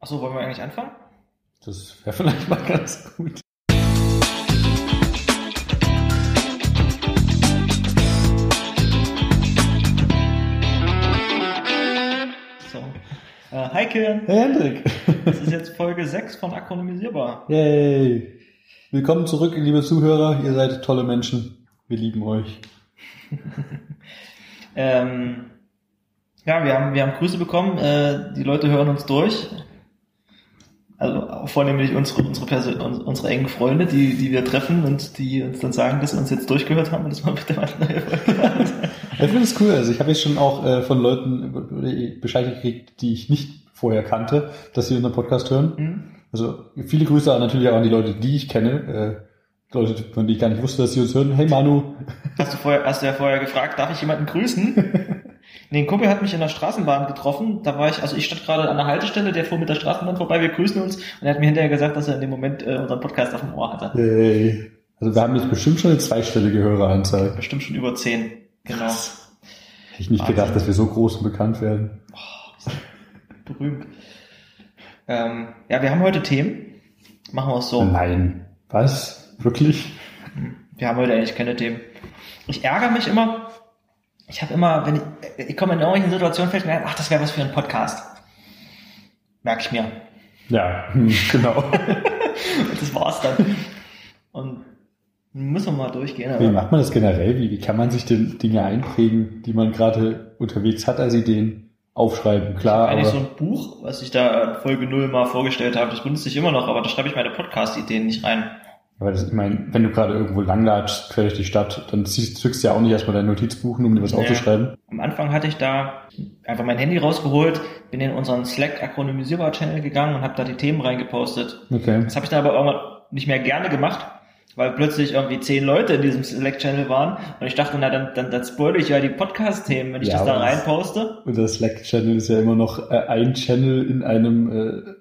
Achso, wollen wir eigentlich anfangen? Das wäre vielleicht mal ganz gut. So. Äh, hi Kian, Hey Hendrik. das ist jetzt Folge 6 von Akronymisierbar. Yay. Willkommen zurück, liebe Zuhörer. Ihr seid tolle Menschen. Wir lieben euch. Ähm, ja, wir haben, wir haben Grüße bekommen. Äh, die Leute hören uns durch. Also vornehmlich unsere, unsere, Perso uns- unsere engen Freunde, die, die wir treffen und die uns dann sagen, dass sie uns jetzt durchgehört haben und dass man bitte mal eine neue Folge hat. Ich finde es cool. Also ich habe jetzt schon auch äh, von Leuten Bescheid gekriegt, die ich nicht vorher kannte, dass sie unseren Podcast hören. Hm? Also viele Grüße natürlich auch an die Leute, die ich kenne. Äh, Leute, von denen ich gar nicht wusste, dass sie uns hören. Hey Manu. Hast du, vorher, hast du ja vorher gefragt, darf ich jemanden grüßen? Nee, ein Kumpel hat mich in der Straßenbahn getroffen. Da war ich, also ich stand gerade an der Haltestelle, der fuhr mit der Straßenbahn vorbei, wir grüßen uns und er hat mir hinterher gesagt, dass er in dem Moment äh, unseren Podcast auf dem Ohr hatte. Hey. Also wir haben jetzt bestimmt schon eine zweistellige Höreranzahl. Bestimmt schon über zehn. Genau. Hätte ich nicht Wahnsinn. gedacht, dass wir so groß und bekannt werden. Berühmt. Ähm, ja, wir haben heute Themen. Machen wir es so. Nein. Was? Wirklich? Wir haben heute eigentlich keine Themen. Ich ärgere mich immer. Ich habe immer, wenn ich, ich komme in irgendwelchen Situationen, fällt mir ein, ach, das wäre was für ein Podcast. Merke ich mir. Ja, hm, genau. Und das war's dann. Und müssen wir mal durchgehen. Wie macht man das generell? Wie, wie kann man sich denn Dinge einprägen, die man gerade unterwegs hat als Ideen? Aufschreiben, klar, eigentlich aber so ein Buch, was ich da Folge 0 mal vorgestellt habe, das benutze ich immer noch, aber da schreibe ich meine Podcast-Ideen nicht rein. Aber das, ich meine, wenn du gerade irgendwo langlatschst, quer durch die Stadt, dann ziehst, zückst du ja auch nicht erstmal dein Notizbuch, nur um dir was Ja. aufzuschreiben. Am Anfang hatte ich da einfach mein Handy rausgeholt, bin in unseren Slack Akronymisierbar Channel gegangen und habe da die Themen reingepostet. Okay. Das habe ich dann aber irgendwann nicht mehr gerne gemacht, weil plötzlich irgendwie zehn Leute in diesem Slack Channel waren und ich dachte, na dann, dann, dann spoil ich ja die Podcast-Themen, wenn ich Ja, das da reinposte. Und das Slack-Channel ist ja immer noch äh, ein Channel in einem, äh,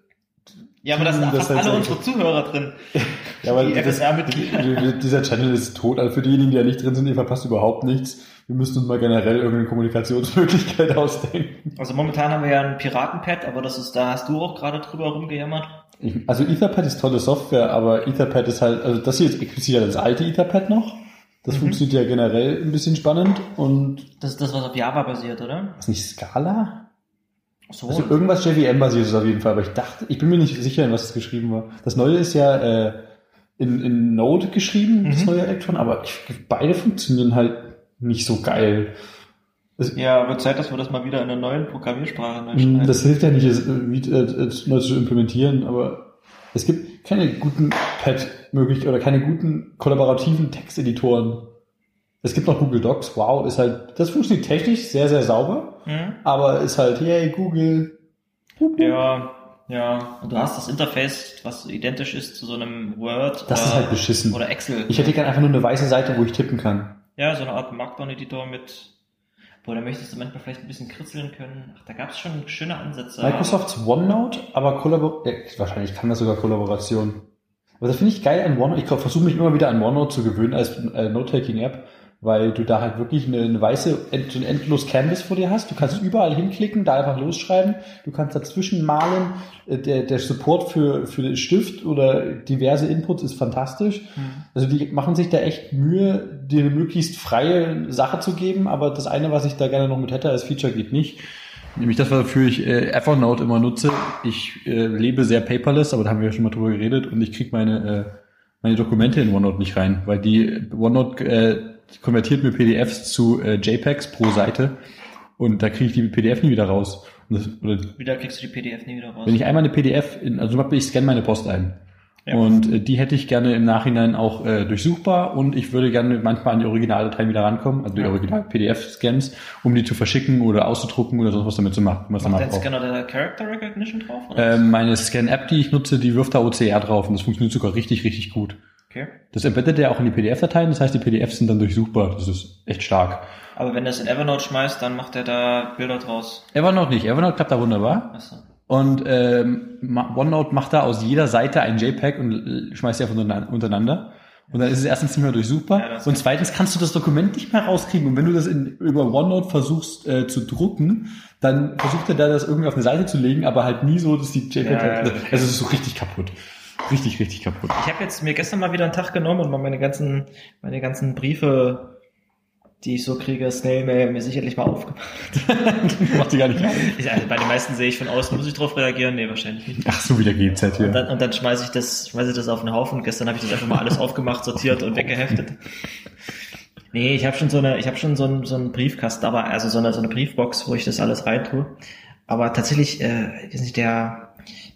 Ja, aber da sind fast alle unsere Zuhörer drin. ja, aber Die FSR-Mitglieder. dieser Channel ist tot. Also für diejenigen, die ja nicht drin sind, ihr verpasst überhaupt nichts. Wir müssen uns mal generell irgendeine Kommunikationsmöglichkeit ausdenken. Also momentan haben wir ja ein Piratenpad, aber das ist, da hast du auch gerade drüber rumgejammert. Also Etherpad ist tolle Software, aber Etherpad ist halt, also das hier ist explizit das alte Etherpad noch. Das Mhm. funktioniert ja generell ein bisschen spannend und Das ist das, was auf Java basiert, oder? ist nicht Scala? So. Also irgendwas JVM-basiert ist auf jeden Fall, aber ich dachte, ich bin mir nicht sicher, in was es geschrieben war. Das neue ist ja äh, in, in Node geschrieben, das Mhm. neue Elektron, aber ich, beide funktionieren halt nicht so geil. Das, ja, wird Zeit, dass wir das mal wieder in einer neuen Programmiersprache neu mh, schreiben. Das hilft ja nicht, es, äh, äh, neu zu implementieren, aber es gibt keine guten Pad möglich oder keine guten kollaborativen Texteditoren. Es gibt noch Google Docs, wow, ist halt, das funktioniert technisch sehr, sehr sauber, Hm? aber ist halt, yay, Google. Ja, ja. Und du hast das Interface, was identisch ist zu so einem Word Das oder, ist halt beschissen. oder Excel. Ich hätte gerne einfach nur eine weiße Seite, wo ich tippen kann. ja, so eine Art Markdown-Editor mit, boah, da möchtest du manchmal vielleicht ein bisschen kritzeln können. Ach, da gab es schon schöne Ansätze. Microsofts OneNote, aber Kollabor ja, wahrscheinlich kann das sogar Kollaboration. Aber das finde ich geil an OneNote. Ich versuche mich immer wieder an OneNote zu gewöhnen als äh, Note-Taking-App, weil du da halt wirklich eine, eine weiße, end, ein endlos Canvas vor dir hast. Du kannst überall hinklicken, da einfach losschreiben. Du kannst dazwischen malen. Äh, Der, der Support für, für den Stift oder diverse Inputs ist fantastisch. Hm. Also die machen sich da echt Mühe, dir eine möglichst freie Sache zu geben, aber das eine, was ich da gerne noch mit hätte als Feature, geht nicht. Nämlich das, wofür ich äh, Evernote immer nutze. Ich äh, lebe sehr paperless, aber da haben wir ja schon mal drüber geredet und ich kriege meine, äh, meine Dokumente in OneNote nicht rein, weil die OneNote äh, konvertiert mir PDFs zu äh, JPEGs pro Seite und da kriege ich die PDF nie wieder raus. Und das, oder Wieder kriegst du die PDF nie wieder raus. wenn ich einmal eine PDF, in, also ich scanne meine Post ein. Ja. Und äh, die hätte ich gerne im Nachhinein auch äh, durchsuchbar und ich würde gerne manchmal an die Originaldateien wieder rankommen, also die Ja. Original-PDF-Scans, um die zu verschicken oder auszudrucken oder sonst was damit zu machen. Was Macht dein. Scanner da Character Recognition drauf? Ähm, meine Scan-App, die ich nutze, die wirft da OCR drauf und das funktioniert sogar richtig, richtig gut. Okay. Das embeddet ja auch in die PDF-Dateien, das heißt, die PDFs sind dann durchsuchbar. Das ist echt stark. Aber wenn du es in Evernote schmeißt, dann macht er da Bilder draus. Evernote nicht. Evernote klappt da wunderbar. Achso. Und ähm, OneNote macht da aus jeder Seite ein JPEG und äh, schmeißt die einfach untereinander-. Und dann ist es erstens nicht mehr durchsuchbar. Ja, und zweitens kannst du das Dokument nicht mehr rauskriegen. Und wenn du das in, über OneNote versuchst äh, zu drucken, dann versucht er da das irgendwie auf eine Seite zu legen, aber halt nie so, dass die JPEG... Ja, ja, also es ist so richtig kaputt. Richtig, richtig kaputt. Ich habe jetzt mir gestern mal wieder einen Tag genommen und mal meine ganzen, meine ganzen Briefe, die ich so kriege, Snailmail, mir sicherlich mal aufgemacht. Macht die gar nicht. Ich, also bei den meisten sehe ich von außen, muss ich drauf reagieren? Nee, wahrscheinlich nicht. Ach so, wieder GZ Und hier. dann, und dann schmeiße ich das, schmeiße ich das auf den Haufen. Gestern habe ich das einfach mal alles aufgemacht, sortiert und weggeheftet. Nee, ich habe schon so eine, ich habe schon so einen, so einen Briefkasten, aber also so eine, so eine Briefbox, wo ich das alles reintue. Aber tatsächlich, äh, ich weiß nicht, der,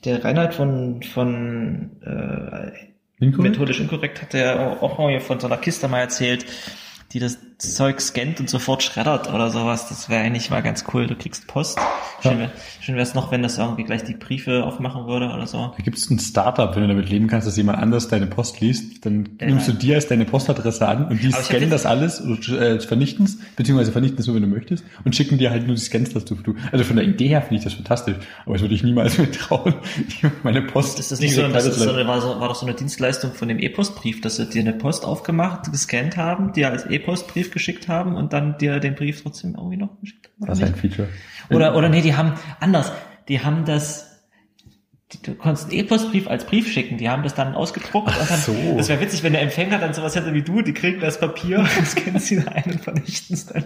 der Reinhard von, von äh, Inkorrekt? methodisch inkorrekt hat er auch von so einer Kiste mal erzählt, die das Zeug scannt und sofort schreddert oder sowas. Das wäre eigentlich mal ganz cool. Du kriegst Post. Schön, wär, schön wäre es noch, wenn das irgendwie gleich die Briefe aufmachen würde oder so. Da gibt es ein Startup, wenn du damit leben kannst, dass jemand anders deine Post liest, dann Ja. nimmst du dir als deine Postadresse an und die Aber ich scannen das alles und äh, vernichten es, beziehungsweise vernichten es nur, wenn du möchtest und schicken dir halt nur die Scans, dass du, du also von der Idee her finde ich das fantastisch, aber das würde ich niemals mittrauen, meine Post Ist das nicht so, das ist so eine, war, so, war doch so eine Dienstleistung von dem E-Postbrief, dass sie dir eine Post aufgemacht, gescannt haben, dir als E-Postbrief geschickt haben und dann dir den Brief trotzdem irgendwie noch geschickt haben? das ist ein Feature. Oder, oder nee, die haben anders. Die haben das, du konntest einen E-Postbrief als Brief schicken. Die haben das dann ausgedruckt und dann, so. das wäre witzig, wenn der Empfänger dann sowas hätte wie du, die kriegen das Papier und scannen sie ein und vernichten es dann.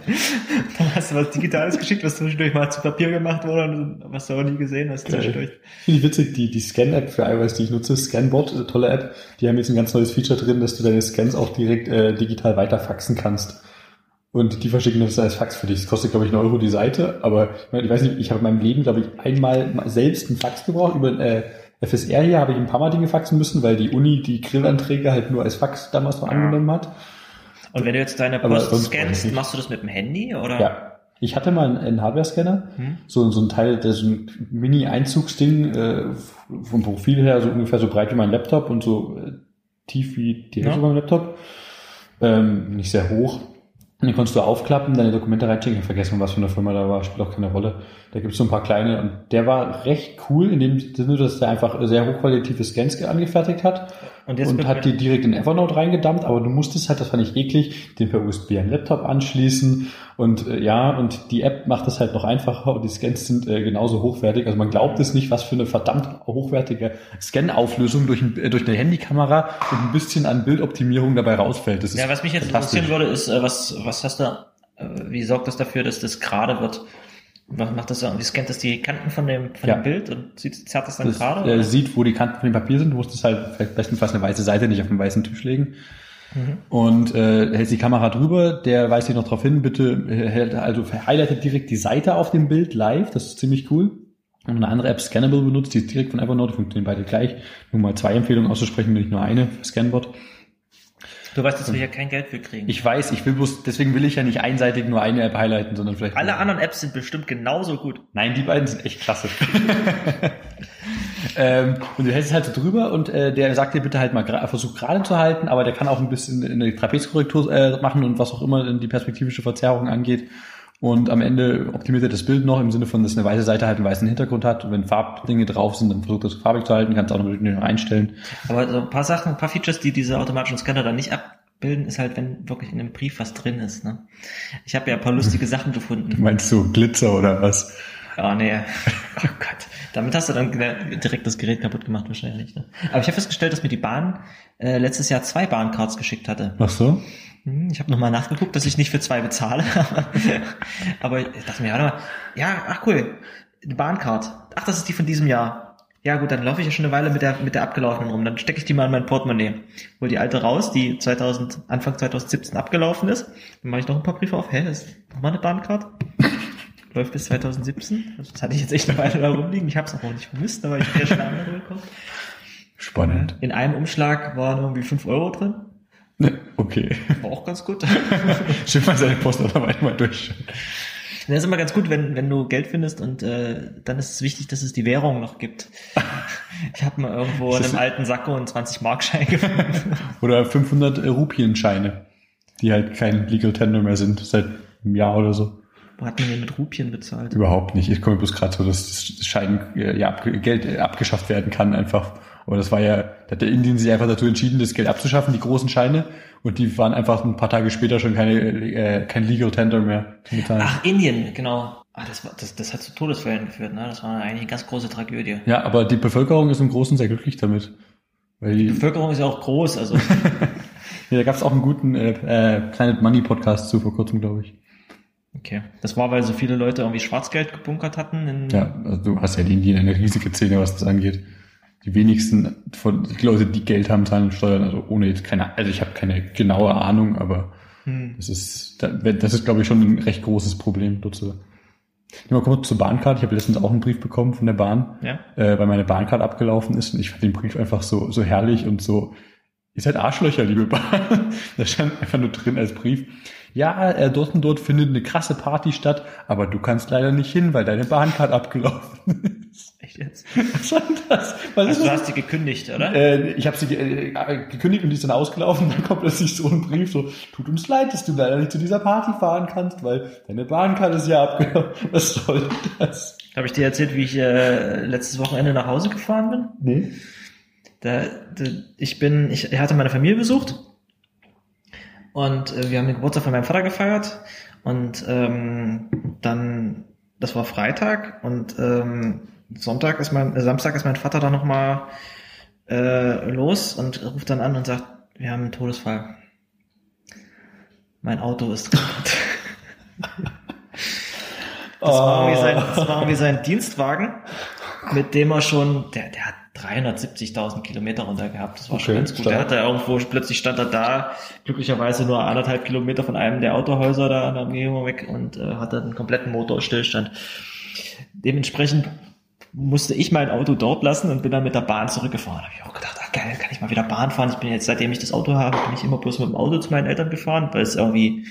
Dann hast du was Digitales geschickt, was zwischendurch mal zu Papier gemacht wurde und was du aber nie gesehen hast zwischendurch. Finde ich witzig, die, die Scan-App für iOS, die ich nutze, Scanbot, tolle App, die haben jetzt ein ganz neues Feature drin, dass du deine Scans auch direkt äh, digital weiterfaxen kannst. Und die verschicken das als Fax für dich. Das kostet, glaube ich, einen Euro die Seite, aber ich, weiß nicht, ich habe in meinem Leben, glaube ich, einmal mal selbst einen Fax gebraucht. Über äh, FSR hier habe ich ein paar Mal Dinge faxen müssen, weil die Uni die Grillanträge halt nur als Fax damals noch angenommen hat. Und wenn du jetzt deine Post scannst, machst du das mit dem Handy oder? Ja. Ich hatte mal einen, Hardware-Scanner, Hm? so, so ein Teil, der so ein Mini-Einzugsding, äh, vom Profil her so ungefähr so breit wie mein Laptop und so äh, tief wie die Hälfte Ja. von meinem Laptop. Ähm, nicht sehr hoch. Und den konntest du aufklappen, deine Dokumente reinschicken. Ich vergessen, was für eine Firma da war, spielt auch keine Rolle. Da gibt's so ein paar kleine und der war recht cool in dem Sinne, dass der einfach sehr hochqualitative Scans angefertigt hat Und und hat die direkt in Evernote reingedammt, aber du musstest halt, das fand ich eklig, den per USB an Laptop anschließen und äh, ja, und die App macht das halt noch einfacher und die Scans sind äh, genauso hochwertig. Also man glaubt es nicht, was für eine verdammt hochwertige Scan-Auflösung durch, ein, äh, durch eine Handykamera und ein bisschen an Bildoptimierung dabei rausfällt. Das Ja, was mich jetzt interessieren würde, ist, äh, was, was hast du, äh, wie sorgt das dafür, dass das gerade wird? Was macht das, so? wie scannt das die Kanten von dem, von Ja. dem Bild und sieht, zerrt das dann Das gerade? äh, oder? sieht, wo die Kanten von dem Papier sind. Du musst es halt bestenfalls eine weiße Seite nicht auf einen weißen Tisch legen. Mhm. Und äh, hältst die Kamera drüber, der weist dich noch darauf hin, bitte äh, hält, also highlightet direkt die Seite auf dem Bild live, das ist ziemlich cool. Und eine andere App, Scannable, benutzt, die ist direkt von Evernote, die funktionieren beide gleich. Nur mal zwei Empfehlungen auszusprechen, nicht nur eine, Scanbot. Du weißt, dass wir hier kein Geld für kriegen. Ich weiß, ich will bloß, deswegen will ich ja nicht einseitig nur eine App highlighten, sondern vielleicht... Alle anderen Apps sind bestimmt genauso gut. Nein, die beiden sind echt klasse. ähm, und du hältst es halt so drüber und äh, der sagt dir bitte halt mal, versuch gerade zu halten, aber der kann auch ein bisschen eine Trapezkorrektur äh, machen und was auch immer die perspektivische Verzerrung angeht. Und am Ende optimiert er das Bild noch im Sinne von, dass eine weiße Seite halt einen weißen Hintergrund hat. Und wenn Farbdinge drauf sind, dann versucht er es farbig zu halten, kannst auch noch noch einstellen. Aber so ein paar Sachen, ein paar Features, die diese automatischen Scanner dann nicht abbilden, ist halt, wenn wirklich in einem Brief was drin ist. Ne? Ich habe ja ein paar lustige Sachen gefunden. Meinst du Glitzer oder was? Oh nee. Oh Gott. Damit hast du dann direkt das Gerät kaputt gemacht wahrscheinlich. Ne? Aber ich habe festgestellt, dass mir die Bahn äh, letztes Jahr zwei Bahncards geschickt hatte. Ach so? Hm, Ich habe nochmal nachgeguckt, dass ich nicht für zwei bezahle. Aber ich dachte mir, warte mal, ja, ach cool, eine Bahncard. Ach, das ist die von diesem Jahr. Ja gut, dann laufe ich ja schon eine Weile mit der, mit der abgelaufenen rum. Dann stecke ich die mal in mein Portemonnaie. Hol die alte raus, die 2000, Anfang 2017 abgelaufen ist. Dann mache ich noch ein paar Briefe auf. Hä, ist nochmal eine Bahncard? Läuft bis 2017. Das hatte ich jetzt echt eine Weile da rumliegen. Ich habe es auch nicht vermisst, aber ich habe ja schon eine andere bekommen. Spannend. In einem Umschlag waren irgendwie 5 Euro drin. Okay. War auch ganz gut. Schiff mal seine Post oder manchmal durch. Das ist immer ganz gut, wenn, wenn du Geld findest und äh, dann ist es wichtig, dass es die Währung noch gibt. Ich habe mal irgendwo in einem alten Sakko einen 20-Mark-Schein gefunden. Oder 500 Rupienscheine, die halt kein Legal Tender mehr sind, seit einem Jahr oder so. Wo hat man den mit Rupien bezahlt? Überhaupt nicht. Ich komme bloß gerade so, dass das Schein, äh, ja, Geld äh, abgeschafft werden kann einfach. Aber das war ja, da hat der Indien sich einfach dazu entschieden, das Geld abzuschaffen, die großen Scheine. Und die waren einfach ein paar Tage später schon keine, äh, kein Legal Tender mehr bezahlen. Ach, Indien, genau. Ah, das, war, das, das hat zu Todesfällen geführt, ne? Das war eigentlich eine ganz große Tragödie. Ja, aber die Bevölkerung ist im Großen sehr glücklich damit. Weil Die die, Bevölkerung ist ja auch groß, also ja, da gab es auch einen guten äh, äh, Planet Money Podcast zu vor kurzem, glaube ich. Okay. Das war, weil so viele Leute irgendwie Schwarzgeld gebunkert hatten. Ja, also du hast ja in Indien eine riesige Szene, was das angeht. Die wenigsten von die Leute, die Geld haben, zahlen Steuern. Also ohne jetzt keine, also ich habe keine genaue Ahnung, aber Hm. das ist, da- das ist glaube ich schon ein recht großes Problem dort zu. Mal kurz zur Bahncard. Ich habe letztens auch einen Brief bekommen von der Bahn, Ja. äh, weil meine Bahncard abgelaufen ist und ich fand den Brief einfach so so herrlich und so. Ihr seid Arschlöcher, liebe Bahn. da stand einfach nur drin als Brief. Ja, äh, dort und dort findet eine krasse Party statt, aber du kannst leider nicht hin, weil deine Bahncard abgelaufen ist. Echt jetzt? Was war das? Was Also du hast die gekündigt, oder? Äh, ich habe sie äh, gekündigt und die ist dann ausgelaufen. Dann kommt plötzlich so ein Brief, so, tut uns leid, dass du leider nicht zu dieser Party fahren kannst, weil deine Bahncard ist ja abgelaufen. Was soll das? Habe ich dir erzählt, wie ich äh, letztes Wochenende nach Hause gefahren bin? Nee. Da, da, ich bin, ich hatte meine Familie besucht und äh, wir haben den Geburtstag von meinem Vater gefeiert und ähm, dann, das war Freitag und ähm, Sonntag ist mein, äh, Samstag ist mein Vater dann nochmal äh, los und ruft dann an und sagt, wir haben einen Todesfall. Mein Auto ist kaputt. Das war, irgendwie sein, das war irgendwie sein Dienstwagen, mit dem er schon, der, der hat 370.000 Kilometer runter gehabt. Das war schon Okay, ganz gut. stark. Der hat da irgendwo, plötzlich stand er da, glücklicherweise nur anderthalb Kilometer von einem der Autohäuser da an der Umgebung weg und äh, hatte einen kompletten Motorstillstand. Dementsprechend musste ich mein Auto dort lassen und bin dann mit der Bahn zurückgefahren. Da habe ich auch gedacht, ah geil, kann ich mal wieder Bahn fahren. Ich bin jetzt, seitdem ich das Auto habe, bin ich immer bloß mit dem Auto zu meinen Eltern gefahren, weil es irgendwie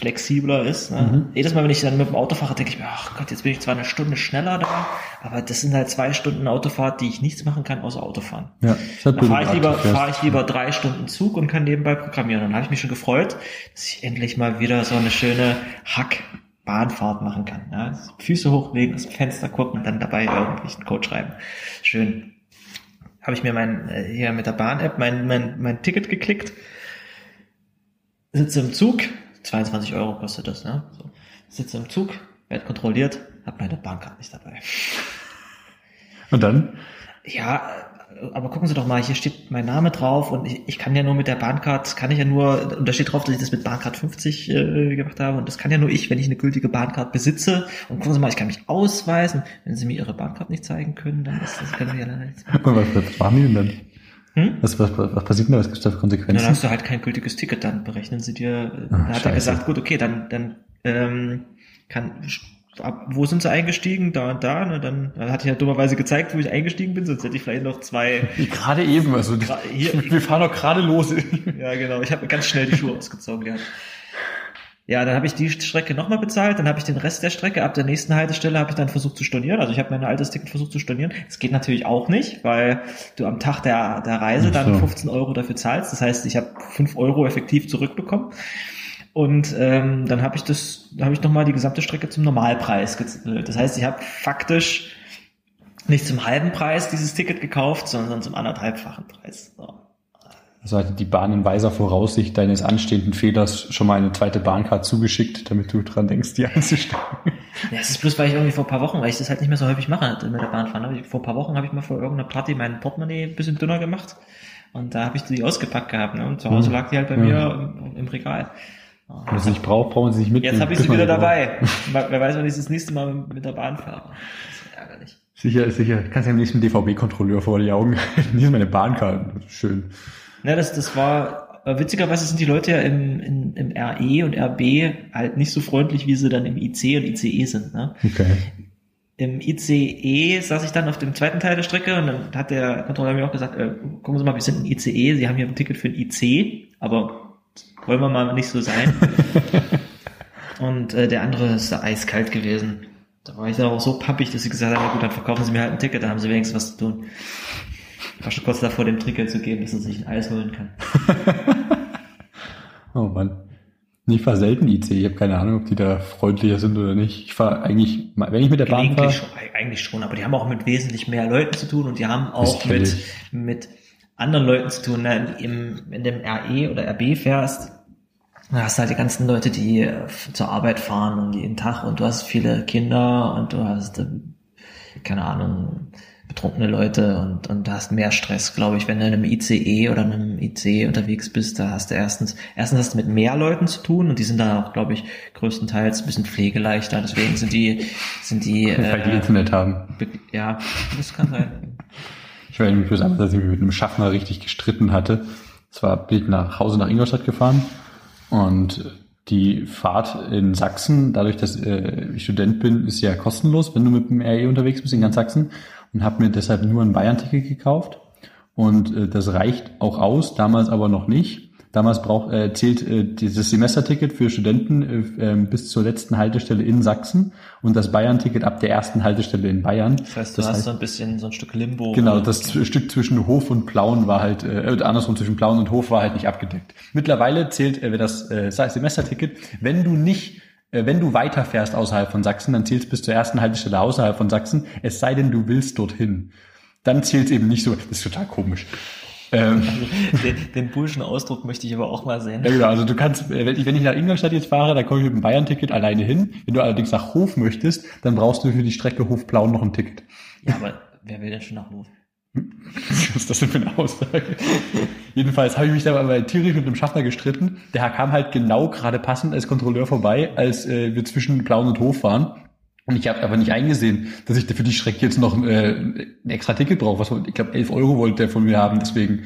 zeitflexibler ist. Ne? Mhm. Jedes Mal, wenn ich dann mit dem Auto fahre, denke ich mir, ach Gott, jetzt bin ich zwar eine Stunde schneller da, aber das sind halt zwei Stunden Autofahrt, die ich nichts machen kann, außer Autofahren. Ja, ist halt Da fahre ich lieber, fahre ich lieber drei Stunden Zug und kann nebenbei programmieren. Und dann habe ich mich schon gefreut, dass ich endlich mal wieder so eine schöne Hack-Bahnfahrt machen kann. Ja? Füße hochlegen, aus dem Fenster gucken und dann dabei irgendwelchen Code schreiben. Schön. Habe ich mir mein, äh, hier mit der Bahn-App mein, mein, mein Ticket geklickt, sitze im Zug, 22 Euro kostet das, ne? So. Sitze im Zug, werde kontrolliert, habe meine Bahncard nicht dabei. Und dann? Ja, aber gucken Sie doch mal, hier steht mein Name drauf und ich, ich kann ja nur mit der Bahncard, kann ich ja nur, und da steht drauf, dass ich das mit Bahncard 50 äh, gemacht habe und das kann ja nur ich, wenn ich eine gültige Bahncard besitze. Und gucken Sie mal, ich kann mich ausweisen. Wenn Sie mir Ihre Bahncard nicht zeigen können, dann ist das können Sie ja leider nichts machen. Und was, was machen die denn dann? Hm? Was, was, was, passiert denn da für Dann Konsequenzen? hast du halt kein gültiges Ticket, dann berechnen sie dir, Ah, da hat er gesagt, gut, okay, dann, dann ähm, kann, ab, wo sind sie eingestiegen? Da und da, ne? Dann dann hat er ja dummerweise gezeigt, wo ich eingestiegen bin, sonst hätte ich vielleicht noch zwei Gerade eben, also Gra- hier- wir fahren doch gerade los. Ja, genau. Ich habe ganz schnell die Schuhe ausgezogen gehabt. Ja, dann habe ich die Strecke nochmal bezahlt, dann habe ich den Rest der Strecke, ab der nächsten Haltestelle habe ich dann versucht zu stornieren. Also ich habe mein altes Ticket versucht zu stornieren. Es geht natürlich auch nicht, weil du am Tag der, der Reise Ach dann so. 15 Euro dafür zahlst. Das heißt, ich habe 5 Euro effektiv zurückbekommen. Und ähm, dann habe ich das, da habe ich nochmal die gesamte Strecke zum Normalpreis gezahlt. Das heißt, ich habe faktisch nicht zum halben Preis dieses Ticket gekauft, sondern zum anderthalbfachen Preis. So. Also hatte die Bahn in weiser Voraussicht deines anstehenden Fehlers schon mal eine zweite Bahncard zugeschickt, damit du dran denkst, die einzustellen. Ja, es ist bloß, weil ich irgendwie vor ein paar Wochen, weil ich das halt nicht mehr so häufig mache mit der Bahnfahren. Hab ich, vor ein paar Wochen habe ich mal vor irgendeiner Party mein Portemonnaie ein bisschen dünner gemacht und da habe ich die ausgepackt gehabt. Ne? Und zu Hause Mhm. lag die halt bei Ja. mir im, im Regal. Wenn man sie nicht braucht, man sie nicht mitnehmen. Jetzt habe ich sie wieder dabei. Wer weiß, wann ich das nächste Mal mit der Bahn fahre. Das ist ärgerlich. Sicher, sicher. Kannst ja am nächsten DVB-Kontrolleur vor die Augen. Hier ist meine Bahncard. Schön. Ne, das, das war, äh, witzigerweise sind die Leute ja im, in, im RE und RB halt nicht so freundlich, wie sie dann im IC und ICE sind. Ne? Okay. Im ICE saß ich dann auf dem zweiten Teil der Strecke und dann hat der Kontrolleur mir auch gesagt, äh, gucken Sie mal, wir sind ein ICE, Sie haben hier ein Ticket für ein IC, aber wollen wir mal nicht so sein. und äh, der andere ist da eiskalt gewesen. Da war ich dann auch so pappig, dass sie gesagt haben, ja gut, dann verkaufen Sie mir halt ein Ticket, dann haben Sie wenigstens was zu tun. Ich war schon kurz davor, dem Ticket zu geben, dass er sich ein Eis holen kann. Oh Mann. Ich fahre selten IC. Ich habe keine Ahnung, ob die da freundlicher sind oder nicht. Ich fahre eigentlich, wenn ich mit der Bahn fahre, schon, eigentlich schon, aber die haben auch mit wesentlich mehr Leuten zu tun und die haben auch mit, mit anderen Leuten zu tun. Ne? Im, in dem RE oder RB fährst, da hast du halt die ganzen Leute, die äh, zur Arbeit fahren und jeden Tag und du hast viele Kinder und du hast, äh, keine Ahnung, betrunkene Leute und, und du hast mehr Stress, glaube ich, wenn du in einem ICE oder einem IC unterwegs bist, da hast du erstens, erstens hast du mit mehr Leuten zu tun und die sind da auch, glaube ich, größtenteils ein bisschen pflegeleichter, deswegen sind die, sind die, Weil die äh, Internet haben. be- ja, das kann sein. Ich erinnere mich bloß an, dass ich mich mit einem Schaffner richtig gestritten hatte. Zwar bin ich nach Hause nach Ingolstadt gefahren und die Fahrt in Sachsen, dadurch, dass äh, ich Student bin, ist ja kostenlos, wenn du mit dem RE unterwegs bist in ganz Sachsen und habe mir deshalb nur ein Bayern-Ticket gekauft und äh, das reicht auch aus, damals aber noch nicht. Damals braucht, äh, zählt äh, dieses Semesterticket für Studenten äh, äh, bis zur letzten Haltestelle in Sachsen und das Bayern-Ticket ab der ersten Haltestelle in Bayern. Das heißt, du hast so ein bisschen so ein Stück Limbo. Genau, das Z- Stück zwischen Hof und Plauen war halt, äh, andersrum zwischen Plauen und Hof war halt nicht abgedeckt. Mittlerweile zählt äh, das äh, Semesterticket, wenn du nicht, äh, wenn du weiterfährst außerhalb von Sachsen, dann zählt es bis zur ersten Haltestelle außerhalb von Sachsen, es sei denn, du willst dorthin. Dann zählt es eben nicht so, das ist total komisch. Ähm, den, den bullschen Ausdruck möchte ich aber auch mal sehen. ja, genau, also du kannst, äh, wenn ich, wenn ich nach Ingolstadt jetzt fahre, dann komme ich mit dem Bayern-Ticket alleine hin. Wenn du allerdings nach Hof möchtest, dann brauchst du für die Strecke Hof-Plauen noch ein Ticket. Ja, aber wer will denn schon nach Hof? Was ist das denn für eine Aussage? Jedenfalls habe ich mich da aber tierisch mit dem Schaffner gestritten. Der kam halt genau gerade passend als Kontrolleur vorbei, als äh, wir zwischen Plauen und Hof waren. Und ich habe aber nicht eingesehen, dass ich für die Strecke jetzt noch äh, ein extra Ticket brauche. Ich glaube, 11 Euro wollte der von mir haben, deswegen.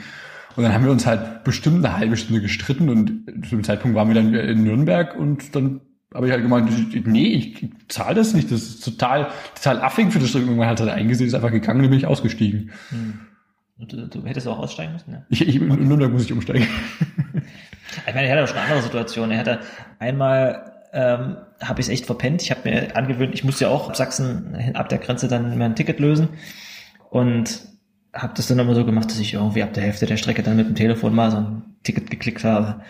Und dann haben wir uns halt bestimmt eine halbe Stunde gestritten und zu dem Zeitpunkt waren wir dann in Nürnberg und dann habe ich halt gemeint, nee, ich zahle das nicht, das ist total, total affig für das Stück. Irgendwann hat er halt eingesehen, ist einfach gegangen und dann bin ich ausgestiegen. Und du, du hättest auch aussteigen müssen, ne? Ich, ich, in Nürnberg muss ich umsteigen. Ich meine, er hatte auch schon andere Situationen. Er hatte einmal ähm, habe ich es echt verpennt. Ich habe mir angewöhnt, ich musste ja auch ab Sachsen ab der Grenze dann mein Ticket lösen und habe das dann immer so gemacht, dass ich irgendwie ab der Hälfte der Strecke dann mit dem Telefon mal so ein Ticket geklickt habe.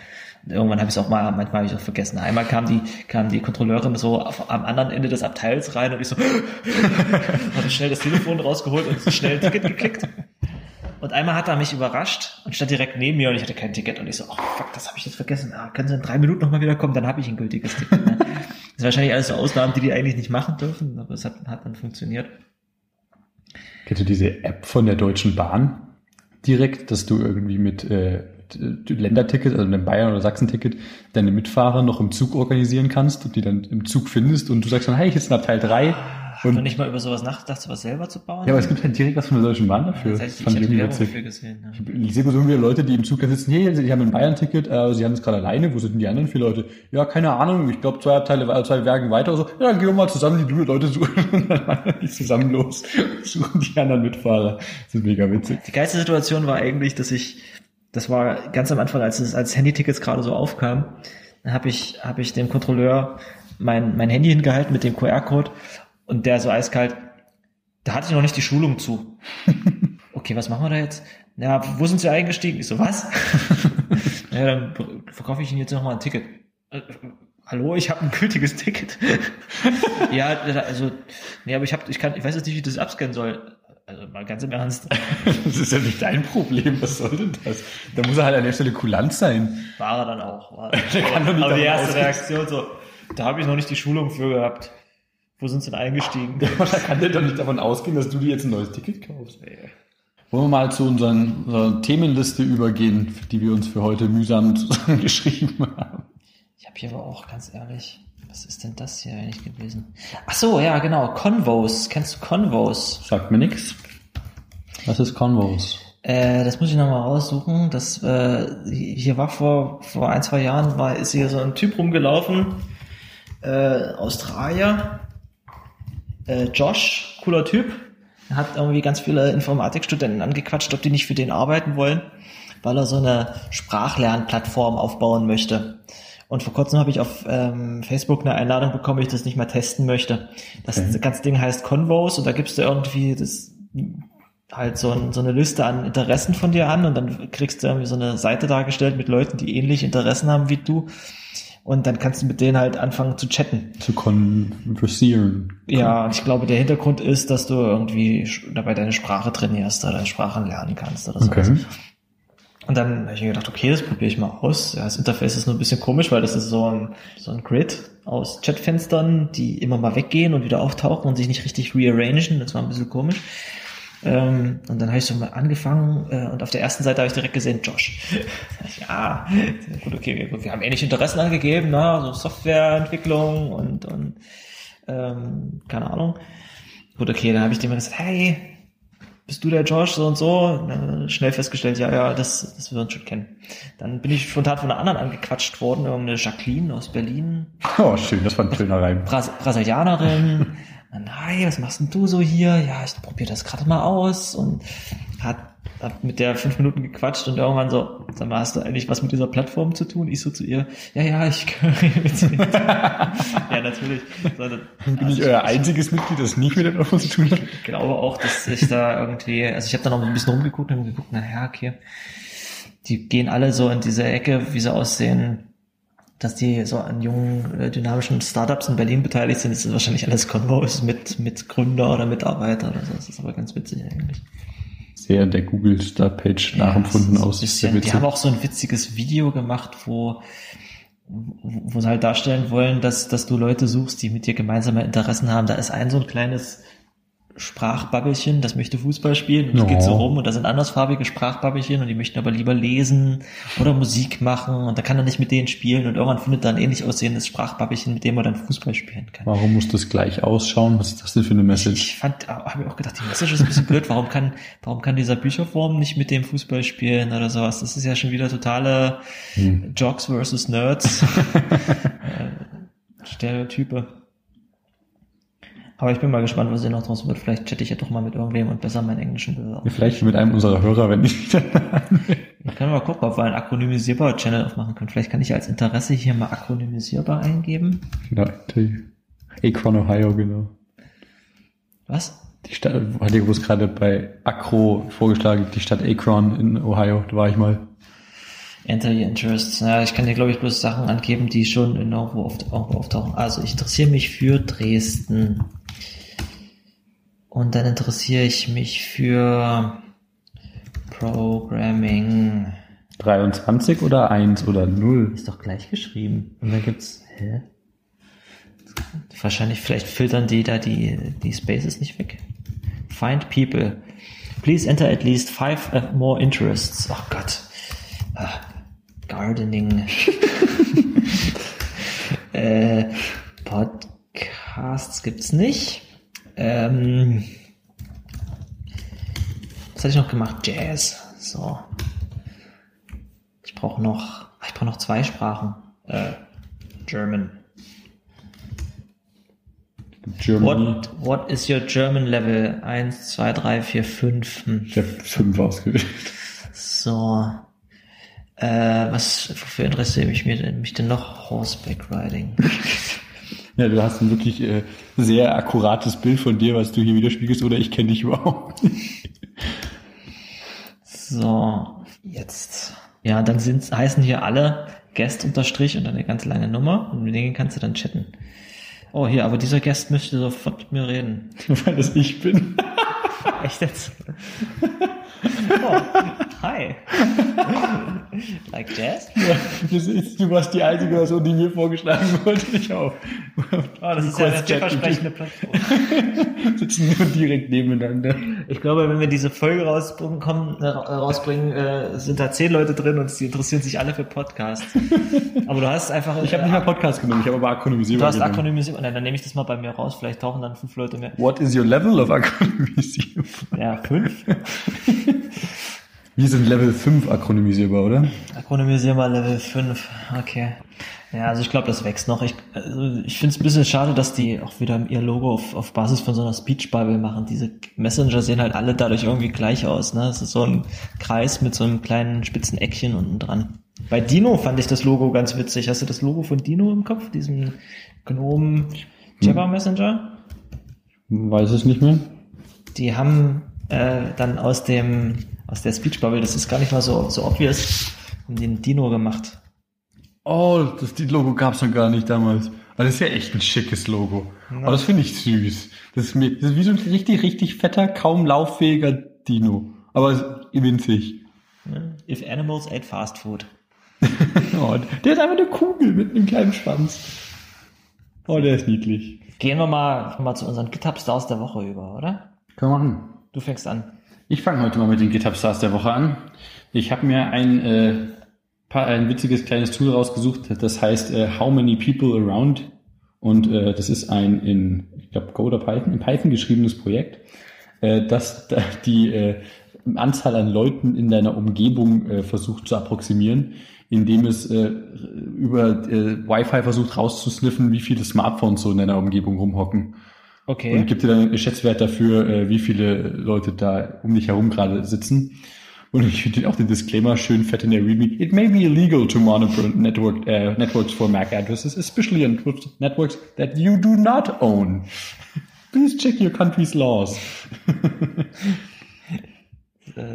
Irgendwann habe ich es auch mal, manchmal habe ich auch vergessen. Einmal kam die, kam die Kontrolleurin so auf, am anderen Ende des Abteils rein und ich so, habe schnell das Telefon rausgeholt und schnell ein Ticket geklickt. Und einmal hat er mich überrascht und stand direkt neben mir und ich hatte kein Ticket und ich so, oh fuck, das habe ich jetzt vergessen. Ah, können Sie in drei Minuten nochmal wiederkommen, dann habe ich ein gültiges Ticket. Ne? Das ist wahrscheinlich alles so Ausnahmen, die die eigentlich nicht machen dürfen, aber es hat, hat dann funktioniert. Kennst du diese App von der Deutschen Bahn direkt, dass du irgendwie mit, äh, Länderticket, also einem Bayern- oder Sachsen-Ticket, deine Mitfahrer noch im Zug organisieren kannst und die dann im Zug findest und du sagst dann, hey, ich sitze in Abteil 3. Hast du Und, nicht mal über sowas nachgedacht, sowas selber zu bauen? ja, aber es gibt halt direkt was von der Deutschen Bahn dafür. das Das heißt, ich fand habe ich irgendwie witzig. gesehen. Ne? Ich sehe so irgendwie Leute, die im Zug sitzen, hey, sie haben ein Bayern-Ticket, äh, sie haben es gerade alleine, wo sind denn die anderen vier Leute? Ja, keine Ahnung, ich glaube zwei Abteile, äh, zwei Werken weiter oder so. Ja, dann gehen wir mal zusammen die Leute suchen und dann fahren die zusammen los, suchen die anderen Mitfahrer. Das ist mega witzig. Die geilste Situation war eigentlich, dass ich, das war ganz am Anfang, als es als Handytickets gerade so aufkam, dann habe ich, habe ich dem Kontrolleur mein, mein Handy hingehalten mit dem QR-Code und der so eiskalt, da hatte ich noch nicht die Schulung zu. Okay, was machen wir da jetzt? Ja, wo sind Sie eingestiegen? Ich so, was? ja, dann verkaufe ich Ihnen jetzt nochmal ein Ticket. Äh, Hallo, ich habe ein gültiges Ticket. ja, also, nee, aber ich habe, ich kann, ich weiß jetzt nicht, wie ich das abscannen soll. Also mal ganz im Ernst. Das ist ja nicht dein Problem, was soll denn das? Da muss er halt an der Stelle kulant sein. War er dann auch. War aber die erste ausgehen. Reaktion so, da habe ich noch nicht die Schulung für gehabt. Wo sind sie denn eingestiegen? Da kann der doch nicht davon ausgehen, dass du dir jetzt ein neues Ticket kaufst. Wollen wir mal zu unseren, unserer Themenliste übergehen, die wir uns für heute mühsam zusammengeschrieben haben. Ich habe hier aber auch, ganz ehrlich, was ist denn das hier eigentlich gewesen? Ach so, ja, genau, Convos. Kennst du Convos? Sagt mir nix. Was ist Convos? Äh, das muss ich nochmal raussuchen. Das, äh, hier war vor, vor ein, zwei Jahren, war, ist hier so ein Typ rumgelaufen, äh, Australier, äh, Josh, cooler Typ. Er hat irgendwie ganz viele Informatikstudenten angequatscht, ob die nicht für den arbeiten wollen, weil er so eine Sprachlernplattform aufbauen möchte. Und vor kurzem habe ich auf ähm, Facebook eine Einladung bekommen, ich das nicht mal testen möchte. Das Okay. ganze Ding heißt Convos und da gibst du irgendwie das halt so, ein, so eine Liste an Interessen von dir an und dann kriegst du irgendwie so eine Seite dargestellt mit Leuten, die ähnliche Interessen haben wie du. Und dann kannst du mit denen halt anfangen zu chatten. Zu konversieren. Ja, und ich glaube, der Hintergrund ist, dass du irgendwie dabei deine Sprache trainierst oder Sprachen lernen kannst oder so. Okay. Und dann habe ich mir gedacht, okay, das probiere ich mal aus. Ja, das Interface ist nur ein bisschen komisch, weil das ist so ein, so ein Grid aus Chatfenstern, die immer mal weggehen und wieder auftauchen und sich nicht richtig rearrangen. Das war ein bisschen komisch. Ähm, und dann habe ich so mal angefangen äh, und auf der ersten Seite habe ich direkt gesehen, Josh. ja, gut, okay, gut, wir haben ähnliche Interessen angegeben, ne? so Softwareentwicklung und, und ähm, keine Ahnung. Gut, okay, dann habe ich dem gesagt, hey, bist du der Josh so und so? Dann schnell festgestellt, ja, ja, das, das wir uns schon kennen. Dann bin ich spontan von einer anderen angequatscht worden, irgendeine Jacqueline aus Berlin. Oh, schön, das war ein schöner Reim. Bras Brasilianerin. Hi, was machst denn du so hier? Ja, ich probiere das gerade mal aus und hat, hat mit der fünf Minuten gequatscht und irgendwann so, sag mal, hast du eigentlich was mit dieser Plattform zu tun? Ich so zu ihr, ja, ja, ich ja, natürlich. So, das, Bin ich euer einziges Mitglied, das nicht mit der Plattform zu tun hat? Ich glaube auch, dass ich da irgendwie, also ich habe da noch ein bisschen rumgeguckt und geguckt, naja, okay, die gehen alle so in diese Ecke, wie sie aussehen, dass die so an jungen, äh, dynamischen Startups in Berlin beteiligt sind, ist das wahrscheinlich alles Convos mit, mit Gründer oder Mitarbeiter oder so. Das ist aber ganz witzig eigentlich. Sehr der Google Startpage ja, nachempfunden aus. Bisschen, die haben auch so ein witziges Video gemacht, wo, wo sie halt darstellen wollen, dass, dass du Leute suchst, die mit dir gemeinsame Interessen haben. Da ist ein so ein kleines Sprachbabbelchen, das möchte Fußball spielen und oh. geht so rum und da sind andersfarbige Sprachbabbelchen und die möchten aber lieber lesen oder Musik machen und da kann er nicht mit denen spielen und irgendwann findet er ein ähnlich aussehendes Sprachbabbelchen, mit dem er dann Fußball spielen kann. Warum muss das gleich ausschauen? Was ist das denn für eine Message? Ich fand, habe mir auch gedacht, die Message ist ein bisschen blöd. Warum kann, warum kann dieser Bücherform nicht mit dem Fußball spielen oder sowas? Das ist ja schon wieder totale hm. Jocks versus Nerds. äh, Stereotype. Aber ich bin mal gespannt, was hier noch draus wird. Vielleicht chatte ich ja doch mal mit irgendwem und besser meinen englischen Bewerber. Ja, vielleicht mit einem unserer Hörer, wenn ich. Wir können mal gucken, ob wir einen akronymisierbar Channel aufmachen können. Vielleicht kann ich als Interesse hier mal akronymisierbar eingeben. Genau, Akron, Ohio, genau. Was? Die Stadt, hatte ich gerade bei Acro vorgeschlagen, die Stadt Akron in Ohio, da war ich mal. Enter your interests. Ja, ich kann dir, glaube ich, bloß Sachen angeben, die schon irgendwo, oft, irgendwo auftauchen. Also ich interessiere mich für Dresden. Und dann interessiere ich mich für Programming. 23 oder 1 oder 0? Ist doch gleich geschrieben. Und dann gibt's, hä? Wahrscheinlich, vielleicht filtern die da die, die Spaces nicht weg. Find people. Please enter at least five uh, more interests. Oh Gott. Ah, Gardening. äh, Podcasts gibt's nicht. Ähm, was hatte ich noch gemacht? Jazz. So. Ich brauche noch, ich brauche noch zwei Sprachen. Äh, German. Germany. What, what is your German level? Eins, zwei, drei, vier, fünf. Hm. Ich habe fünf ausgewählt. So. Äh, was, wofür interessiere ich mich, mich denn noch? Horseback Riding. Ja, du hast ein wirklich äh, sehr akkurates Bild von dir, was du hier widerspiegelst, oder ich kenne dich überhaupt nicht. So, jetzt. Ja, dann sind, heißen hier alle Guest unterstrich und eine ganz lange Nummer und mit denen kannst du dann chatten. Oh, hier, aber dieser Guest möchte sofort mit mir reden. Weil das ich bin. Echt jetzt? Oh, hi. Like jazz? Ja, du warst die einzige Person, die mir vorgeschlagen wurde. Ich auch. Oh, das ist ja eine vielversprechende Plattform. Sitzen nur direkt nebeneinander. Ich glaube, wenn wir diese Folge rausbringen, kommen, äh, rausbringen äh, sind da zehn Leute drin und sie interessieren sich alle für Podcasts. Aber du hast einfach... Ich habe nicht mal Podcast genommen, ich habe aber Akronymisierung Du hast Akronymisierung. Dann nehme ich das mal bei mir raus. Vielleicht tauchen dann fünf Leute mehr. What is your level of Akronymisierung? Ja, fünf. Wir sind Level 5 akronymisierbar, oder? Akronymisierbar Level 5, okay. Ja, also ich glaube, das wächst noch. Ich, also ich finde es ein bisschen schade, dass die auch wieder ihr Logo auf, auf Basis von so einer Speech-Bubble machen. Diese Messenger sehen halt alle dadurch irgendwie gleich aus. Ne? Es ist so ein Kreis mit so einem kleinen spitzen Eckchen unten dran. Bei Dino fand ich das Logo ganz witzig. Hast du das Logo von Dino im Kopf? Diesen Gnome Java Messenger? Weiß es nicht mehr. Die haben äh, dann aus dem aus der Speech Bubble, das ist gar nicht mal so, so obvious, haben den Dino gemacht. Oh, das Logo gab's noch gar nicht damals. Aber das ist ja echt ein schickes Logo. Aber das finde ich süß. Das ist, mir, das ist wie so ein richtig, richtig fetter, kaum lauffähiger Dino. Aber winzig. If animals ate fast food. oh, der ist einfach eine Kugel mit einem kleinen Schwanz. Oh, der ist niedlich. Gehen wir mal, mal zu unseren GitHub-Stars der Woche über, oder? Können wir machen. Du fängst an. Ich fange heute mal mit den GitHub Stars der Woche an. Ich habe mir ein, äh, paar, ein witziges kleines Tool rausgesucht, das heißt äh, How Many People Around und äh, das ist ein in, ich glaube, Go oder Python, in Python geschriebenes Projekt, äh, das da die äh, Anzahl an Leuten in deiner Umgebung äh, versucht zu approximieren, indem es äh, über äh, Wi-Fi versucht rauszusniffen, wie viele Smartphones so in deiner Umgebung rumhocken. Okay. Und gibt dir dann einen Schätzwert dafür, äh, wie viele Leute da um dich herum gerade sitzen. Und ich finde auch den Disclaimer schön fett in der README. It may be illegal to monitor network, uh, networks for MAC addresses, especially on networks that you do not own. Please check your country's laws.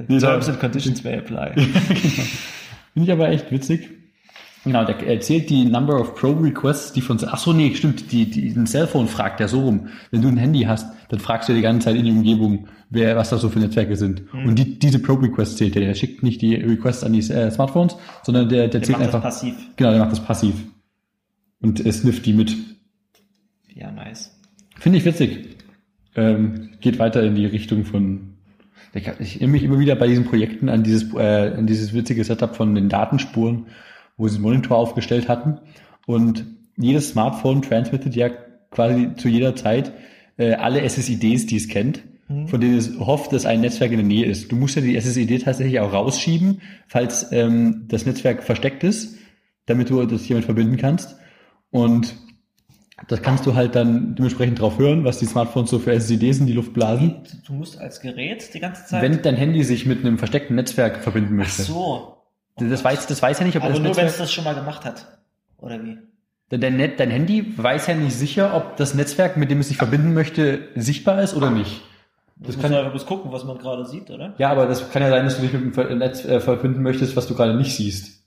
Nee, Terms and conditions may apply. Finde ich aber echt witzig. Genau, der erzählt die Number of Pro Requests, die von, ach so, nee, stimmt, die, die, ein Cellphone fragt ja so rum. Wenn du ein Handy hast, dann fragst du die ganze Zeit in die Umgebung, wer, was da so für Netzwerke sind. Und die, diese Pro Requests zählt der, der schickt nicht die Requests an die äh, Smartphones, sondern der, der Der zählt macht das einfach, passiv. genau, der macht das passiv. Und es snifft die mit. Ja, nice. Finde ich witzig. Ähm, geht weiter in die Richtung von. Ich, ich erinnere mich immer wieder bei diesen Projekten an dieses, äh, an dieses witzige Setup von den Datenspuren, wo sie einen Monitor aufgestellt hatten. Und jedes Smartphone transmittet ja quasi zu jeder Zeit äh, alle SSIDs, die es kennt, von denen es hofft, dass ein Netzwerk in der Nähe ist. Du musst ja die SSID tatsächlich auch rausschieben, falls ähm, das Netzwerk versteckt ist, damit du das hiermit verbinden kannst. Und das kannst du halt dann dementsprechend drauf hören, was die Smartphones so für SSDs in die Luft blasen. Du musst als Gerät die ganze Zeit. Wenn dein Handy sich mit einem versteckten Netzwerk verbinden Ach möchte. so. Das weiß, das weiß ja nicht, ob Aber das nur wenn es das schon mal gemacht hat. Oder wie? dein, Net- dein Handy weiß ja nicht sicher, ob das Netzwerk, mit dem es sich verbinden möchte, sichtbar ist oder nicht. Das kann- kann ja bloß gucken, was man gerade sieht, oder? Ja, aber das kann ja sein, dass du dich mit einem Ver- Netz äh, verbinden möchtest, was du gerade nicht siehst.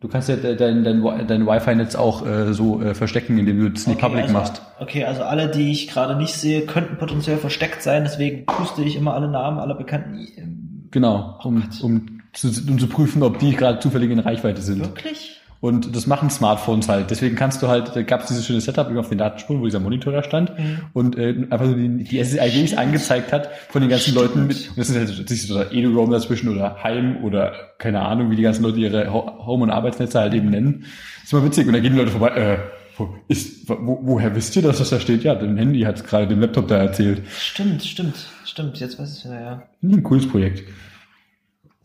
Du kannst ja de- dein, dein, dein Wi-Fi-Netz auch äh, so äh, verstecken, indem du es nicht public also, machst. Okay, also alle, die ich gerade nicht sehe, könnten potenziell versteckt sein, deswegen puste ich immer alle Namen aller bekannten. ähm, Genau, um, um, zu, um zu prüfen, ob die gerade zufällig in Reichweite sind. Wirklich? Und das machen Smartphones halt. Deswegen kannst du halt, da gab es dieses schöne Setup auf den Datenspuren, wo dieser Monitor da stand und äh, einfach so die, die SSIDs angezeigt hat von den ganzen Stimmt. Leuten mit. Und das ist halt das ist so Edu-Roam dazwischen oder Heim oder keine Ahnung, wie die ganzen Leute ihre Ho- Home- und Arbeitsnetze halt eben nennen. ist immer witzig. Und da gehen die Leute vorbei, äh, wo, ist, wo, woher wisst ihr, dass das da steht? Ja, dein Handy hat gerade dem Laptop da erzählt. Stimmt, stimmt, stimmt. Jetzt weiß ich wieder, ja. Ein cooles Projekt.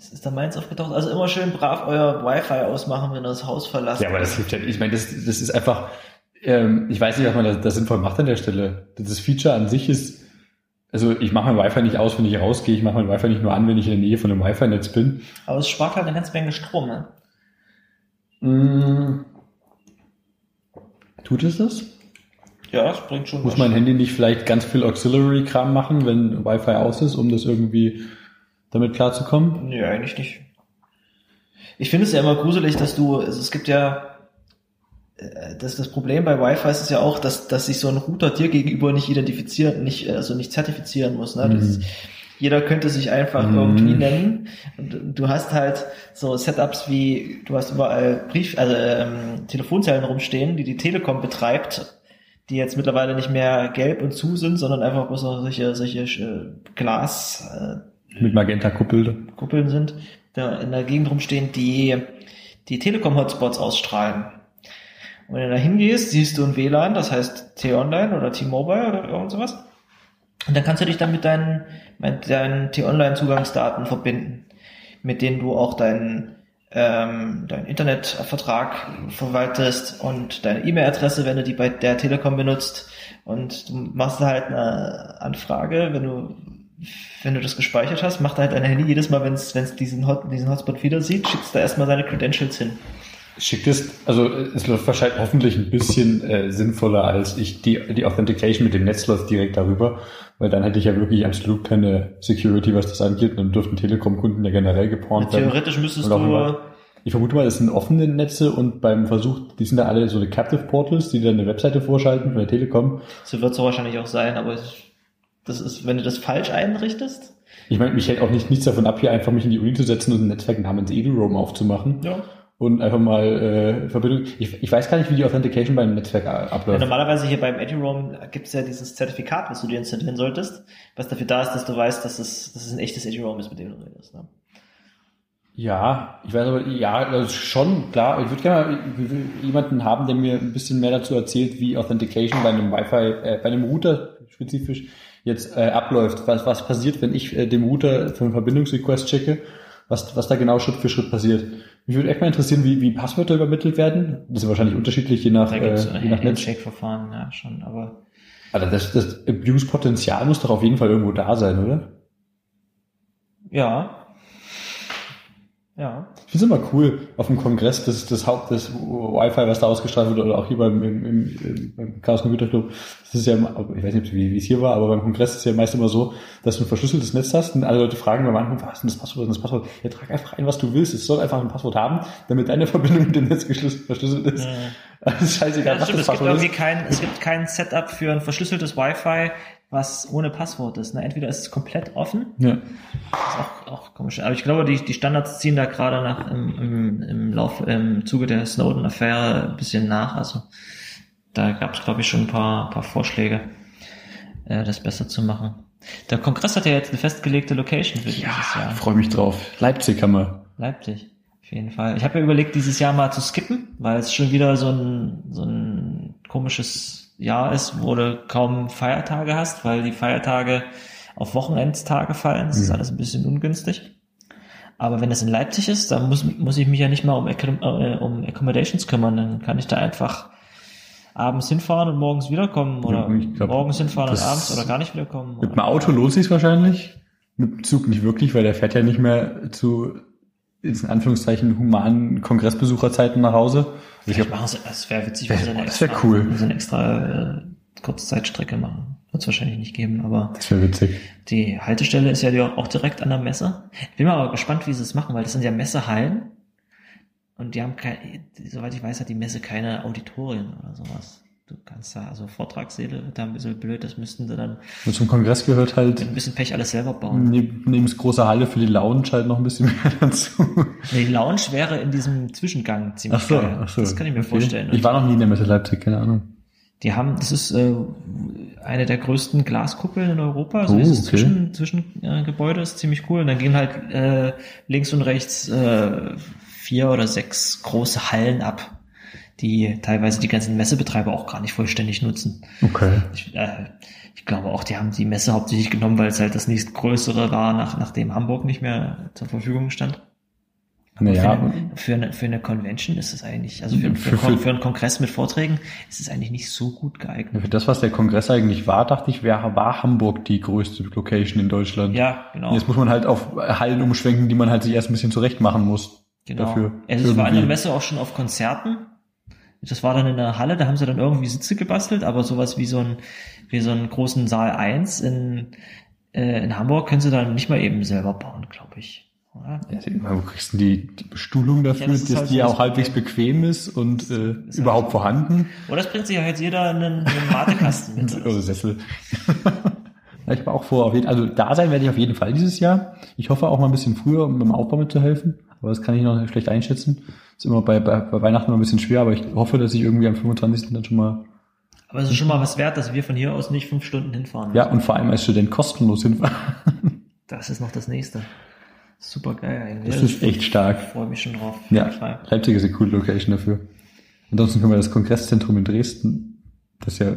Es ist da meins aufgetaucht. Also immer schön brav euer Wi-Fi ausmachen, wenn ihr das Haus verlasst. Ja, aber das hilft ja. Ich meine, das, das ist einfach, ähm, ich weiß nicht, was man da, da sinnvoll macht an der Stelle. Das Feature an sich ist, also ich mache mein Wi-Fi nicht aus, wenn ich rausgehe. Ich mache mein Wi-Fi nicht nur an, wenn ich in der Nähe von einem Wi-Fi-Netz bin. Aber es spart halt eine ganze Menge Strom, ne? Mm. Tut es das? Ja, das bringt schon Muss mein Handy nicht vielleicht ganz viel Auxiliary-Kram machen, wenn Wi-Fi aus ist, um das irgendwie damit klarzukommen? Nee, eigentlich nicht. Ich finde es ja immer gruselig, dass du, also es gibt ja, äh, das, das Problem bei Wi-Fi ist ja auch, dass, dass sich so ein Router dir gegenüber nicht identifizieren, nicht, also nicht zertifizieren muss. Ne? Das, Mhm. Jeder könnte sich einfach Mhm. irgendwie nennen. Und du hast halt so Setups wie, du hast überall Brief, also ähm, Telefonzellen rumstehen, die die Telekom betreibt, die jetzt mittlerweile nicht mehr gelb und zu sind, sondern einfach bloß noch solche, solche äh, Glas, äh, Mit Magenta-Kuppel. Kuppeln sind, da in der Gegend rumstehen, die die Telekom-Hotspots ausstrahlen. Und wenn du da hingehst, siehst du ein WLAN, das heißt T-Online oder T-Mobile oder irgend sowas. Und dann kannst du dich dann mit deinen, mit deinen T-Online-Zugangsdaten verbinden, mit denen du auch deinen ähm, deinen Internetvertrag verwaltest und deine E-Mail-Adresse, wenn du die bei der Telekom benutzt. Und du machst halt eine Anfrage, wenn du wenn du das gespeichert hast, macht halt dein Handy jedes Mal, wenn es diesen, Hot, diesen Hotspot wieder sieht, schickst da erstmal seine Credentials hin. Schickt es, also es läuft wahrscheinlich hoffentlich ein bisschen äh, sinnvoller als ich die, die Authentication mit dem Netz läuft direkt darüber, weil dann hätte ich ja wirklich absolut keine Security, was das angeht, und dann dürften Telekom-Kunden ja generell gepornt werden. Theoretisch müsstest du, immer- Ich vermute mal, das sind offene Netze und beim Versuch, die sind da alle so eine Captive Portals, die dann eine Webseite vorschalten von der Telekom. So wird es wahrscheinlich auch sein, aber ich, das ist, wenn du das falsch einrichtest. Ich meine, mich hält auch nicht nichts davon ab, hier einfach mich in die Uni zu setzen und ein Netzwerk namens EduRoam aufzumachen. Ja. Und einfach mal äh, Verbindung. Ich, ich weiß gar nicht, wie die Authentication beim Netzwerk Ja, abläuft. normalerweise hier beim EduRoam gibt es ja dieses Zertifikat, was du dir installieren solltest, was dafür da ist, dass du weißt, dass es, dass es ein echtes EduRoam ist, mit dem du redest. Ne? Ja, ich weiß aber, ja, das ist schon klar. Ich würde gerne mal jemanden haben, der mir ein bisschen mehr dazu erzählt, wie Authentication bei einem Wi-Fi, äh, bei einem Router spezifisch jetzt äh, abläuft. Was, was passiert, wenn ich äh, dem Router für einen Verbindungsrequest checke? Was, was da genau Schritt für Schritt passiert. Mich würde echt mal interessieren, wie, wie Passwörter übermittelt werden. Das ist wahrscheinlich unterschiedlich, je nach, Da äh, je nach Netz. Handshake-Verfahren, ja schon, aber Also das, das Abuse-Potenzial muss doch auf jeden Fall irgendwo da sein, oder? ja. Ja. Ich finde es immer cool, auf dem Kongress das, das Haupt, das Wi-Fi, was da ausgestrahlt wird, oder auch hier beim, im, im, beim Chaos Computer Club, das ist ja, ich weiß nicht, wie, wie es hier war, aber beim Kongress ist es ja meist immer so, dass du ein verschlüsseltes Netz hast und alle Leute fragen beim Anfang, was ist denn das Passwort, was ist das Passwort? Ja, trag einfach ein, was du willst, es soll einfach ein Passwort haben, damit deine Verbindung mit dem Netz verschlüsselt ist. Das ist scheißegal, Ja, was stimmt, das es gibt irgendwie ist. kein, es gibt kein Setup für ein verschlüsseltes Wi-Fi, was ohne Passwort ist. Ne? Entweder ist es komplett offen, Ja. ist auch, auch komisch. Aber ich glaube, die, die Standards ziehen da gerade nach im, im, im Lauf, im Zuge der Snowden-Affäre ein bisschen nach. Also da gab es, glaube ich, schon ein paar, paar Vorschläge, äh, das besser zu machen. Der Kongress hat ja jetzt eine festgelegte Location für dieses Ja, Jahr. freue mich drauf. Leipzig haben wir. Leipzig, auf jeden Fall. Ich habe mir überlegt, dieses Jahr mal zu skippen, weil es schon wieder so ein, so ein komisches Jahr ist, wo du kaum Feiertage hast, weil die Feiertage auf Wochenendtage fallen. Das ist Mhm. alles ein bisschen ungünstig. Aber wenn es in Leipzig ist, dann muss, muss ich mich ja nicht mal um, äh, um Accommodations kümmern. Dann kann ich da einfach abends hinfahren und morgens wiederkommen oder glaub, morgens hinfahren und das- abends oder gar nicht wiederkommen. Mit dem Auto lohnt sich wahrscheinlich. Mit dem Zug nicht wirklich, weil der fährt ja nicht mehr zu, in Anführungszeichen, humanen Kongressbesucherzeiten nach Hause. Ich Vielleicht hab, machen sie, es wäre witzig, Wär- wenn sie eine das extra, cool. sie eine extra äh, Kurzzeitstrecke machen. Wird es wahrscheinlich nicht geben, aber das wäre witzig. die Haltestelle ist ja auch direkt an der Messe. Ich bin mal aber gespannt, wie sie es machen, weil das sind ja Messehallen und die haben kein, soweit ich weiß, hat die Messe keine Auditorien oder sowas. Du kannst da, also Vortragssäle da ein bisschen blöd, das müssten sie dann Und zum Kongress gehört halt mit ein bisschen Pech alles selber bauen. neben, neben das große Halle für die Lounge halt noch ein bisschen mehr dazu. Die Lounge wäre in diesem Zwischengang ziemlich Ach so, geil. ach so. Das kann ich mir Okay. vorstellen. Ich war noch nie in der Messe Leipzig, keine Ahnung. Die haben, das ist äh, eine der größten Glaskuppeln in Europa. Also Oh, dieses okay. Zwischen, Zwischengebäude äh, ist ziemlich cool. Und dann gehen halt äh, links und rechts äh, vier oder sechs große Hallen ab, die teilweise die ganzen Messebetreiber auch gar nicht vollständig nutzen. Okay. Ich, äh, ich glaube auch, die haben die Messe hauptsächlich genommen, weil es halt das nächstgrößere war, nach, nachdem Hamburg nicht mehr zur Verfügung stand. Naja, Für, eine, für, eine, für eine Convention ist es eigentlich, also für, für, Für- für- einen Kongress mit Vorträgen ist es eigentlich nicht so gut geeignet. für das, was der Kongress eigentlich war, dachte ich, wäre, war Hamburg die größte Location in Deutschland. Ja, genau. Jetzt muss man halt auf Hallen umschwenken, die man halt sich erst ein bisschen zurecht machen muss. genau. dafür ich war irgendwie- Messe auch schon auf Konzerten. Das war dann in der Halle, da haben sie dann irgendwie Sitze gebastelt, aber sowas wie so ein, wie so einen großen Saal 1 in, äh, in Hamburg können sie dann nicht mal eben selber bauen, glaube ich. Ja, wo kriegst du die, die Bestuhlung dafür, Ja, das dass halt die auch halbwegs bequem ist und äh, ist überhaupt halt- vorhanden? Oder es bringt sich ja jetzt jeder einen, einen Matekasten mit. oder so. Oder Sessel. ich habe auch vor, auf jeden, also da sein werde ich auf jeden Fall dieses Jahr. Ich hoffe auch mal ein bisschen früher, um beim Aufbau mitzuhelfen. Aber das kann ich noch schlecht einschätzen. Ist immer bei, bei, bei Weihnachten immer ein bisschen schwer, aber ich hoffe, dass ich irgendwie am 25. dann schon mal, Aber es ist schon mal was wert, dass wir von hier aus nicht fünf Stunden hinfahren. ja, und vor allem als Student kostenlos hinfahren. Das ist noch das nächste. Super geil eigentlich. Das ist echt stark. Ich freue mich schon drauf. Auf Ja. Leipzig ist eine coole Location dafür. Ansonsten können wir das Kongresszentrum in Dresden, das ist ja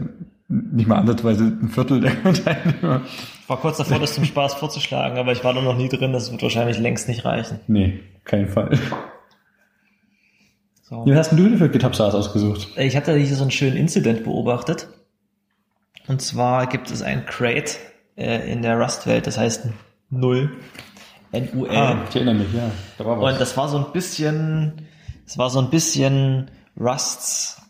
nicht mal ansatzweise ein Viertel der Teilnehmer. Ich war kurz davor, das zum Spaß vorzuschlagen, aber ich war da noch nie drin. Das wird wahrscheinlich längst nicht reichen. Nee, kein Fall. So. Wie hast denn du denn für GitHub SaaS ausgesucht? Ich hatte hier so einen schönen Incident beobachtet. Und zwar gibt es ein Crate äh, in der Rust-Welt, das heißt Null. N-U-L. ich erinnere mich, ja. Da war Und das war so ein bisschen, es war so ein bisschen Rusts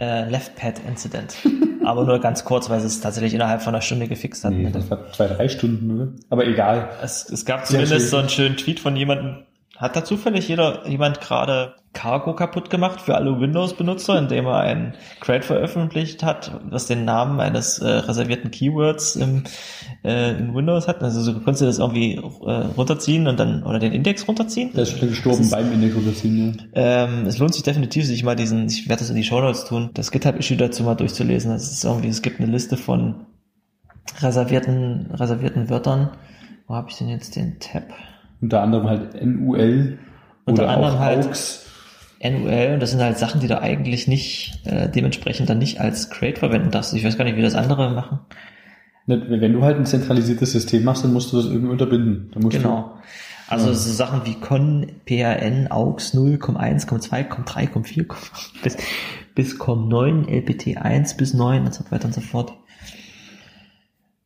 äh, Left Pad Incident. Aber nur ganz kurz, weil sie es tatsächlich innerhalb von einer Stunde gefixt hatten. Nee, das war zwei, drei Stunden, oder? Aber egal. Es, es gab Sehr zumindest schön. so einen schönen Tweet von jemandem, Hat da zufällig jeder, jemand gerade Cargo kaputt gemacht für alle Windows-Benutzer, indem er ein Crate veröffentlicht hat, was den Namen eines äh, reservierten Keywords im, äh, in Windows hat? Also so konntest du das irgendwie äh, runterziehen und dann, oder den Index runterziehen? Der ist schon gestorben ist- beim Index runterziehen, ja. Ähm, es lohnt sich definitiv, sich mal diesen, ich werde das in die Show Notes tun, das GitHub-Issue dazu mal durchzulesen. Das ist irgendwie, es gibt eine Liste von reservierten, reservierten Wörtern. Wo habe ich denn jetzt den Tab? Unter anderem halt NUL Unter oder anderem auch halt- AUX. NUL, und das sind halt Sachen, die du eigentlich nicht, äh, dementsprechend dann nicht als Crate verwenden darfst. Ich weiß gar nicht, wie das andere machen. Ne, Wenn du halt ein zentralisiertes System machst, dann musst du das irgendwie unterbinden. Genau. Also Ja. so Sachen wie Con, PAN, AUX 0, Com1, Com2, Com3, Com4, Com bis, bis Com9, LPT1 bis 9 und so weiter und so fort.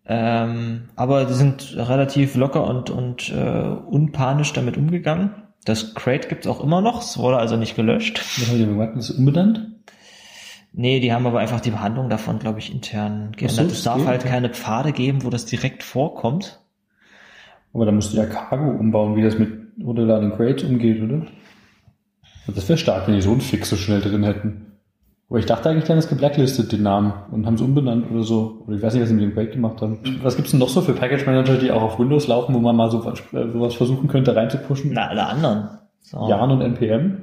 Ähm, aber die sind relativ locker und, und äh, unpanisch damit umgegangen. Das Crate gibt's auch immer noch, es wurde also nicht gelöscht. was haben die gemacht? Ist umbenannt? Nee, die haben aber einfach die Behandlung davon, glaube ich, intern geändert. das es darf geht, halt ja. keine Pfade geben, wo das direkt vorkommt. Aber da musst du ja Cargo umbauen, wie das mit runterladenen Crates umgeht, oder? Das wäre stark, wenn die so einen Fix so schnell drin hätten. Aber ich dachte eigentlich, die haben es geblacklistet, den Namen, und haben es umbenannt oder so. Oder ich weiß nicht, was sie mit dem Crate gemacht haben. Was gibt's denn noch so für Package Manager, die auch auf Windows laufen, wo man mal so was, äh, sowas versuchen könnte reinzupushen? Na, alle anderen. So. Jan und NPM?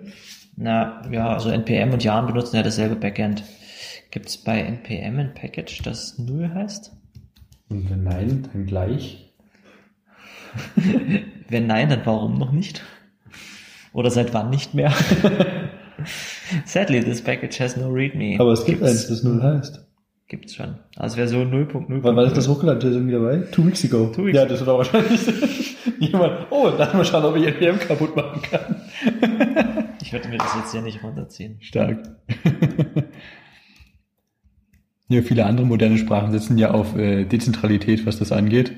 Na, ja, also NPM und Jan benutzen ja dasselbe Backend. Gibt's bei NPM ein Package, das null heißt? Und wenn nein, dann gleich. Wenn nein, dann warum noch nicht? Oder seit wann nicht mehr? Sadly, this package has no readme. Aber es gibt Gibt's- eins, das null heißt. Gibt's schon. Also Version 0.0. Wann war das das hochgeladen? Ist irgendwie dabei? Two weeks ago. Two weeks ja, das wird auch wahrscheinlich jemand, oh, lass mal schauen, ob ich NPM kaputt machen kann. Ich würde mir das jetzt hier nicht runterziehen. Stark. ja, viele andere moderne Sprachen setzen ja auf äh, Dezentralität, was das angeht.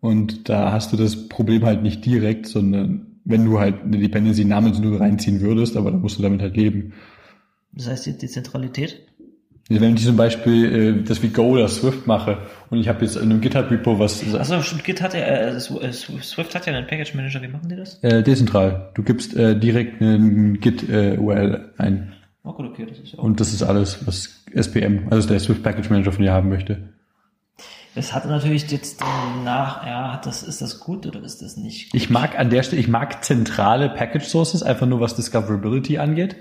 Und da hast du das Problem halt nicht direkt, sondern wenn du halt eine Dependency namens nur reinziehen würdest, aber dann musst du damit halt leben. Das heißt, die Dezentralität? Wenn ich zum Beispiel äh, das wie Go oder Swift mache und ich habe jetzt in einem GitHub-Repo was Achso, Git hat ja, äh, Swift hat ja einen Package Manager, wie machen die das? äh, dezentral. Du gibst äh, direkt einen Git-URL ein. Oh gut, okay, das ist ja auch. Und das ist alles, was SPM, also der Swift Package Manager von dir haben möchte. Es hat natürlich jetzt nach, ja, hat das, ist das gut oder ist das nicht gut? Ich mag an der Stelle, ich mag zentrale Package Sources, einfach nur was Discoverability angeht.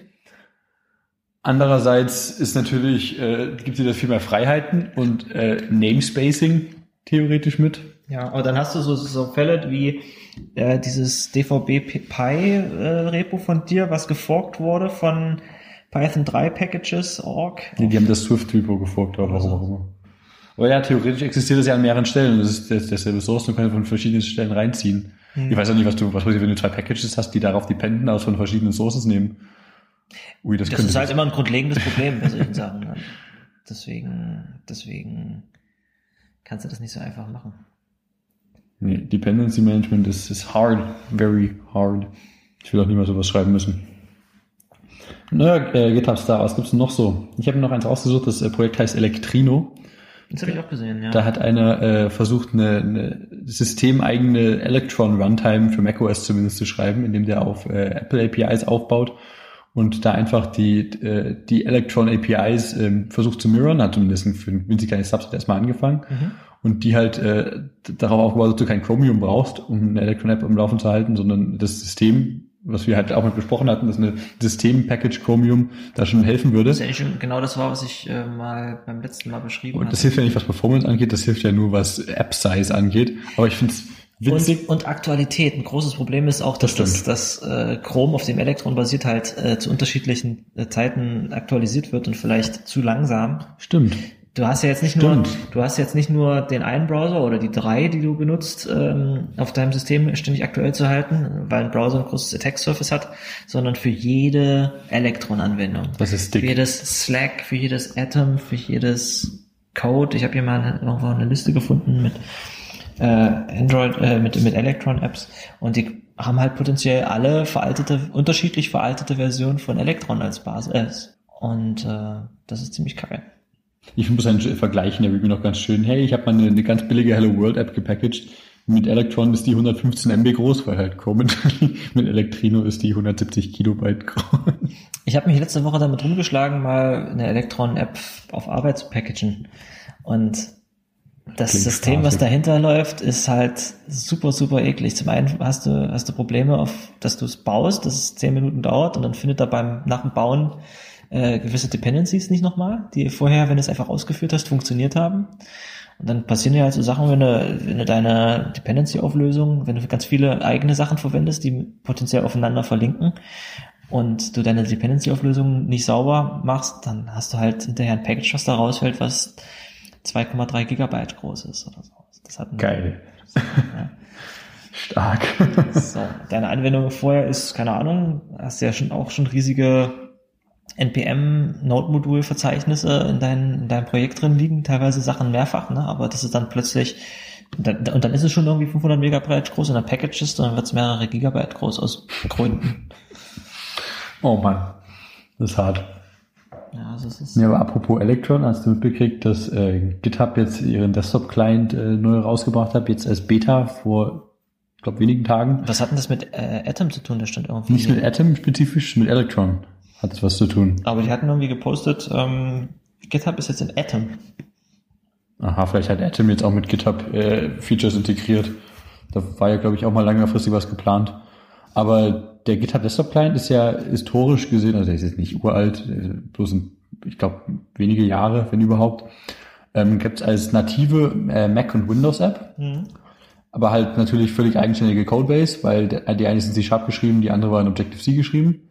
Andererseits ist natürlich, äh, gibt dir das viel mehr Freiheiten und äh, Namespacing theoretisch mit. Ja, aber dann hast du so, so Fälle wie äh, dieses DVB-Pi-Repo von dir, was geforkt wurde von Python 3 Packages org. Nee, die haben das Swift-Repo gefolgt, oder warum auch immer. Aber ja, theoretisch existiert das ja an mehreren Stellen. Das ist das- dasselbe Source, du kannst von verschiedenen Stellen reinziehen. Ich weiß auch nicht, was du, was passiert, wenn du zwei Packages hast, die darauf dependen, aus von verschiedenen Sources nehmen. Ui, das, Das ist halt immer ein grundlegendes Problem bei solchen Sachen. ne? Deswegen, deswegen kannst du das nicht so einfach machen. Nee, Dependency Management ist, ist hard, very hard. Ich will auch nicht mehr sowas schreiben müssen. Naja, äh, GitHub Star, was gibt's denn noch so? Ich habe noch eins ausgesucht, das äh, Projekt heißt Electrino. Das habe ich auch gesehen, ja. Da hat einer äh, versucht, eine, eine systemeigene Electron Runtime für macOS zumindest zu schreiben, indem der auf äh, Apple APIs aufbaut und da einfach die, äh, die Electron APIs ähm, versucht zu mirrorn, hat zumindest für ein winzig kleines Subset erstmal angefangen Mhm. und die halt äh, darauf aufgebaut, dass du kein Chromium brauchst, um eine Electron-App am Laufen zu halten, sondern das System, was wir halt auch mit besprochen hatten, dass eine System-Package Chromium da schon helfen würde. Das ist ja eigentlich schon genau das war, was ich äh, mal beim letzten Mal beschrieben Und das hatte. hilft ja nicht, was Performance angeht, das hilft ja nur, was App-Size angeht. Aber ich finde es witzig. Und, und Aktualität. Ein großes Problem ist auch, dass Das das, das äh, Chrome, auf dem Elektron basiert, halt äh, zu unterschiedlichen äh, Zeiten aktualisiert wird und vielleicht zu langsam. Stimmt. Du hast ja jetzt nicht Stimmt. nur, du hast jetzt nicht nur den einen Browser oder die drei, die du benutzt, ähm, auf deinem System ständig aktuell zu halten, weil ein Browser ein großes Attack-Surface hat, sondern für jede Elektron-Anwendung. Das ist Für dick. jedes Slack, für jedes Atom, für jedes Code. Ich habe hier mal eine, irgendwo eine Liste gefunden mit äh, Android, äh, mit, mit Electron-Apps und die haben halt potenziell alle veraltete, unterschiedlich veraltete Versionen von Electron als Basis. Und äh, das ist ziemlich kacke. Ich muss einen Vergleich in der Review noch ganz schön. Hey, ich habe mal eine, eine ganz billige Hello World App gepackaged. Mit Electron ist die 115 MB groß, weil halt Chrome mit Electrino ist die 170 Kilobyte groß. Ich habe mich letzte Woche damit rumgeschlagen, mal eine Electron-App auf Arbeit zu packagen. Und das Klingt System, spaßig. was dahinter läuft, ist halt super, super eklig. Zum einen hast du, hast du Probleme, auf, dass du es baust, dass es zehn Minuten dauert und dann findet er beim, nach dem Bauen äh, gewisse Dependencies nicht nochmal, die vorher, wenn du es einfach ausgeführt hast, funktioniert haben. Und dann passieren ja halt so Sachen, wenn du, wenn du deine Dependency-Auflösung, wenn du ganz viele eigene Sachen verwendest, die potenziell aufeinander verlinken und du deine Dependency-Auflösung nicht sauber machst, dann hast du halt hinterher ein Package, was da rausfällt, was 2,3 Gigabyte groß ist oder so. Das hat Geil. Ja. Stark. So, deine Anwendung vorher ist, keine Ahnung, hast ja schon auch schon riesige NPM-Node-Modul-Verzeichnisse in, dein, in deinem Projekt drin liegen, teilweise Sachen mehrfach, ne? aber das ist dann plötzlich, und dann, und dann ist es schon irgendwie 500 Megabyte groß in der Package ist, und dann wird es mehrere Gigabyte groß aus Gründen. Oh Mann, das ist hart. Ja, also es ist. Ja, aber apropos Electron, hast du mitbekriegt, dass äh, GitHub jetzt ihren Desktop-Client äh, neu rausgebracht hat, jetzt als Beta vor, ich glaube, wenigen Tagen. Was hat denn das mit äh, Atom zu tun? Das stand irgendwie. Nicht mit Atom spezifisch, mit Electron hat es was zu tun. Aber die hatten irgendwie gepostet, ähm, GitHub ist jetzt in Atom. Aha, vielleicht hat Atom jetzt auch mit GitHub äh, Features integriert. Da war ja, glaube ich, auch mal langfristig was geplant. Aber der GitHub Desktop Client ist ja historisch gesehen, also der ist jetzt nicht uralt, bloß ein, ich glaube wenige Jahre, wenn überhaupt, ähm, gibt es als native äh, Mac und Windows App. Mhm. Aber halt natürlich völlig eigenständige Codebase, weil die eine ist in C-Sharp geschrieben, die andere war in Objective-C geschrieben.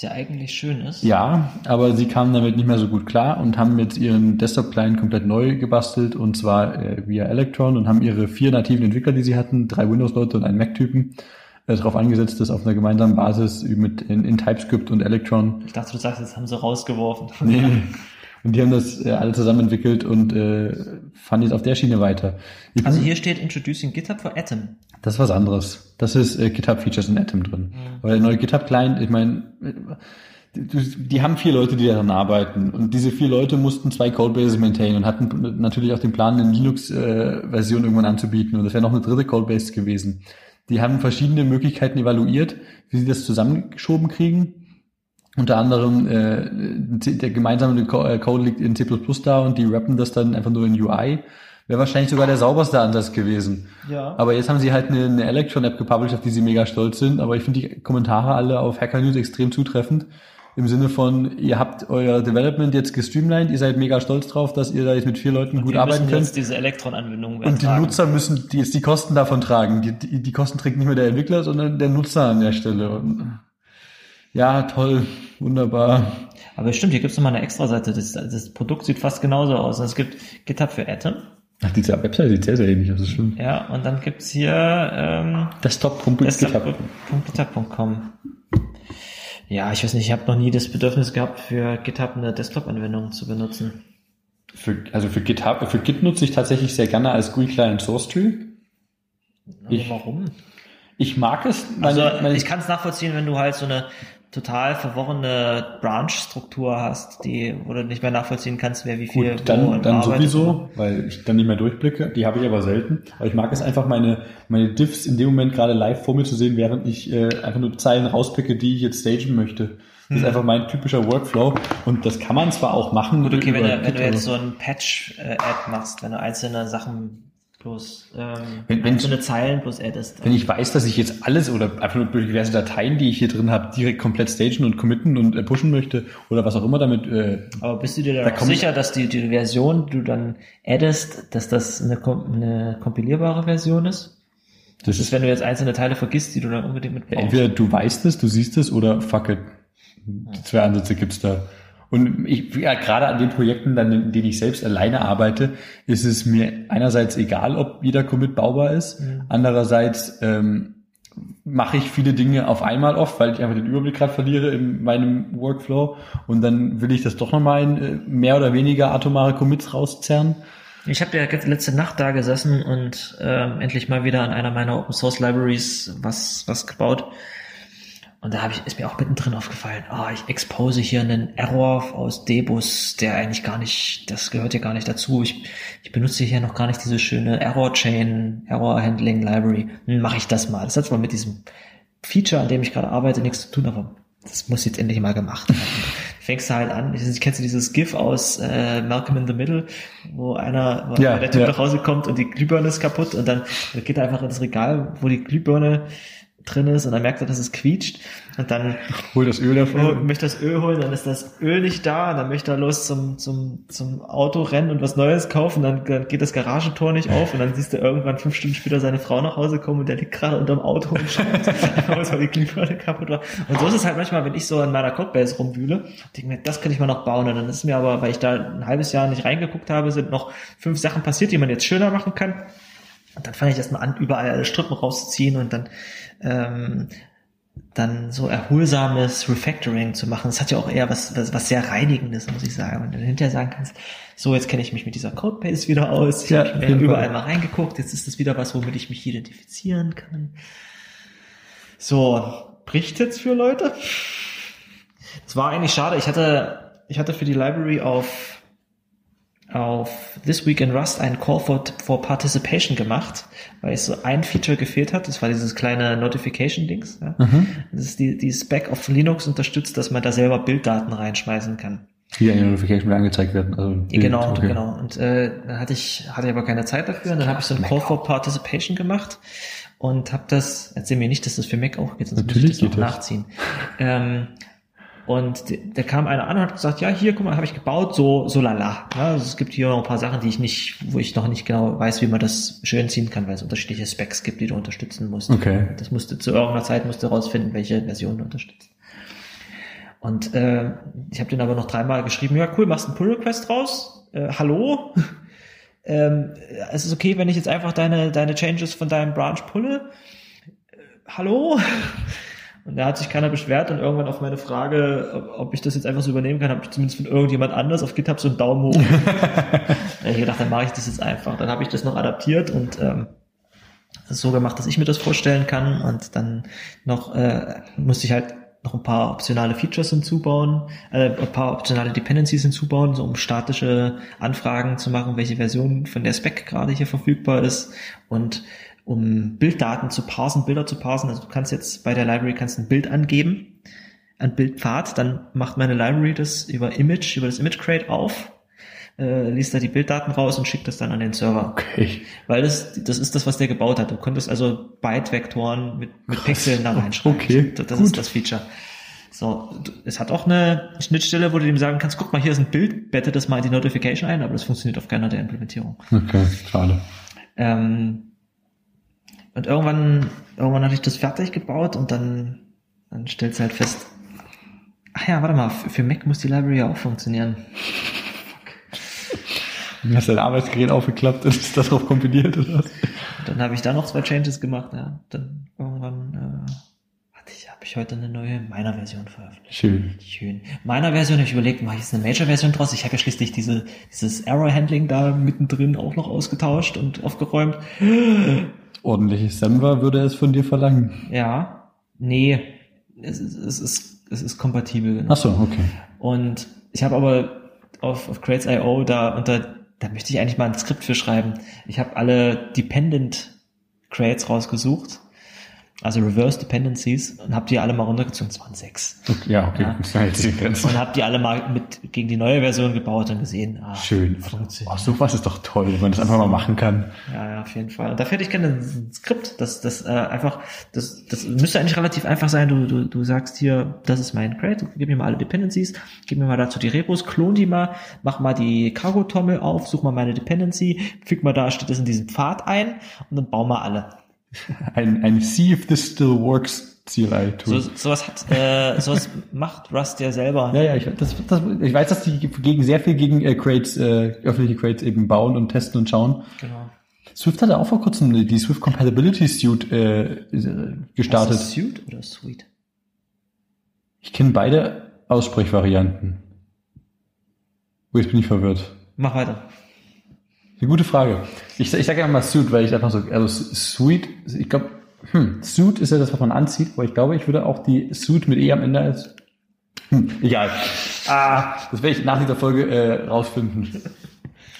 Was ja eigentlich schön ist. Ja, aber sie kamen damit nicht mehr so gut klar und haben mit ihren Desktop-Client komplett neu gebastelt und zwar äh, via Electron und haben ihre vier nativen Entwickler, die sie hatten, drei Windows-Leute und einen Mac-Typen, äh, darauf angesetzt ist, auf einer gemeinsamen Basis mit in, in, TypeScript und Electron. Ich dachte, du sagst, das haben sie rausgeworfen. Nee. Und die haben das äh, alle zusammen entwickelt und äh, fahren jetzt auf der Schiene weiter. Ich also hier steht Introducing GitHub for Atom. Das ist was anderes. Das ist äh, GitHub Features in Atom drin. Mhm. Weil der neue GitHub Client, ich meine, die haben vier Leute, die daran arbeiten. Und diese vier Leute mussten zwei Codebases maintainen und hatten natürlich auch den Plan, eine Linux-Version äh, irgendwann anzubieten. Und das wäre noch eine dritte Codebase gewesen. Die haben verschiedene Möglichkeiten evaluiert, wie sie das zusammengeschoben kriegen. Unter anderem äh, der gemeinsame äh, Code liegt in C++ da und die rappen das dann einfach nur in UI. Wäre wahrscheinlich sogar der sauberste Ansatz gewesen. Ja. Aber jetzt haben sie halt eine, eine Electron-App gepublished, auf die sie mega stolz sind. Aber ich finde die Kommentare alle auf Hacker News extrem zutreffend im Sinne von, ihr habt euer Development jetzt gestreamlined, ihr seid mega stolz drauf, dass ihr da jetzt mit vier Leuten und gut arbeiten könnt. Jetzt diese Elektron-Anwendung Und die. Nutzer müssen die jetzt die Kosten davon tragen. Die, die, die Kosten trägt nicht mehr der Entwickler, sondern der Nutzer an der Stelle. Und ja, toll, wunderbar. Aber stimmt, hier gibt es nochmal eine extra Seite. Das, das Produkt sieht fast genauso aus. Es gibt GitHub für Atom. Ach, diese Webseite sieht sehr, sehr ähnlich aus, das stimmt. Ja, und dann gibt's hier ähm, desktop.github.com. Desktop. Ja, ich weiß nicht, ich habe noch nie das Bedürfnis gehabt, für GitHub eine Desktop-Anwendung zu benutzen. Für, also für GitHub, für Git nutze ich tatsächlich sehr gerne als GUI Client Source Tree. Ich, warum? Ich mag es. Meine, also meine ich kann es nachvollziehen, wenn du halt so eine total verworrene Branch-Struktur hast, die, wo du nicht mehr nachvollziehen kannst, wer wie viel Gut, dann, dann sowieso, weil ich dann nicht mehr durchblicke. Die habe ich aber selten. Aber ich mag es einfach, meine, meine Diffs in dem Moment gerade live vor mir zu sehen, während ich äh, einfach nur Zeilen rauspicke, die ich jetzt stagen möchte. Das ist hm. einfach mein typischer Workflow. Und das kann man zwar auch machen. Gut, okay, wenn du, wenn du jetzt so ein Patch-Ad machst, wenn du einzelne Sachen bloß ähm, wenn, wenn einzelne Zeilen bloß addest. Wenn ich weiß, dass ich jetzt alles oder einfach nur diverse Dateien, die ich hier drin habe, direkt komplett stagen und committen und äh, pushen möchte oder was auch immer damit. Äh, Aber bist du dir da, sicher, dass die, die Version, die du dann addest, dass das eine, eine kompilierbare Version ist? Das ist, wenn du jetzt einzelne Teile vergisst, die du dann unbedingt mit brauchst. Entweder du weißt es, du siehst es oder fuck it. Die zwei Ansätze gibt's da. Und ich, ja, gerade an den Projekten, dann, in denen ich selbst alleine arbeite, ist es mir einerseits egal, ob jeder Commit baubar ist. Mhm. Andererseits ähm, mache ich viele Dinge auf einmal oft, weil ich einfach den Überblick gerade verliere in meinem Workflow. Und dann will ich das doch nochmal in äh, mehr oder weniger atomare Commits rauszerren. Ich habe ja letzte Nacht da gesessen und ähm, endlich mal wieder an einer meiner Open Source Libraries was was gebaut Und da hab ich, ist mir auch mittendrin aufgefallen, ah, ich expose hier einen Error aus Debus, der eigentlich gar nicht, das gehört ja gar nicht dazu. Ich, ich benutze hier noch gar nicht diese schöne Error Chain, Error Handling Library. Hm, Mache ich das mal. Das hat zwar mit diesem Feature, an dem ich gerade arbeite, nichts zu tun, aber das muss jetzt endlich mal gemacht werden. Fängst du halt an, ich kennst du dieses GIF aus äh, Malcolm in the Middle, wo einer, wo Ja, der Typ ja. nach Hause kommt und die Glühbirne ist kaputt und dann geht er einfach ins Regal, wo die Glühbirne drin ist und dann merkt er, dass es quietscht und dann Hol das Öl oh, davon. möchte das Öl holen, dann ist das Öl nicht da, dann möchte er los zum, zum, zum Auto rennen und was Neues kaufen, dann, dann geht das Garagentor nicht auf und dann siehst du irgendwann fünf Stunden später seine Frau nach Hause kommen und der liegt gerade unterm Auto und schaut, weil die Glühbirne kaputt war. Und so ist es halt manchmal, wenn ich so an meiner Codebase rumwühle, denke mir, das könnte ich mal noch bauen und dann ist mir aber, weil ich da ein halbes Jahr nicht reingeguckt habe, sind noch fünf Sachen passiert, die man jetzt schöner machen kann. Und dann fange ich erstmal an, überall alle Strippen rauszuziehen und dann ähm, dann so erholsames Refactoring zu machen. Das hat ja auch eher was, was, was sehr Reinigendes, muss ich sagen. Und dann hinterher sagen kannst, so, jetzt kenne ich mich mit dieser Codebase wieder aus. Ich Ja, habe überall Fall. mal reingeguckt. Jetzt ist das wieder was, womit ich mich identifizieren kann. So, bricht jetzt für Leute? Es war eigentlich schade. Ich hatte, ich hatte für die Library auf auf This Week in Rust einen Call for, for Participation gemacht, weil es so ein Feature gefehlt hat. Das war dieses kleine Notification-Dings. Ja. Das ist die, die Spec auf Linux unterstützt, dass man da selber Bilddaten reinschmeißen kann. Die eine Notification wieder angezeigt werden. Also, Genau, okay. genau. Und äh, dann hatte ich hatte ich aber keine Zeit dafür. Und dann habe ich so einen Call for Participation gemacht und habe das. Erzähl mir nicht, dass das für Mac auch geht, sonst Natürlich muss ich das geht noch das. nachziehen. Ähm, und da kam einer an und hat gesagt, ja, hier, guck mal, habe ich gebaut, so, so lala. Ja, also es gibt hier noch ein paar Sachen, die ich nicht, wo ich noch nicht genau weiß, wie man das schön ziehen kann, weil es unterschiedliche Specs gibt, die du unterstützen musst. Okay. Das musste zu irgendeiner Zeit musste rausfinden, welche Version du unterstützt. Und äh, ich habe den aber noch dreimal geschrieben, ja cool, machst einen Pull-Request raus. Äh, hallo? ähm, es ist okay, wenn ich jetzt einfach deine, deine Changes von deinem Branch pulle. Äh, hallo? Und da hat sich keiner beschwert und irgendwann auf meine Frage, ob, ob ich das jetzt einfach so übernehmen kann, habe ich zumindest von irgendjemand anders auf GitHub so einen Daumen hoch. da hab ich gedacht, dann mache ich das jetzt einfach. Dann habe ich das noch adaptiert und ähm, so gemacht, dass ich mir das vorstellen kann. Und dann noch äh, musste ich halt noch ein paar optionale Features hinzubauen, äh, ein paar optionale Dependencies hinzubauen, so um statische Anfragen zu machen, welche Version von der Spec gerade hier verfügbar ist und um Bilddaten zu parsen, Bilder zu parsen. Also du kannst jetzt bei der Library kannst ein Bild angeben, ein Bildpfad, dann macht meine Library das über Image, über das Image Crate auf, äh, liest da die Bilddaten raus und schickt das dann an den Server. Okay. Weil das, das ist das, was der gebaut hat. Du konntest also Byte-Vektoren mit, mit Pixeln da reinschreiben. Okay, Das, das ist das Feature. So, es hat auch eine Schnittstelle, wo du dem sagen kannst, guck mal, hier ist ein Bild, bette das mal in die Notification ein, aber das funktioniert auf keiner der Implementierung. Okay, schade. Ähm, und irgendwann, irgendwann hatte ich das fertig gebaut und dann, dann stellst du halt fest, ach ja, warte mal, für Mac muss die Library ja auch funktionieren. Du hast dein Arbeitsgerät aufgeklappt und ist darauf kompiliert oder was? Dann habe ich da noch zwei Changes gemacht, ja. Dann irgendwann äh, hatte ich, habe ich heute eine neue meiner Version veröffentlicht. Schön. Schön. Meiner Version habe ich überlegt, mache ich jetzt eine Major-Version draus? Ich habe ja schließlich diese, dieses Error-Handling da mittendrin auch noch ausgetauscht und aufgeräumt. Ordentliches Semver würde es von dir verlangen. Ja, nee, es ist, es ist, es ist kompatibel. genug. Ach so, okay. Und ich habe aber auf, auf Crates.io da unter, da möchte ich eigentlich mal ein Skript für schreiben. Ich habe alle Dependent Crates rausgesucht, also Reverse Dependencies, und habe die alle mal runtergezogen. Es waren sechs. okay ja, okay. Ja. Und habe die alle mal mit gegen die neue Version gebaut und gesehen. Ah, Schön. Funktioniert. Oh, sowas ist doch toll, wenn man das einfach mal machen kann. Ja, ja, auf jeden Fall. Und dafür hätte ich gerne ein Skript, das, das äh, einfach, das, das müsste eigentlich relativ einfach sein. Du, du, du sagst hier, das ist mein Crate, gib mir mal alle Dependencies, gib mir mal dazu die Repos, klon die mal, mach mal die Cargo-Tommel auf, such mal meine Dependency, füg mal da, steht das in diesen Pfad ein und dann bau mal alle. Ein, ein See if this still works So, CLI-Tool. sowas hat, äh, sowas macht Rust ja selber. ja, ja, ich, das, das, ich weiß, dass die gegen sehr viel gegen äh, Crates, äh, öffentliche Crates eben bauen und testen und schauen. Genau. Swift hatte auch vor kurzem die Swift Compatibility Suite äh, gestartet. Ist das Suite oder Suite? Ich kenne beide Aussprechvarianten. Oh, jetzt bin ich verwirrt. Mach weiter. Eine gute Frage. Ich, ich sage einfach mal Suite, weil ich einfach so, also Suite, ich glaube, Hm, Suit ist ja das, was man anzieht, aber ich glaube, ich würde auch die Suit mit E am Ende als. Hm, egal. Ah, das werde ich nach dieser Folge äh, rausfinden.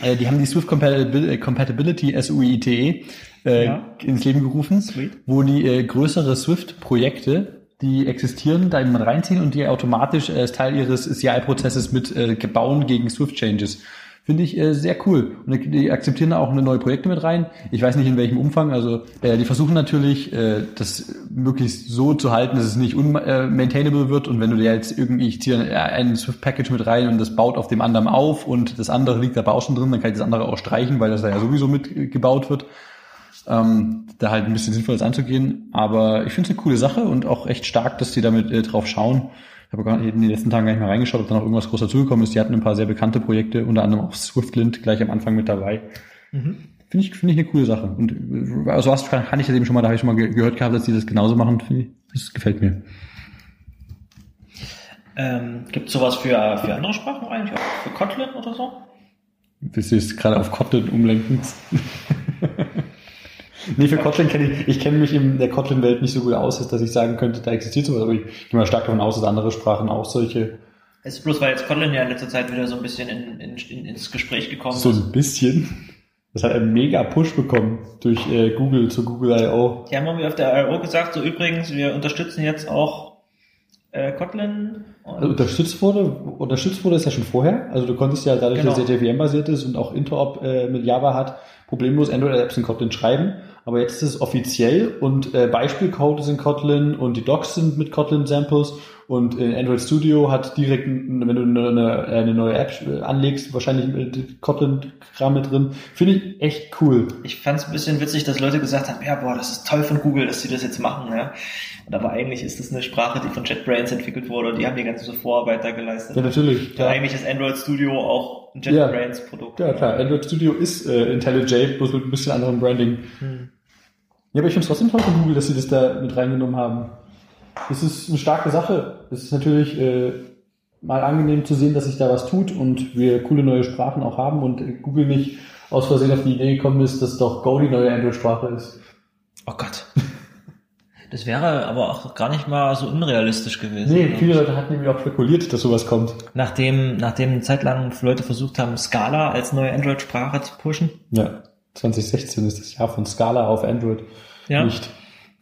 Äh, die haben die Swift äh, Compatibility SUITE äh, Ja. ins Leben gerufen, Sweet. wo die äh, größere Swift-Projekte, die existieren, da jemand reinziehen und die automatisch äh, als Teil ihres CI-Prozesses mit äh, bauen gegen Swift-Changes. Finde ich äh, sehr cool. Und die- akzeptieren da auch eine neue Projekte mit rein. Ich weiß nicht in welchem Umfang. Also äh, die versuchen natürlich, äh, das möglichst so zu halten, dass es nicht unmaintainable wird. Und wenn du dir jetzt irgendwie, ich ziehe ein- ein Swift-Package mit rein und das baut auf dem anderen auf und das andere liegt aber auch schon drin, dann kann ich das andere auch streichen, weil das da ja sowieso mitgebaut wird. Ähm, da halt ein bisschen sinnvoll ist anzugehen. Aber ich finde es eine coole Sache und auch echt stark, dass die damit äh, drauf schauen. Ich habe gar nicht- in den letzten Tagen gar nicht mehr reingeschaut, ob da noch irgendwas groß dazugekommen ist. Die hatten ein paar sehr bekannte Projekte, unter anderem auch Swiftlint gleich am Anfang mit dabei. Finde ich, finde ich eine coole Sache. Und äh, also was kann, ich das eben schon mal, da habe ich schon mal ge gehört gehabt, dass die das genauso machen. Finde ich, das gefällt mir. Ähm, Gibt es sowas für, für andere Sprachen eigentlich auch? Für Kotlin oder so? Du jetzt gerade auf Kotlin umlenken? Nee, für Kotlin kenne ich, ich kenne mich in der Kotlin-Welt nicht so gut aus, dass ich sagen könnte, da existiert sowas, aber ich gehe mal stark davon aus, dass andere Sprachen auch solche, Es ist bloß, weil jetzt Kotlin ja in letzter Zeit wieder so ein bisschen in, in, in, ins Gespräch gekommen so ist. ein bisschen, das hat einen mega Push bekommen durch äh, Google zu Google I.O. Die haben irgendwie auf der I.O. gesagt, so übrigens, wir unterstützen jetzt auch äh, Kotlin. Also unterstützt wurde, unterstützt wurde es ja schon vorher. Also du konntest ja dadurch, Genau. dass der JVM-basiert ist und auch Interop äh, mit Java hat, problemlos Android-Apps in Kotlin schreiben. Aber jetzt ist es offiziell und äh, Beispielcode ist in Kotlin und die Docs sind mit Kotlin-Samples und äh, Android Studio hat direkt, wenn du eine, eine, neue App äh, anlegst, wahrscheinlich mit Kotlin-Kram mit drin. Finde ich echt cool. ich fand es ein bisschen witzig, dass Leute gesagt haben, ja, boah, das ist toll von Google, dass sie das jetzt machen. Ja. Und aber eigentlich ist das eine Sprache, die von JetBrains entwickelt wurde und die haben die ganze Vorarbeit da geleistet. Ja, natürlich. Ja. Eigentlich ist Android Studio auch ein JetBrains-Produkt. Ja, klar. Android Studio ist äh, IntelliJ, bloß mit ein bisschen anderem Branding. Hm. Ja, aber ich finde es trotzdem toll von Google, dass sie das da mit reingenommen haben. Das ist eine starke Sache. Es ist natürlich äh, mal angenehm zu sehen, dass sich da was tut und wir coole neue Sprachen auch haben und äh, Google nicht aus Versehen auf die Idee gekommen ist, dass doch Go die neue Android-Sprache ist. Oh Gott. Das wäre aber auch gar nicht mal so unrealistisch gewesen. Nee, viele. Leute hatten nämlich auch spekuliert, dass sowas kommt. Nachdem, nachdem eine Zeit lang Leute versucht haben, Scala als neue Android-Sprache zu pushen. Ja, 2016 ist das Jahr von Scala auf Android. Ja. Nicht.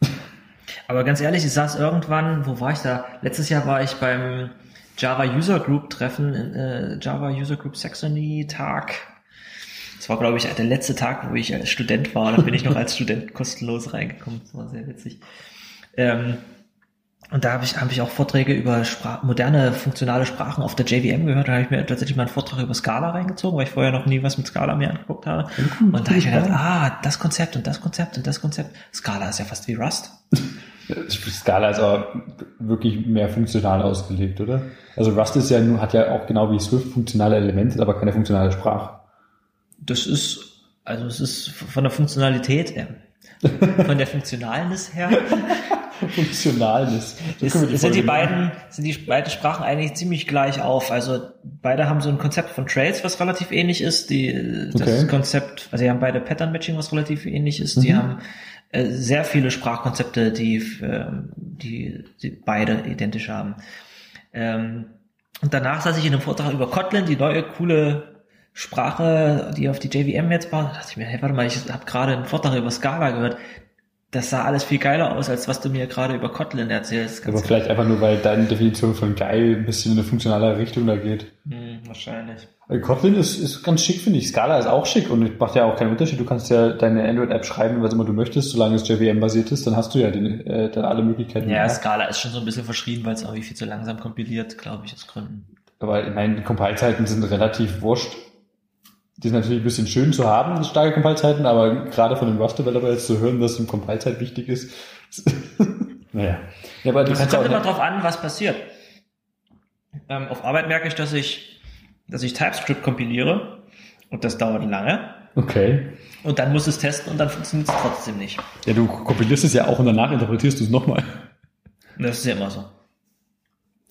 Aber ganz ehrlich, ich saß irgendwann, wo war ich da? Letztes Jahr war ich beim Java User Group Treffen, äh, Java User Group Saxony Tag. Das war, glaube ich, der letzte Tag, wo ich als Student war. Da bin ich noch als Student kostenlos reingekommen. Das war sehr witzig. Ähm, und da habe ich, hab ich auch Vorträge über Spra moderne funktionale Sprachen auf der JVM gehört. Da habe ich mir tatsächlich mal einen Vortrag über Scala reingezogen, weil ich vorher noch nie was mit Scala mir angeguckt habe. Und da habe ich mir gedacht, ah, das Konzept und das Konzept und das Konzept. Scala ist ja fast wie Rust. Scala ist aber wirklich mehr funktional ausgelegt, oder? Also Rust ist ja nur, hat ja auch genau wie Swift funktionale Elemente, aber keine funktionale Sprache. Das ist, also es ist von der Funktionalität, äh, von der Funktionalness her, Funktionalness. So ist, wir sind die beiden, sind die beiden Sprachen eigentlich ziemlich gleich auf. Also beide haben so ein Konzept von Trails, was relativ ähnlich ist. Die, das Okay. Konzept, also die haben beide Pattern Matching, was relativ ähnlich ist. Die Mhm. haben äh, sehr viele Sprachkonzepte, die, ähm, die, die beide identisch haben. Ähm, und danach saß ich in einem Vortrag über Kotlin, die neue coole Sprache, die auf die JVM jetzt bauen. Da dachte ich mir, hey, warte mal, ich habe gerade einen Vortrag über Scala gehört. Das sah alles viel geiler aus, als was du mir gerade über Kotlin erzählst. Aber vielleicht einfach nur, weil deine Definition von geil ein bisschen in eine funktionale Richtung da geht. Hm, wahrscheinlich. Äh, Kotlin ist, ist ganz schick, finde ich. Scala ist auch schick und macht ja auch keinen Unterschied. Du kannst ja deine Android-App schreiben, was immer du möchtest, solange es JVM-basiert ist, dann hast du ja den, äh, dann alle Möglichkeiten. Ja. Scala ist schon so ein bisschen verschrien, weil es irgendwie viel zu langsam kompiliert, glaube ich, aus Gründen. Aber ich meine, die Compile-Zeiten sind relativ wurscht. Die sind natürlich ein bisschen schön zu haben, starke Compile-Zeiten, aber gerade von den Rust-Developer jetzt zu hören, dass eine Compile-Zeit wichtig ist. naja. Ja, aber ja kommt immer drauf an, was passiert. Ähm, auf Arbeit merke ich, dass ich, dass ich TypeScript kompiliere und das dauert lange. Okay. Und dann muss es testen und dann funktioniert es trotzdem nicht. Ja, du kompilierst es ja auch und danach interpretierst du es nochmal. Das ist ja immer so.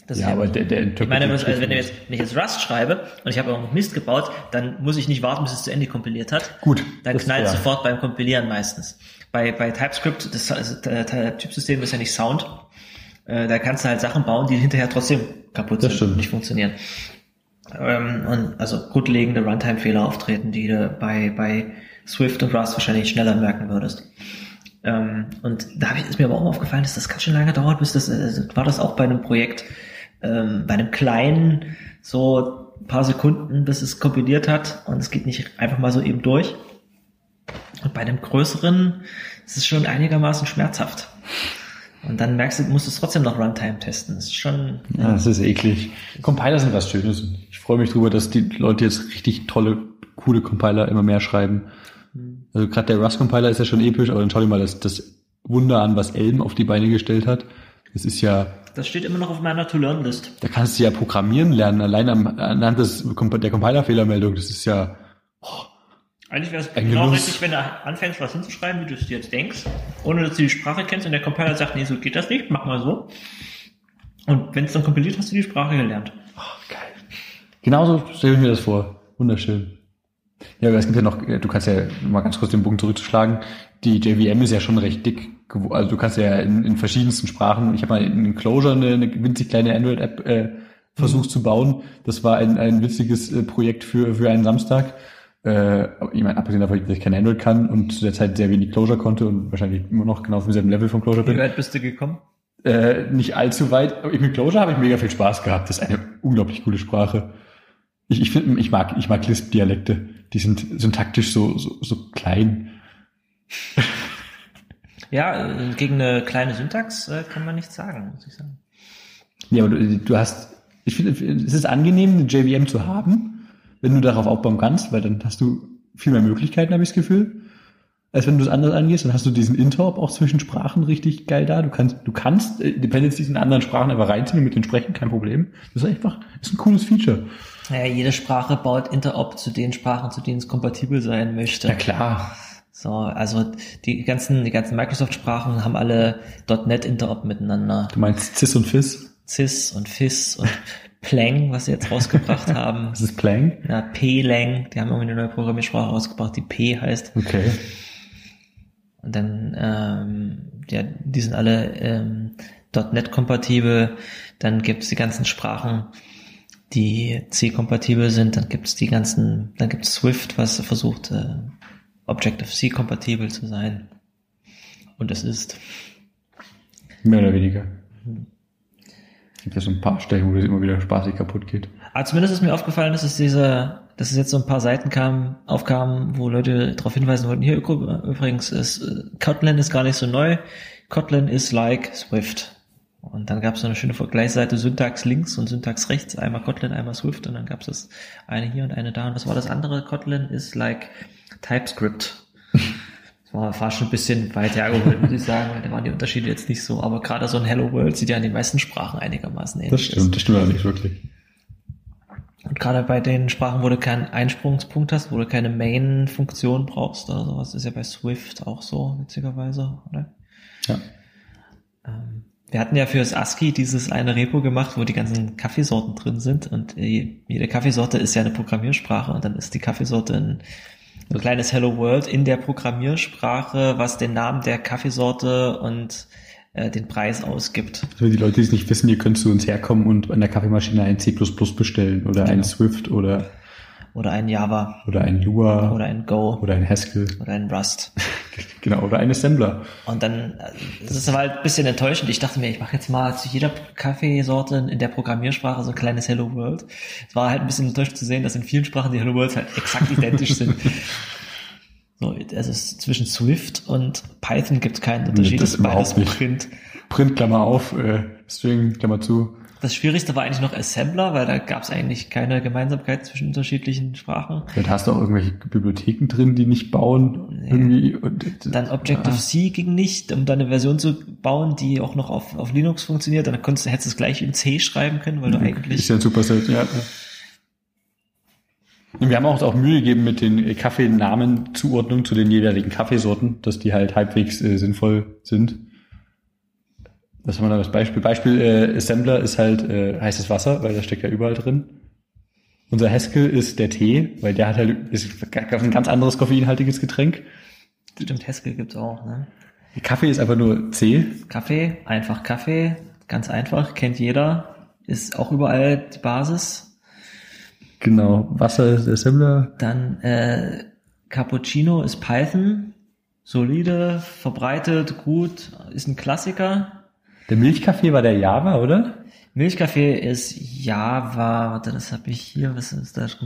Das Ja, aber der, der ich meine, also wenn, jetzt, wenn ich jetzt Rust schreibe und ich habe auch noch Mist gebaut, dann muss ich nicht warten, bis es zu Ende kompiliert hat. Gut, Dann das- knallt es ja. sofort beim Kompilieren meistens. Bei, bei TypeScript, das also, der Typsystem ist ja nicht Sound. Äh, da kannst du halt Sachen bauen, die hinterher trotzdem kaputt Das sind stimmt. und nicht funktionieren. Ähm, und also grundlegende Runtime-Fehler auftreten, die du bei, bei Swift und Rust wahrscheinlich schneller merken würdest. Ähm, und da ist mir aber auch aufgefallen, dass das ganz schön lange dauert, bis das, also war das auch bei einem Projekt, ähm, bei einem kleinen, so ein paar Sekunden, bis es kompiliert hat und es geht nicht einfach mal so eben durch. Und bei einem größeren ist es schon einigermaßen schmerzhaft. Und dann merkst du, musst du es trotzdem noch Runtime testen. Das ist schon, Ja, das ist eklig. Compiler sind was Schönes. Ich freue mich drüber, dass die Leute jetzt richtig tolle, coole Compiler immer mehr schreiben. Also gerade der Rust-Compiler ist ja schon episch, aber dann schau dir mal das, das Wunder an, was Elm auf die Beine gestellt hat. Das ist ja, das steht immer noch auf meiner To-Learn-List. da kannst du ja programmieren lernen, allein am, anhand des, der Compiler-Fehlermeldung. Das ist ja, Eigentlich wäre es genau Genuss. richtig, wenn du anfängst, was hinzuschreiben, wie du es dir jetzt denkst, ohne dass du die Sprache kennst und der Compiler sagt, nee, so geht das nicht, mach mal so. Und wenn es dann kompiliert, hast du die Sprache gelernt. geil. Genauso stelle ich mir das vor. Wunderschön. Ja, aber es gibt ja noch, du kannst ja mal ganz kurz den Bogen zurückzuschlagen. Die JVM ist ja schon recht dick. Also du kannst ja in, in verschiedensten Sprachen. Ich habe mal in Clojure eine, eine winzig kleine Android-App äh, versucht zu bauen. Das war ein, ein witziges äh, Projekt für, für einen Samstag. Äh, ich meine, abgesehen davon, dass ich kein Android kann und zu der Zeit sehr wenig Clojure konnte und wahrscheinlich immer noch genau auf demselben Level von Clojure Wie bin. weit bist du gekommen? Äh, nicht allzu weit. Aber mit Clojure habe ich mega viel Spaß gehabt. Das ist eine unglaublich coole Sprache. Ich, ich finde, ich mag, ich mag Lisp-Dialekte. Die sind syntaktisch so, so, so klein. Ja, gegen eine kleine Syntax äh, kann man nichts sagen, muss ich sagen. Ja, aber du, du hast, ich finde, es ist angenehm, eine JVM zu haben, wenn du darauf aufbauen kannst, weil dann hast du viel mehr Möglichkeiten, habe ich das Gefühl. Als wenn du es anders angehst, dann hast du diesen Interop auch zwischen Sprachen richtig geil da. Du kannst, du kannst äh, Dependencies in anderen Sprachen einfach reinziehen und mit denen sprechen, kein Problem. Das ist einfach, ist ein cooles Feature. Naja, jede Sprache baut Interop zu den Sprachen, zu denen es kompatibel sein möchte. Ja klar. So, also die ganzen, die ganzen Microsoft-Sprachen haben alle .NET Interop miteinander. Du meinst Cis und Fizz? Cis und Fizz und Plang, was sie jetzt rausgebracht haben. Das ist Plang? Ja, P-Lang, die haben irgendwie eine neue Programmiersprache rausgebracht, die P heißt. Okay. Und dann, ähm, ja, die sind alle ähm, .NET-kompatibel. Dann gibt's die ganzen Sprachen, die C-kompatibel sind. Dann gibt's die ganzen, dann gibt's Swift, was versucht, äh, Objective-C-kompatibel zu sein. Und es ist. Mehr oder weniger. Gibt ja so ein paar Stellen, wo das immer wieder spaßig kaputt geht. Aber zumindest ist mir aufgefallen, dass es diese, dass es jetzt so ein paar Seiten kam, aufkamen, wo Leute darauf hinweisen wollten, hier übrigens ist äh, Kotlin ist gar nicht so neu. Kotlin ist like Swift. Und dann gab es so eine schöne Vergleichsseite Syntax links und Syntax rechts, einmal Kotlin, einmal Swift und dann gab es das eine hier und eine da. Und was war das andere? Kotlin ist like TypeScript. Das war, war schon ein bisschen weit hergeholt, muss ich sagen, weil da waren die Unterschiede jetzt nicht so. Aber gerade so ein Hello World sieht ja in den meisten Sprachen einigermaßen ähnlich Das stimmt, das stimmt nicht wirklich. Und gerade bei den Sprachen, wo du keinen Einsprungspunkt hast, wo du keine Main-Funktion brauchst oder sowas, ist ja bei Swift auch so, witzigerweise, oder? Ja. Ähm, wir hatten ja fürs ASCII dieses eine Repo gemacht, wo die ganzen Kaffeesorten drin sind und äh, jede Kaffeesorte ist ja eine Programmiersprache und dann ist die Kaffeesorte ein, ein kleines Hello World in der Programmiersprache, was den Namen der Kaffeesorte und äh, den Preis ausgibt. Also die Leute, die es nicht wissen, ihr könnt zu uns herkommen und an der Kaffeemaschine ein C++ bestellen oder ein Genau. Swift oder, Oder ein Java oder ein Lua oder ein Go oder ein Haskell. oder ein Rust. Genau, oder ein Assembler. Und dann, äh, das ist halt ein bisschen enttäuschend. Ich dachte mir, ich mache jetzt mal zu jeder Kaffeesorte in der Programmiersprache so ein kleines Hello World. Es war halt ein bisschen enttäuschend zu sehen, dass in vielen Sprachen die Hello Worlds halt exakt identisch sind. So, also es, zwischen Swift und Python gibt es keinen Unterschied. das ist beides. Print. Print, Klammer auf, äh, String, Klammer zu. Das Schwierigste war eigentlich noch Assembler, weil da gab es eigentlich keine Gemeinsamkeit zwischen unterschiedlichen Sprachen. Dann hast du auch irgendwelche Bibliotheken drin, die nicht bauen. Nee. Irgendwie. Und, Dann Objective-C ging nicht, um da eine Version zu bauen, die auch noch auf, auf Linux funktioniert. Dann konntest, hättest du es gleich in C schreiben können, weil du eigentlich Ist ja ein Superset, ja. Und wir haben auch, auch Mühe gegeben mit den Kaffeenamenzuordnungen zu den jeweiligen Kaffeesorten, dass die halt halbwegs äh, sinnvoll sind. Was haben wir da als Beispiel? Beispiel äh, Assembler ist halt äh, heißes Wasser, weil da steckt ja überall drin. Unser Haskell ist der Tee, weil der hat halt ist ein ganz anderes koffeinhaltiges Getränk. Stimmt, Haskell gibt's auch, ne? Kaffee ist einfach nur C. Kaffee, einfach Kaffee, ganz einfach, kennt jeder, ist auch überall die Basis. Genau, Wasser ist Assembler. Dann äh, Cappuccino ist Python, solide, verbreitet, gut, ist ein Klassiker. Der Milchkaffee war der Java, oder? Milchkaffee ist Java, warte, das habe ich hier, was ist das?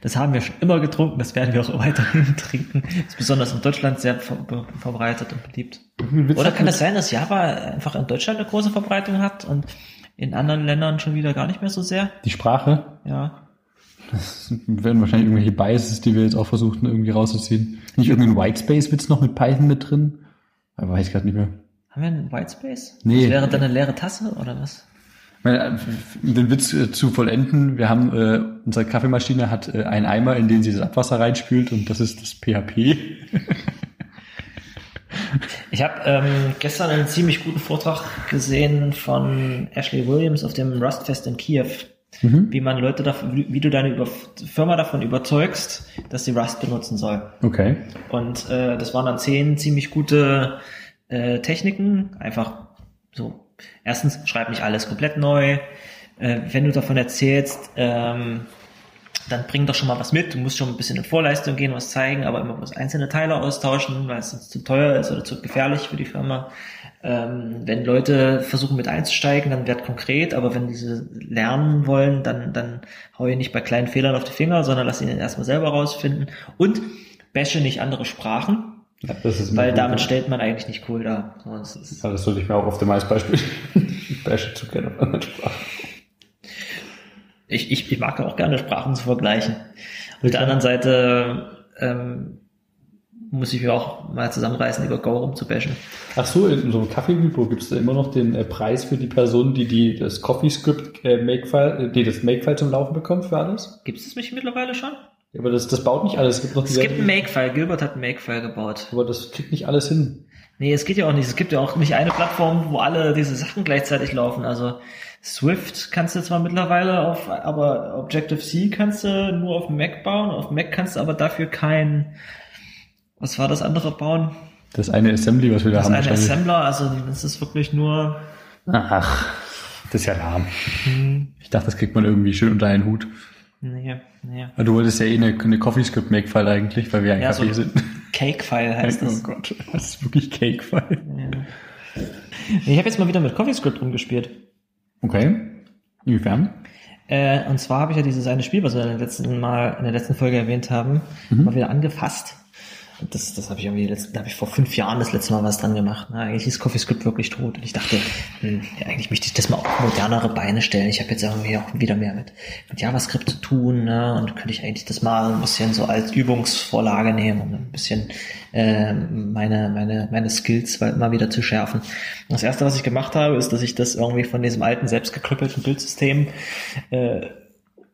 Das haben wir schon immer getrunken, das werden wir auch weiterhin trinken. Ist besonders in Deutschland sehr ver verbreitet und beliebt. Oder kann das sein, dass Java einfach in Deutschland eine große Verbreitung hat und in anderen Ländern schon wieder gar nicht mehr so sehr? Die Sprache? Ja. Das werden wahrscheinlich irgendwelche Biases, die wir jetzt auch versuchen irgendwie rauszuziehen. Nicht irgendein Whitespace-Witz noch mit Python mit drin? Aber weiß ich gerade nicht mehr. Haben wir einen Whitespace? Nee. Das wäre dann eine leere Tasse oder was? Um den Witz äh, zu vollenden, wir haben, äh, unsere Kaffeemaschine hat äh, einen Eimer, in den sie das Abwasser reinspült und das ist das PHP. Ich habe ähm, gestern einen ziemlich guten Vortrag gesehen von Ashley Williams auf dem Rustfest in Kiew, wie man Leute davon, wie, du deine Firma davon überzeugst, dass sie Rust benutzen soll. Okay. Und äh, das waren dann zehn ziemlich gute äh, Techniken. Einfach so. Erstens, schreib nicht alles komplett neu. Äh, wenn du davon erzählst, ähm, dann bring doch schon mal was mit. Du musst schon ein bisschen in Vorleistung gehen, was zeigen, aber immer bloß einzelne Teile austauschen, weil es zu teuer ist oder zu gefährlich für die Firma. Ähm, wenn Leute versuchen mit einzusteigen, dann werd konkret, aber wenn diese lernen wollen, dann, dann hau ich nicht bei kleinen Fehlern auf die Finger, sondern lass ihnen erstmal selber rausfinden. Und bashe nicht andere Sprachen, Ja, das ist weil damit gut. stellt man eigentlich nicht cool dar. Das ist, Ja, das sollte ich mir auch auf dem Eisbeispiel. bashe zu gerne auf anderen Sprachen. ich, ich, ich mag ja auch gerne Sprachen zu vergleichen. Auf der anderen Seite ähm, muss ich mir auch mal zusammenreißen, über Go rumzubashen. Ach so, in so einem Kaffee-Repo gibt es da immer noch den äh, Preis für die Person, die, die das CoffeeScript äh, Makefile, äh, die das Makefile zum Laufen bekommt für alles? Gibt es mich mittlerweile schon? Ja, aber das, das baut nicht alles. Es gibt noch Es die gibt ein Makefile. Gilbert hat ein Makefile gebaut. aber das kriegt nicht alles hin. Nee, es geht ja auch nicht. Es gibt ja auch nicht eine Plattform, wo alle diese Sachen gleichzeitig laufen. Also Swift kannst du zwar mittlerweile auf, aber Objective-C kannst du nur auf Mac bauen. Auf Mac kannst du aber dafür kein, was war das andere bauen? Das eine Assembly, was wir da Das haben. eine wahrscheinlich. Assembler, also das ist wirklich nur, Ach, das ist ja lahm. Ich dachte, das kriegt man irgendwie schön unter einen Hut. Nee, nee. Aber du wolltest ja eh eine, eine CoffeeScript Makefile eigentlich, weil wir ein Ja, Kaffee so- sind. Cake-File heißt Oh das. Gott, das ist wirklich Cakefile. Ja. Ich habe jetzt mal wieder mit CoffeeScript rumgespielt. Okay. Inwiefern? Äh, und zwar habe ich ja dieses eine Spiel, was wir in der letzten Mal in der letzten Folge erwähnt haben, mal wieder angefasst. Das, das habe ich irgendwie, letzt- da habe ich vor fünf Jahren das letzte Mal was dran gemacht. Na, eigentlich ist CoffeeScript wirklich tot. Und ich dachte, hm, ja, eigentlich möchte ich das mal auf modernere Beine stellen. Ich habe jetzt irgendwie auch wieder mehr mit, mit JavaScript zu tun, ne? Und könnte ich eigentlich das mal ein bisschen so als Übungsvorlage nehmen, um ein bisschen äh, meine, meine, meine Skills mal mal wieder zu schärfen. Das erste, was ich gemacht habe, ist, dass ich das irgendwie von diesem alten, selbstgeklüppelten Bildsystem äh,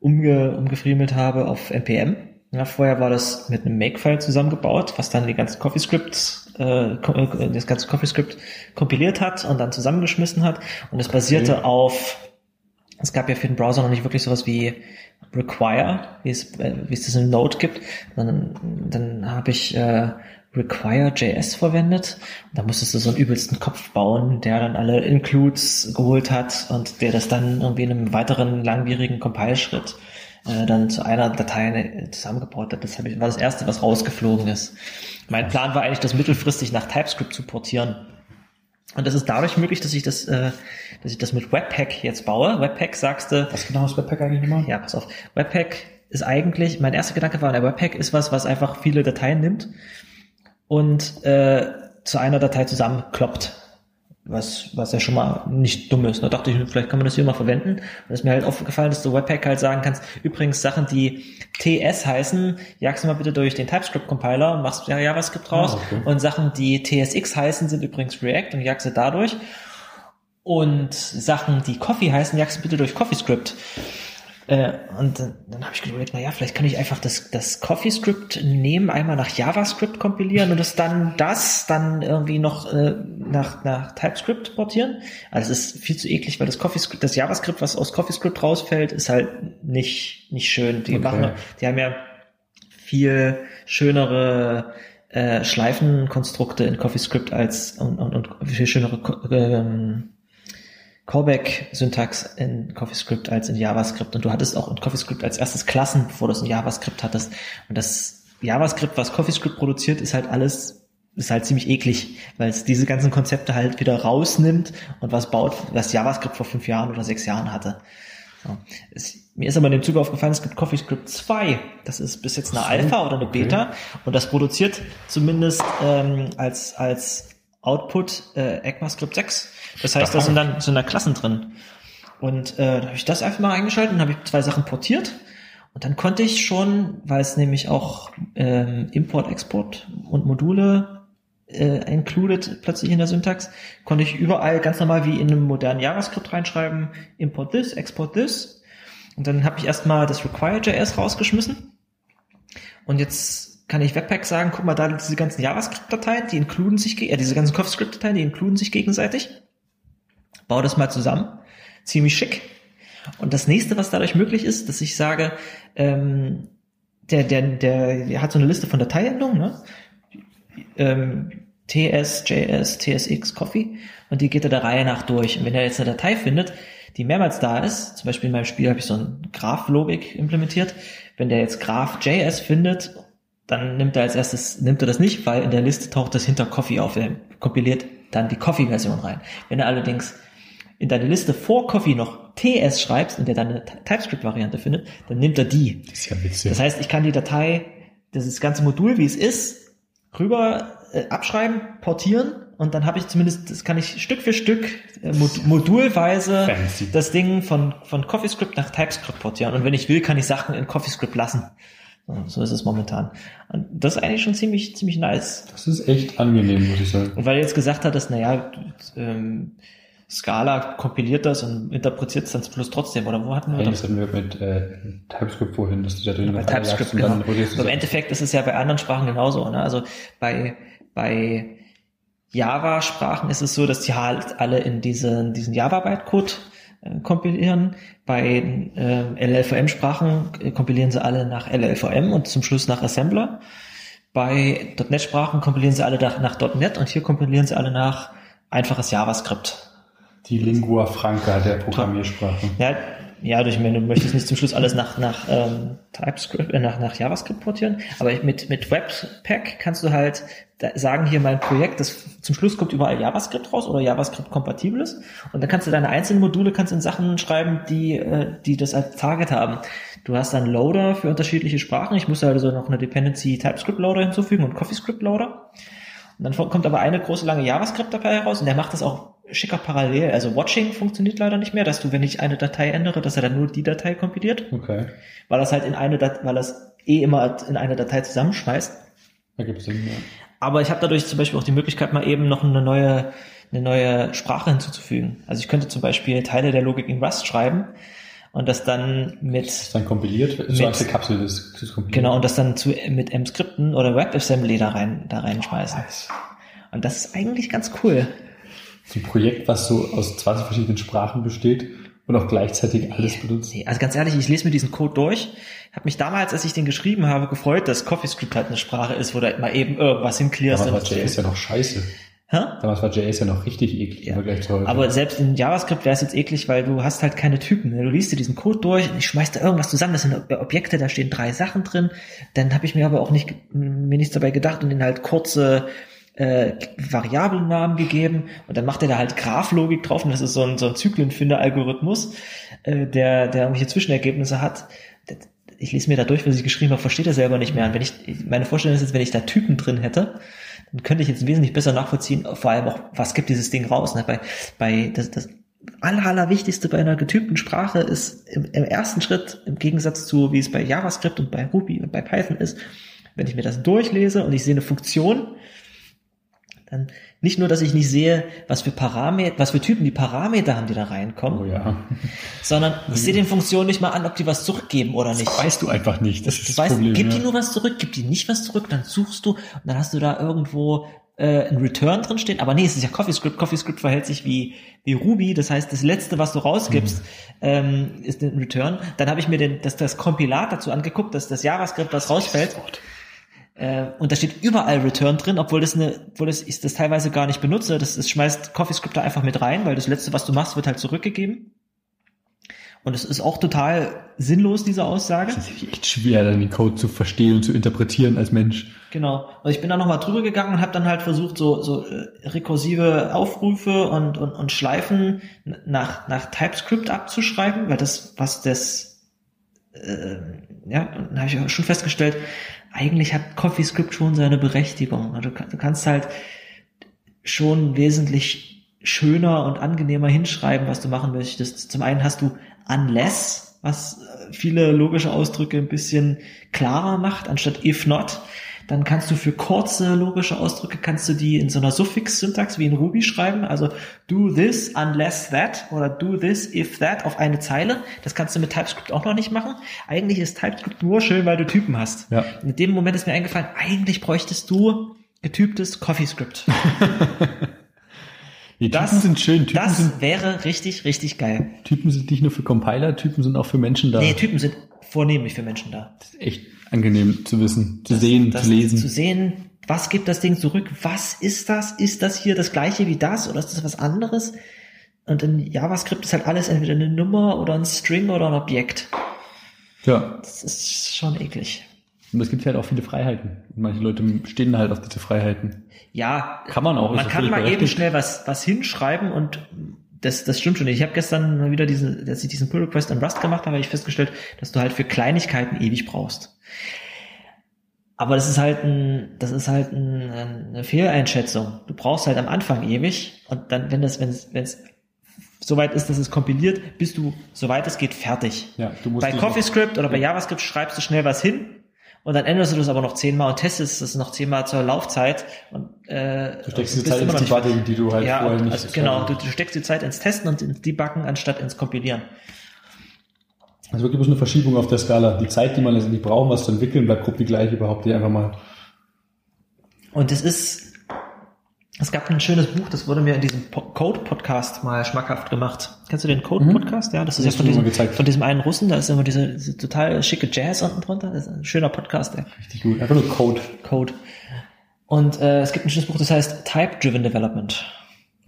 umge, umgefriemelt habe auf NPM. Ja, vorher war das mit einem Makefile zusammengebaut, was dann die ganzen CoffeeScripts, äh, das ganze CoffeeScript kompiliert hat und dann zusammengeschmissen hat. Und es basierte auf, es gab ja für den Browser noch nicht wirklich sowas wie Require, wie es, äh, wie es das in Node gibt. Dann, dann habe ich äh, Require.js verwendet. Und da musstest du so einen übelsten Kopf bauen, der dann alle Includes geholt hat und der das dann irgendwie in einem weiteren langwierigen Compile-Schritt äh, dann zu einer Datei zusammengebaut hat. Das hab ich, war das erste, was rausgeflogen ist. Mein Plan war eigentlich, das mittelfristig nach TypeScript zu portieren. Und das ist dadurch möglich, dass ich das, äh, dass ich das mit Webpack jetzt baue. Webpack sagst du, Was genau ist Webpack eigentlich immer? ja, pass auf. Webpack ist eigentlich, mein erster Gedanke war, der Webpack ist was, was einfach viele Dateien nimmt und äh, zu einer Datei zusammenkloppt. Was, was ja schon mal nicht dumm ist. Da dachte ich, vielleicht kann man das hier mal verwenden. Und es ist mir halt aufgefallen, dass du Webpack halt sagen kannst, übrigens Sachen, die TS heißen, jagst du mal bitte durch den TypeScript-Compiler und machst ja JavaScript raus. Ah, okay. Und Sachen, die TSX heißen, sind übrigens React und jagst du dadurch. Und Sachen, die Coffee heißen, jagst du bitte durch CoffeeScript. Äh, und dann, dann habe ich überlegt, na ja, vielleicht kann ich einfach das, das CoffeeScript nehmen, einmal nach JavaScript kompilieren und das dann das dann irgendwie noch äh, nach, nach TypeScript portieren. Also es ist viel zu eklig, weil das CoffeeScript, das JavaScript, was aus CoffeeScript rausfällt, ist halt nicht, nicht schön. Die Okay. machen, die haben ja viel schönere äh, Schleifenkonstrukte in CoffeeScript als und, und, und viel schönere ähm, Callback-Syntax in CoffeeScript als in JavaScript. Und du hattest auch in CoffeeScript als erstes Klassen, bevor du es in JavaScript hattest. Und das JavaScript, was CoffeeScript produziert, ist halt alles, ist halt ziemlich eklig, weil es diese ganzen Konzepte halt wieder rausnimmt und was baut, was JavaScript vor fünf Jahren oder sechs Jahren hatte. So. Es, mir ist aber in dem Zuge aufgefallen, es gibt CoffeeScript 2. Das ist bis jetzt eine Alpha oder eine okay. Beta. Und das produziert zumindest ähm, als, als Output äh, ECMAScript 6. Das heißt, da sind dann, sind da Klassen drin. Und äh, da habe ich das einfach mal eingeschaltet und habe ich zwei Sachen portiert. Und dann konnte ich schon, weil es nämlich auch ähm, Import, Export und Module äh, included plötzlich in der Syntax, konnte ich überall ganz normal wie in einem modernen JavaScript reinschreiben, import this, export this. Und dann habe ich erstmal das Require.js rausgeschmissen. Und jetzt kann ich Webpack sagen, guck mal, da diese ganzen JavaScript-Dateien, die inkluden sich, äh, diese ganzen CoffeeScript-Dateien, die inkluden sich gegenseitig. Bau das mal zusammen. Ziemlich schick. Und das nächste, was dadurch möglich ist, dass ich sage, ähm, der, der, der, der hat so eine Liste von Dateiendungen, ne? ähm, TS, JS, TSX, Coffee und die geht er der Reihe nach durch. Und wenn er jetzt eine Datei findet, die mehrmals da ist, zum Beispiel in meinem Spiel habe ich so ein Graph-Logik implementiert, wenn der jetzt Graph.js findet, dann nimmt er als erstes, nimmt er das nicht, weil in der Liste taucht das hinter Coffee auf. Er kompiliert dann die Coffee-Version rein. Wenn er allerdings in deine Liste vor Coffee noch TS schreibst und der dann eine TypeScript-Variante findet, dann nimmt er die. Das ist ja witzig. Das heißt, ich kann die Datei, das ganze Modul, wie es ist, rüber äh, abschreiben, portieren und dann habe ich zumindest, das kann ich Stück für Stück äh, mod modulweise Fancy. das Ding von, von CoffeeScript nach TypeScript portieren. Und wenn ich will, kann ich Sachen in CoffeeScript lassen. So, ist es momentan. Und das ist eigentlich schon ziemlich, ziemlich nice. das ist echt angenehm, muss ich sagen. Und weil du jetzt gesagt hattest, naja, ähm, Scala kompiliert das und interpretiert es dann zum Schluss trotzdem, oder wo hatten wir Hey, das? hatten wir mit äh, TypeScript vorhin, dass du da drin Bei auf einmal TypeScript, genau. dann du Im. Endeffekt ist es ja bei anderen Sprachen genauso. Ne? Also bei, bei Java-Sprachen ist es so, dass die halt alle in diesen, diesen Java-Bytecode äh, kompilieren. Bei äh, LLVM-Sprachen äh, kompilieren sie alle nach LLVM und zum Schluss nach Assembler. Bei .NET-Sprachen kompilieren sie alle nach, nach .NET und hier kompilieren sie alle nach einfaches JavaScript. Die Lingua Franca der Programmiersprachen. Ja, ja, durch, wenn du möchtest nicht zum Schluss alles nach, nach ähm, TypeScript, äh, nach, nach JavaScript portieren, aber mit, mit Webpack kannst du halt sagen, hier mein Projekt, das zum Schluss kommt überall JavaScript raus oder JavaScript kompatibel ist und dann kannst du deine einzelnen Module kannst in Sachen schreiben, die, äh, die das als Target haben. Du hast dann Loader für unterschiedliche Sprachen. Ich muss also noch eine Dependency TypeScript Loader hinzufügen und CoffeeScript Loader. Und dann kommt aber eine große lange JavaScript-Datei heraus und der macht das auch schicker parallel. Also Watching funktioniert leider nicht mehr, dass du, wenn ich eine Datei ändere, dass er dann nur die Datei kompiliert, Okay. weil das halt in eine Dat weil das eh immer in eine Datei zusammenschmeißt. Da gibt es Sinn, ja. Aber ich habe dadurch zum Beispiel auch die Möglichkeit, mal eben noch eine neue, eine neue Sprache hinzuzufügen. Also ich könnte zum Beispiel Teile der Logik in Rust schreiben und das dann mit Ist dann kompiliert, so Mit- als eine Kapsel ist, ist kompiliert. Genau, und das dann zu, mit M-Skripten oder WebAssembly da rein, da reinschmeißen. Nice. Und das ist eigentlich ganz cool. So ein Projekt, was so aus 20 verschiedenen Sprachen besteht und auch gleichzeitig alles benutzt. Nee, also ganz ehrlich, ich lese mir diesen Code durch. Habe mich damals, als ich den geschrieben habe, gefreut, dass CoffeeScript halt eine Sprache ist, wo du mal eben irgendwas hinklärst. Damals war JS ja noch scheiße. Hä? Damals war JS ja noch richtig eklig im Vergleich zu heute. Aber selbst in JavaScript wäre es jetzt eklig, weil du hast halt keine Typen. ne? Du liest dir diesen Code durch und ich schmeiß da irgendwas zusammen. Das sind Ob- Objekte, da stehen drei Sachen drin. Dann habe ich mir aber auch nicht mir nichts dabei gedacht und ihnen halt kurze äh, Variablennamen gegeben und dann macht er da halt Graphlogik drauf und das ist so ein, so ein Zyklenfinder-Algorithmus, äh, der, der irgendwelche Zwischenergebnisse hat. Das- Ich lese mir da durch, was ich geschrieben habe, versteht er selber nicht mehr. Und wenn ich, meine Vorstellung ist jetzt, wenn ich da Typen drin hätte, dann könnte ich jetzt wesentlich besser nachvollziehen, vor allem auch, was gibt dieses Ding raus. Ne? Bei, bei das, das aller, allerwichtigste bei einer getypten Sprache ist im, im ersten Schritt, im Gegensatz zu, wie es bei JavaScript und bei Ruby und bei Python ist, wenn ich mir das durchlese und ich sehe eine Funktion, dann nicht nur, dass ich nicht sehe, was für Parameter, was für Typen die Parameter haben, die da reinkommen, oh ja. sondern ich sehe den Funktionen nicht mal an, ob die was zurückgeben oder nicht. Das weißt du einfach nicht. Das ist Du das weißt, Problem. gib ja. die nur was zurück, gib die nicht was zurück, dann suchst du und dann hast du da irgendwo äh, ein Return drin steht, aber nee, es ist ja CoffeeScript. CoffeeScript verhält sich wie, wie Ruby, das heißt, das letzte, was du rausgibst, ähm, ist ein Return. Dann habe ich mir den, das, das Kompilat dazu angeguckt, dass das JavaScript, was rausfällt, äh, und da steht überall Return drin, obwohl das eine, obwohl das ich das teilweise gar nicht benutze. Das, das schmeißt CoffeeScript da einfach mit rein, weil das letzte, was du machst, wird halt zurückgegeben. Und es ist auch total sinnlos, diese Aussage. Das ist echt schwer, dann den Code zu verstehen und zu interpretieren als Mensch. Genau. Und ich bin da nochmal drüber gegangen und habe dann halt versucht, so, so äh, rekursive Aufrufe und, und, und Schleifen nach, nach TypeScript abzuschreiben, weil das, was das, äh, ja, dann habe ich auch schon festgestellt, eigentlich hat CoffeeScript schon seine Berechtigung. Also du, du kannst halt schon wesentlich schöner und angenehmer hinschreiben, was du machen möchtest. Zum einen hast du unless, was äh, viele logische Ausdrücke ein bisschen klarer macht, anstatt if not. Dann kannst du für kurze logische Ausdrücke, kannst du die in so einer Suffix-Syntax wie in Ruby schreiben. Also do this unless that oder do this if that auf eine Zeile. Das kannst du mit TypeScript auch noch nicht machen. Eigentlich ist TypeScript nur schön, weil du Typen hast. Ja. In dem Moment ist mir eingefallen, eigentlich bräuchtest du getyptes CoffeeScript. Die Typen Das- sind schön. Typen Das sind, wäre richtig, richtig geil. Typen sind nicht nur für Compiler, Typen sind auch für Menschen da. Nee, Typen sind vornehmlich für Menschen da. Das ist echt angenehm zu wissen, zu sehen, das, zu lesen. Zu sehen, was gibt das Ding zurück? Was ist das? Ist das hier das gleiche wie das oder ist das was anderes? Und in JavaScript ist halt alles entweder eine Nummer oder ein String oder ein Objekt. ja. Das ist schon eklig. Und es gibt halt auch viele Freiheiten. Und manche Leute stehen halt auf diese Freiheiten. Ja, Kann man auch. man kann mal eben berechtigt. schnell was, was hinschreiben und das, das stimmt schon. Ich habe gestern mal wieder diese, dass ich diesen Pull Request in Rust gemacht habe, habe ich festgestellt, dass du halt für Kleinigkeiten ewig brauchst. Aber das ist halt ein, das ist halt ein, eine Fehleinschätzung. Du brauchst halt am Anfang ewig und dann, wenn das, wenn es, wenn es soweit ist, dass es kompiliert, bist du, soweit es geht, fertig. Ja, du musst Bei CoffeeScript oder bei JavaScript schreibst du schnell was hin und dann änderst du das aber noch zehnmal und testest es noch zehnmal zur Laufzeit und äh, Du steckst und die Zeit ins Debugging, die du halt ja, vorher nicht... also genau, du, du steckst die Zeit ins Testen und ins Debuggen anstatt ins Kompilieren. Also wirklich bloß eine Verschiebung auf der Skala. Die Zeit, die man letztendlich braucht, was zu entwickeln, bleibt grob die gleiche, behaupte ich einfach mal. Und es ist, es gab ein schönes Buch, das wurde mir in diesem Po- Code-Podcast mal schmackhaft gemacht. Kennst du den Code-Podcast? Ja, das ist ja von diesem, von diesem einen Russen, da ist immer diese, diese total schicke Jazz unten drunter. Das ist ein schöner Podcast, der Richtig gut. Einfach nur Code. Code. Und äh, es gibt ein schönes Buch, das heißt Type-Driven Development.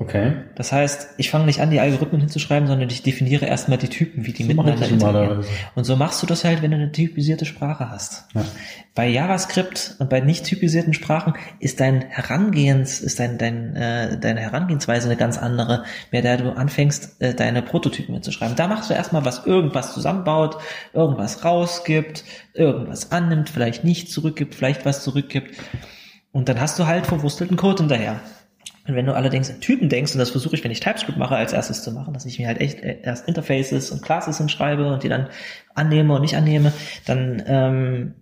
Okay. Das heißt, ich fange nicht an, die Algorithmen hinzuschreiben, sondern ich definiere erstmal die Typen, wie die So miteinander interagieren. Und so machst du das halt, wenn du eine typisierte Sprache hast. Ja. Bei JavaScript und bei nicht typisierten Sprachen ist dein Herangehens, ist dein, dein, äh, deine Herangehensweise eine ganz andere, mit der du anfängst, äh, deine Prototypen mitzuschreiben. Da machst du erstmal, was irgendwas zusammenbaut, irgendwas rausgibt, irgendwas annimmt, vielleicht nicht zurückgibt, vielleicht was zurückgibt. Und dann hast du halt verwurstelten Code hinterher. Und wenn du allerdings in Typen denkst, und das versuche ich, wenn ich TypeScript mache, als erstes zu machen, dass ich mir halt echt äh, erst Interfaces und Classes hinschreibe und die dann annehme und nicht annehme, dann, ähm,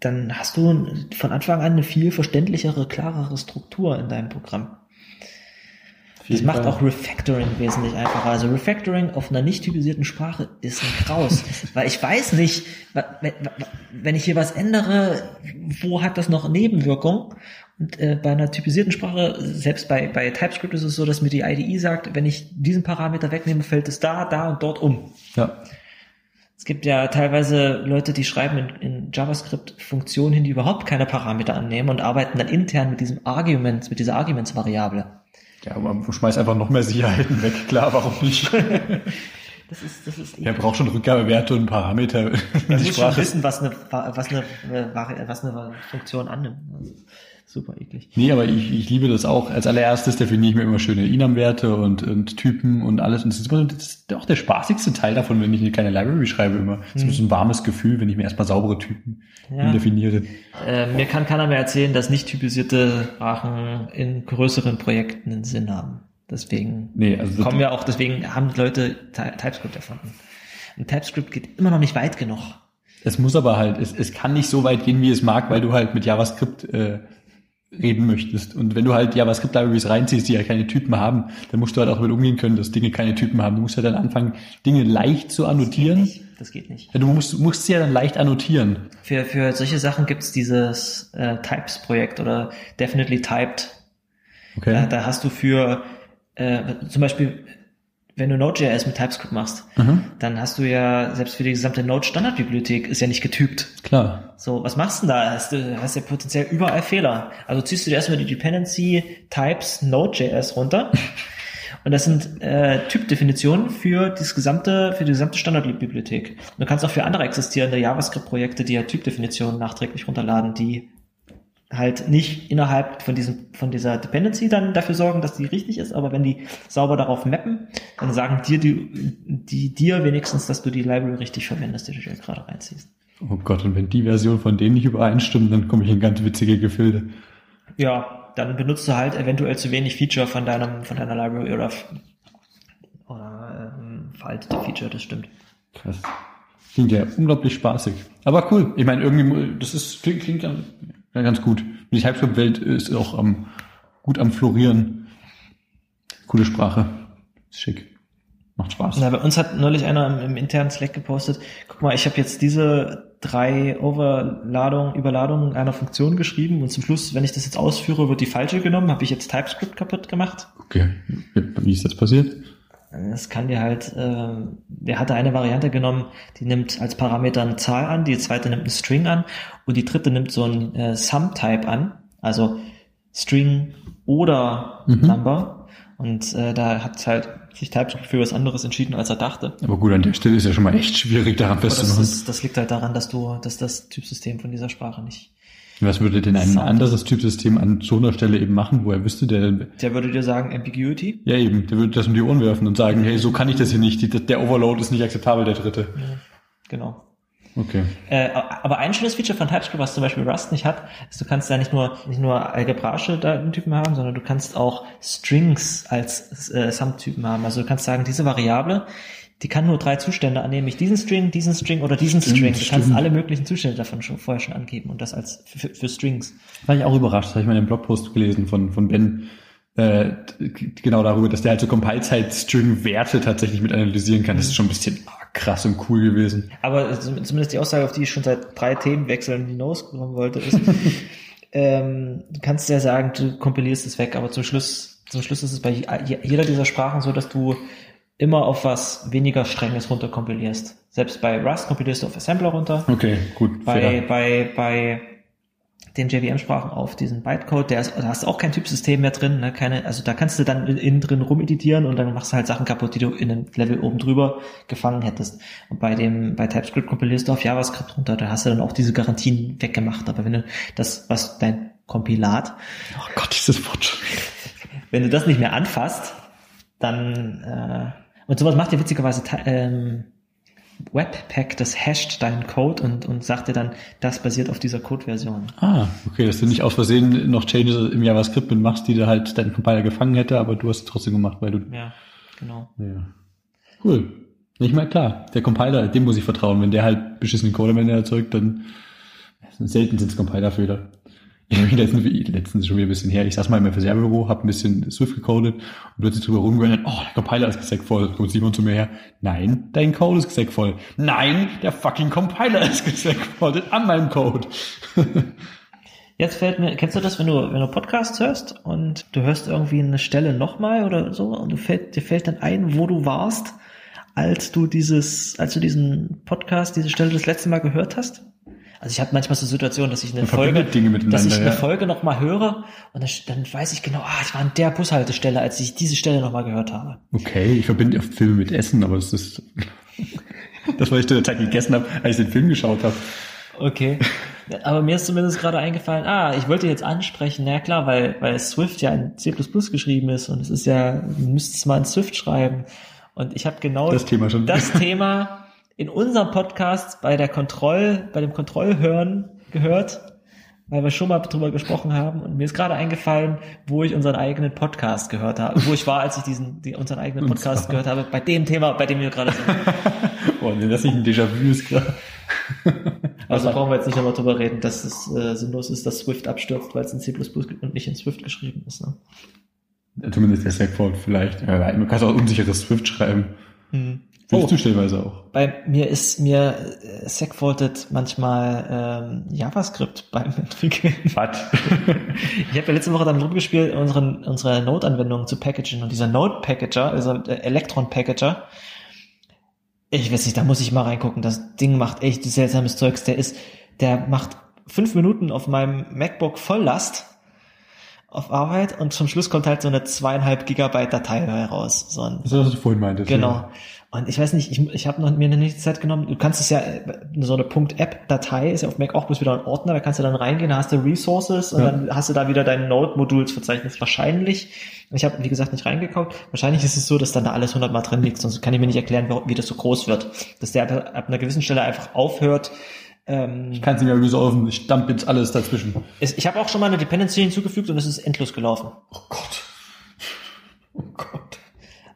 dann hast du von Anfang an eine viel verständlichere, klarere Struktur in deinem Programm. Das macht auch Refactoring wesentlich einfacher. Also Refactoring auf einer nicht typisierten Sprache ist ein Graus. weil ich weiß nicht, wenn ich hier was ändere, wo hat das noch Nebenwirkungen? Und äh, bei einer typisierten Sprache, selbst bei, bei TypeScript ist es so, dass mir die IDE sagt, wenn ich diesen Parameter wegnehme, fällt es da, da und dort um. Ja. Es gibt ja teilweise Leute, die schreiben in, in JavaScript Funktionen hin, die überhaupt keine Parameter annehmen und arbeiten dann intern mit diesem Argument, mit dieser Arguments-Variable. Ja, aber man schmeißt einfach noch mehr Sicherheiten weg. Klar, warum nicht? Das ist, das ist Wer braucht schon Rückgabewerte und Parameter in Du die musst schon Sprache? wissen, was eine, was eine, äh, was eine Funktion annimmt. Super eklig. Nee, aber ich, ich liebe das auch. Als allererstes definiere ich mir immer schöne Inam-Werte und, und Typen und alles. Und das ist, immer, das ist auch der spaßigste Teil davon, wenn ich keine Library schreibe immer. Das ist so ein warmes Gefühl, wenn ich mir erstmal saubere Typen Ja. definiere. Äh, mir kann keiner mehr erzählen, dass nicht typisierte Sprachen in größeren Projekten einen Sinn haben. Deswegen Nee, also kommen ja auch, deswegen haben Leute Ty- TypeScript erfunden. Und TypeScript geht immer noch nicht weit genug. Es muss aber halt, es, es kann nicht so weit gehen, wie es mag, weil du halt mit JavaScript äh, reden möchtest. Und wenn du halt JavaScript-Libraries reinziehst, die ja keine Typen haben, dann musst du halt auch damit umgehen können, dass Dinge keine Typen haben. Du musst ja dann anfangen, Dinge leicht zu annotieren. Das geht nicht. Ja, du musst, musst sie ja dann leicht annotieren. Für, für solche Sachen gibt's dieses äh, Types-Projekt oder Definitely Typed. Okay. Da, da hast du für äh, zum Beispiel, wenn du Node.js mit TypeScript machst, Mhm. dann hast du ja, selbst für die gesamte Node-Standardbibliothek ist ja nicht getypt. Klar. So, was machst du denn da? Hast du hast ja potenziell überall Fehler. Also ziehst du dir erstmal die Dependency Types Node.js runter. Und das sind äh, Typdefinitionen für das gesamte, für die gesamte Standardbibliothek. Du kannst auch für andere existierende JavaScript-Projekte dir Typdefinitionen nachträglich runterladen, die halt nicht innerhalb von diesem, von dieser Dependency dann dafür sorgen, dass die richtig ist, aber wenn die sauber darauf mappen, dann sagen dir die, die dir wenigstens, dass du die Library richtig verwendest, die du dir gerade reinziehst. Oh Gott, und wenn die Version von denen nicht übereinstimmt, dann komme ich in ganz witzige Gefilde. Ja, dann benutzt du halt eventuell zu wenig Feature von deinem, von deiner Library oder, oder ähm, veraltete Feature, das stimmt. Krass. Klingt ja unglaublich spaßig. Aber cool. Ich meine, irgendwie, das ist, klingt, klingt ja ja, ganz gut. Die TypeScript-Welt ist auch am, gut am Florieren. Coole Sprache. Ist schick. Macht Spaß. Na, bei uns hat neulich einer im, im internen Slack gepostet, guck mal, ich habe jetzt diese drei Overladungen, Überladungen einer Funktion geschrieben und zum Schluss, wenn ich das jetzt ausführe, wird die falsche genommen, habe ich jetzt TypeScript kaputt gemacht. Okay. Wie ist das passiert? Das kann dir halt, äh, der hatte eine Variante genommen, die nimmt als Parameter eine Zahl an, die zweite nimmt einen String an und die dritte nimmt so ein äh, Sum-Type an, also String oder Mhm. Number. Und äh, da hat halt sich TypeScript für was anderes entschieden, als er dachte. Aber gut, an der Stelle ist ja schon mal echt schwierig, daran das, festzumachen. ist, das liegt halt daran, dass du, dass das Typsystem von dieser Sprache nicht. Was würde denn ein Sound. anderes Typsystem an so einer Stelle eben machen, wo er wüsste, der, Der würde dir sagen Ambiguity. ja eben, der würde das um die Ohren werfen und sagen, hey, so kann ich das hier nicht, der Overload ist nicht akzeptabel, der dritte. Genau. Okay. Äh, aber ein schönes Feature von TypeScript, was zum Beispiel Rust nicht hat, ist, du kannst da nicht nur nicht nur algebraische Datentypen haben, sondern du kannst auch Strings als äh, Sum-Typen haben. Also du kannst sagen, diese Variable, die kann nur drei Zustände annehmen, nämlich diesen String, diesen String oder diesen Stimmt, String. Du kannst stimmt. alle möglichen Zustände davon schon vorher schon angeben und das als für, für Strings. War ich auch überrascht, das habe ich mal in einem Blogpost gelesen von, von Ben, äh, genau darüber, dass der halt so Compile-Zeit-String-Werte tatsächlich mit analysieren kann. Das ist schon ein bisschen krass und cool gewesen. Aber zum- zumindest die Aussage, auf die ich schon seit drei Themenwechseln hinauskommen wollte, ist, ähm, du kannst ja sagen, du kompilierst es weg, aber zum Schluss, zum Schluss ist es bei je- jeder dieser Sprachen so, dass du immer auf was weniger Strenges runterkompilierst. Selbst bei Rust kompilierst du auf Assembler runter. Okay, gut, Bei, fair. bei, bei den JVM-Sprachen auf diesen Bytecode, der ist, da hast du auch kein Typsystem mehr drin, ne? keine, also da kannst du dann innen drin rumeditieren und dann machst du halt Sachen kaputt, die du in einem Level oben drüber gefangen hättest. Und bei dem, bei TypeScript kompilierst du auf JavaScript runter, da hast du dann auch diese Garantien weggemacht. Aber wenn du das, was dein Kompilat, Oh Gott, dieses Wort. wenn du das nicht mehr anfasst, dann, äh, und sowas macht ja witzigerweise ähm, Webpack, das hasht deinen Code und, und sagt dir dann, das basiert auf dieser Code-Version. Ah, okay, dass du nicht aus Versehen noch Changes im JavaScript machst, die du halt deinen Compiler gefangen hätte, aber du hast es trotzdem gemacht, weil du, Ja, genau. ja. Cool. Nicht mal klar. Der Compiler, dem muss ich vertrauen. Wenn der halt beschissenen Code am Ende erzeugt, dann selten sind es Compilerfehler. Ich habe letztens, letztens schon wieder ein bisschen her. Ich saß mal im FSR-Büro, habe ein bisschen Swift gecodet und plötzlich drüber rumgerannt, oh, der Compiler ist gesackvoll. Kommt Simon zu mir her. Nein, dein Code ist gesackvoll. Nein, der fucking Compiler ist gesackvoll an meinem Code. Jetzt fällt mir, kennst du das, wenn du, wenn du Podcasts hörst und du hörst irgendwie eine Stelle nochmal oder so und du fällt, dir fällt dann ein, wo du warst, als du dieses, als du diesen Podcast, diese Stelle das letzte Mal gehört hast? Also ich habe manchmal so Situationen, dass ich eine Folge, dass ich eine ja. Folge nochmal höre und dann, dann weiß ich genau, ah, ich war an der Bushaltestelle, als ich diese Stelle nochmal gehört habe. Okay, ich verbinde oft Filme mit Essen, aber das ist das, was ich der Zeit gegessen habe, als ich den Film geschaut habe. Okay. Aber mir ist zumindest gerade eingefallen, ah, ich wollte jetzt ansprechen, na klar, weil, weil Swift ja in C geschrieben ist und es ist ja, du müsstest es mal in Swift schreiben. Und ich habe genau Das Thema schon. das Thema in unserem Podcast bei der Kontroll, bei dem Kontrollhören gehört, weil wir schon mal drüber gesprochen haben. Und mir ist gerade eingefallen, wo ich unseren eigenen Podcast gehört habe, wo ich war, als ich diesen, die, unseren eigenen Podcast gehört habe, bei dem Thema, bei dem wir gerade sind. Boah, wenn das nicht ein Déjà-vu ist gerade. Also brauchen wir jetzt nicht nochmal drüber reden, dass es äh, sinnlos ist, dass Swift abstürzt, weil es in C++ und nicht in Swift geschrieben ist. Ne? Zumindest der Segfault vielleicht. Ja, man kann auch unsicheres Swift schreiben. Mhm. Willst Oh. du stellenweise auch. Bei mir ist mir äh, segfaultet manchmal ähm, JavaScript beim Entwickeln. Was? Ich habe ja letzte Woche dann rumgespielt, unseren, unsere Node-Anwendung zu packagen. Und dieser Node-Packager, also Electron-Packager, ich weiß nicht, da muss ich mal reingucken. Das Ding macht echt seltsames Zeugs. Der ist, der macht fünf Minuten auf meinem MacBook Volllast auf Arbeit und zum Schluss kommt halt so eine zweieinhalb Gigabyte Datei heraus. So ein, Das ist, was du vorhin meintest. Genau. Ja. Und ich weiß nicht, ich, ich habe noch mir noch nicht die Zeit genommen. Du kannst es ja, äh, so eine .app-Datei ist ja auf Mac auch bloß wieder ein Ordner, da kannst du dann reingehen, da hast du Resources und Ja. dann hast du da wieder dein Node-Modulsverzeichnis wahrscheinlich. Ich habe, wie gesagt, nicht reingeguckt. Wahrscheinlich ist es so, dass dann da alles hundertmal drin liegt, sonst kann ich mir nicht erklären, wie, das so groß wird. Dass der ab, einer gewissen Stelle einfach aufhört. Ähm, Ich kann es nicht mehr resolven. Ich dump jetzt alles dazwischen. ich habe auch schon mal eine Dependency hinzugefügt und es ist endlos gelaufen. Oh Gott. Oh Gott.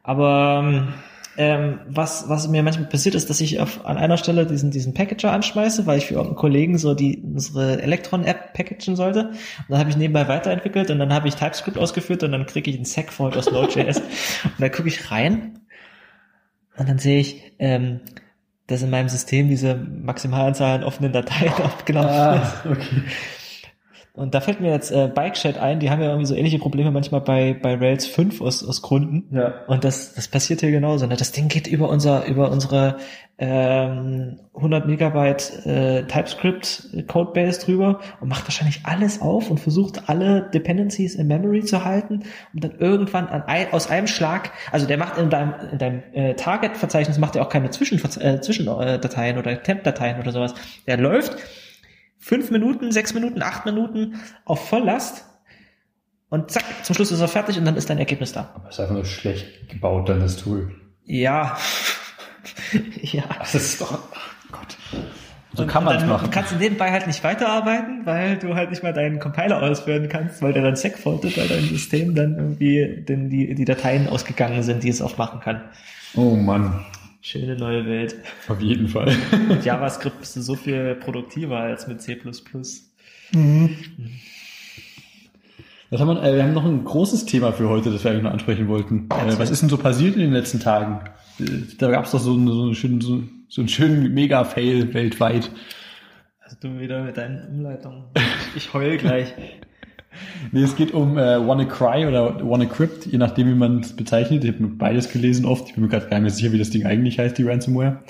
Aber ähm, was, was mir manchmal passiert ist, dass ich auf, an einer Stelle diesen, diesen Packager anschmeiße, weil ich für irgendeinen Kollegen so die unsere Electron-App packagen sollte. Und dann habe ich nebenbei weiterentwickelt und dann habe ich TypeScript ausgeführt und dann kriege ich einen Segfault aus Node.js. und dann gucke ich rein und dann sehe ich, ähm, dass in meinem System diese Maximalanzahl an offenen Dateien abgelaufen ist. Ah, okay. Und da fällt mir jetzt äh, Bike-Chat ein, die haben ja irgendwie so ähnliche Probleme manchmal bei, bei Rails 5 aus, aus Gründen. Ja. Und das, das passiert hier genauso. Ne? Das Ding geht über unser, über unsere ähm, 100 Megabyte äh, TypeScript Codebase drüber und macht wahrscheinlich alles auf und versucht alle Dependencies in Memory zu halten und dann irgendwann an ein, aus einem Schlag, also der macht in deinem, in deinem äh, Target-Verzeichnis macht er auch keine Zwischen, äh, Zwischendateien oder Temp-Dateien oder sowas. Der läuft fünf Minuten, sechs Minuten, acht Minuten auf Volllast und zack, zum Schluss ist er fertig und dann ist dein Ergebnis da. Aber es ist einfach nur schlecht gebaut, dann das Tool. Ja. ja. Das ist doch. Oh Gott. So Und kann man es machen. kannst du nebenbei halt nicht weiterarbeiten, weil du halt nicht mal deinen Compiler ausführen kannst, weil der dann segfaultet, weil dein System dann irgendwie denn die, die Dateien ausgegangen sind, die es aufmachen kann. Oh Mann. Schöne neue Welt. Auf jeden Fall. Mit JavaScript bist du so viel produktiver als mit C++. Das haben wir, äh, wir haben noch ein großes Thema für heute, das wir eigentlich noch ansprechen wollten. Äh, was ist denn so passiert in den letzten Tagen? Äh, Da gab es doch so, einen- so, einen schönen, so, so einen schönen Mega-Fail weltweit. Also du wieder mit deinen Umleitungen. Ich heul gleich. Nee, es geht um äh, WannaCry oder WannaCrypt, je nachdem, wie man es bezeichnet. Ich habe beides gelesen oft. Ich bin mir gerade gar nicht mehr sicher, wie das Ding eigentlich heißt, die Ransomware.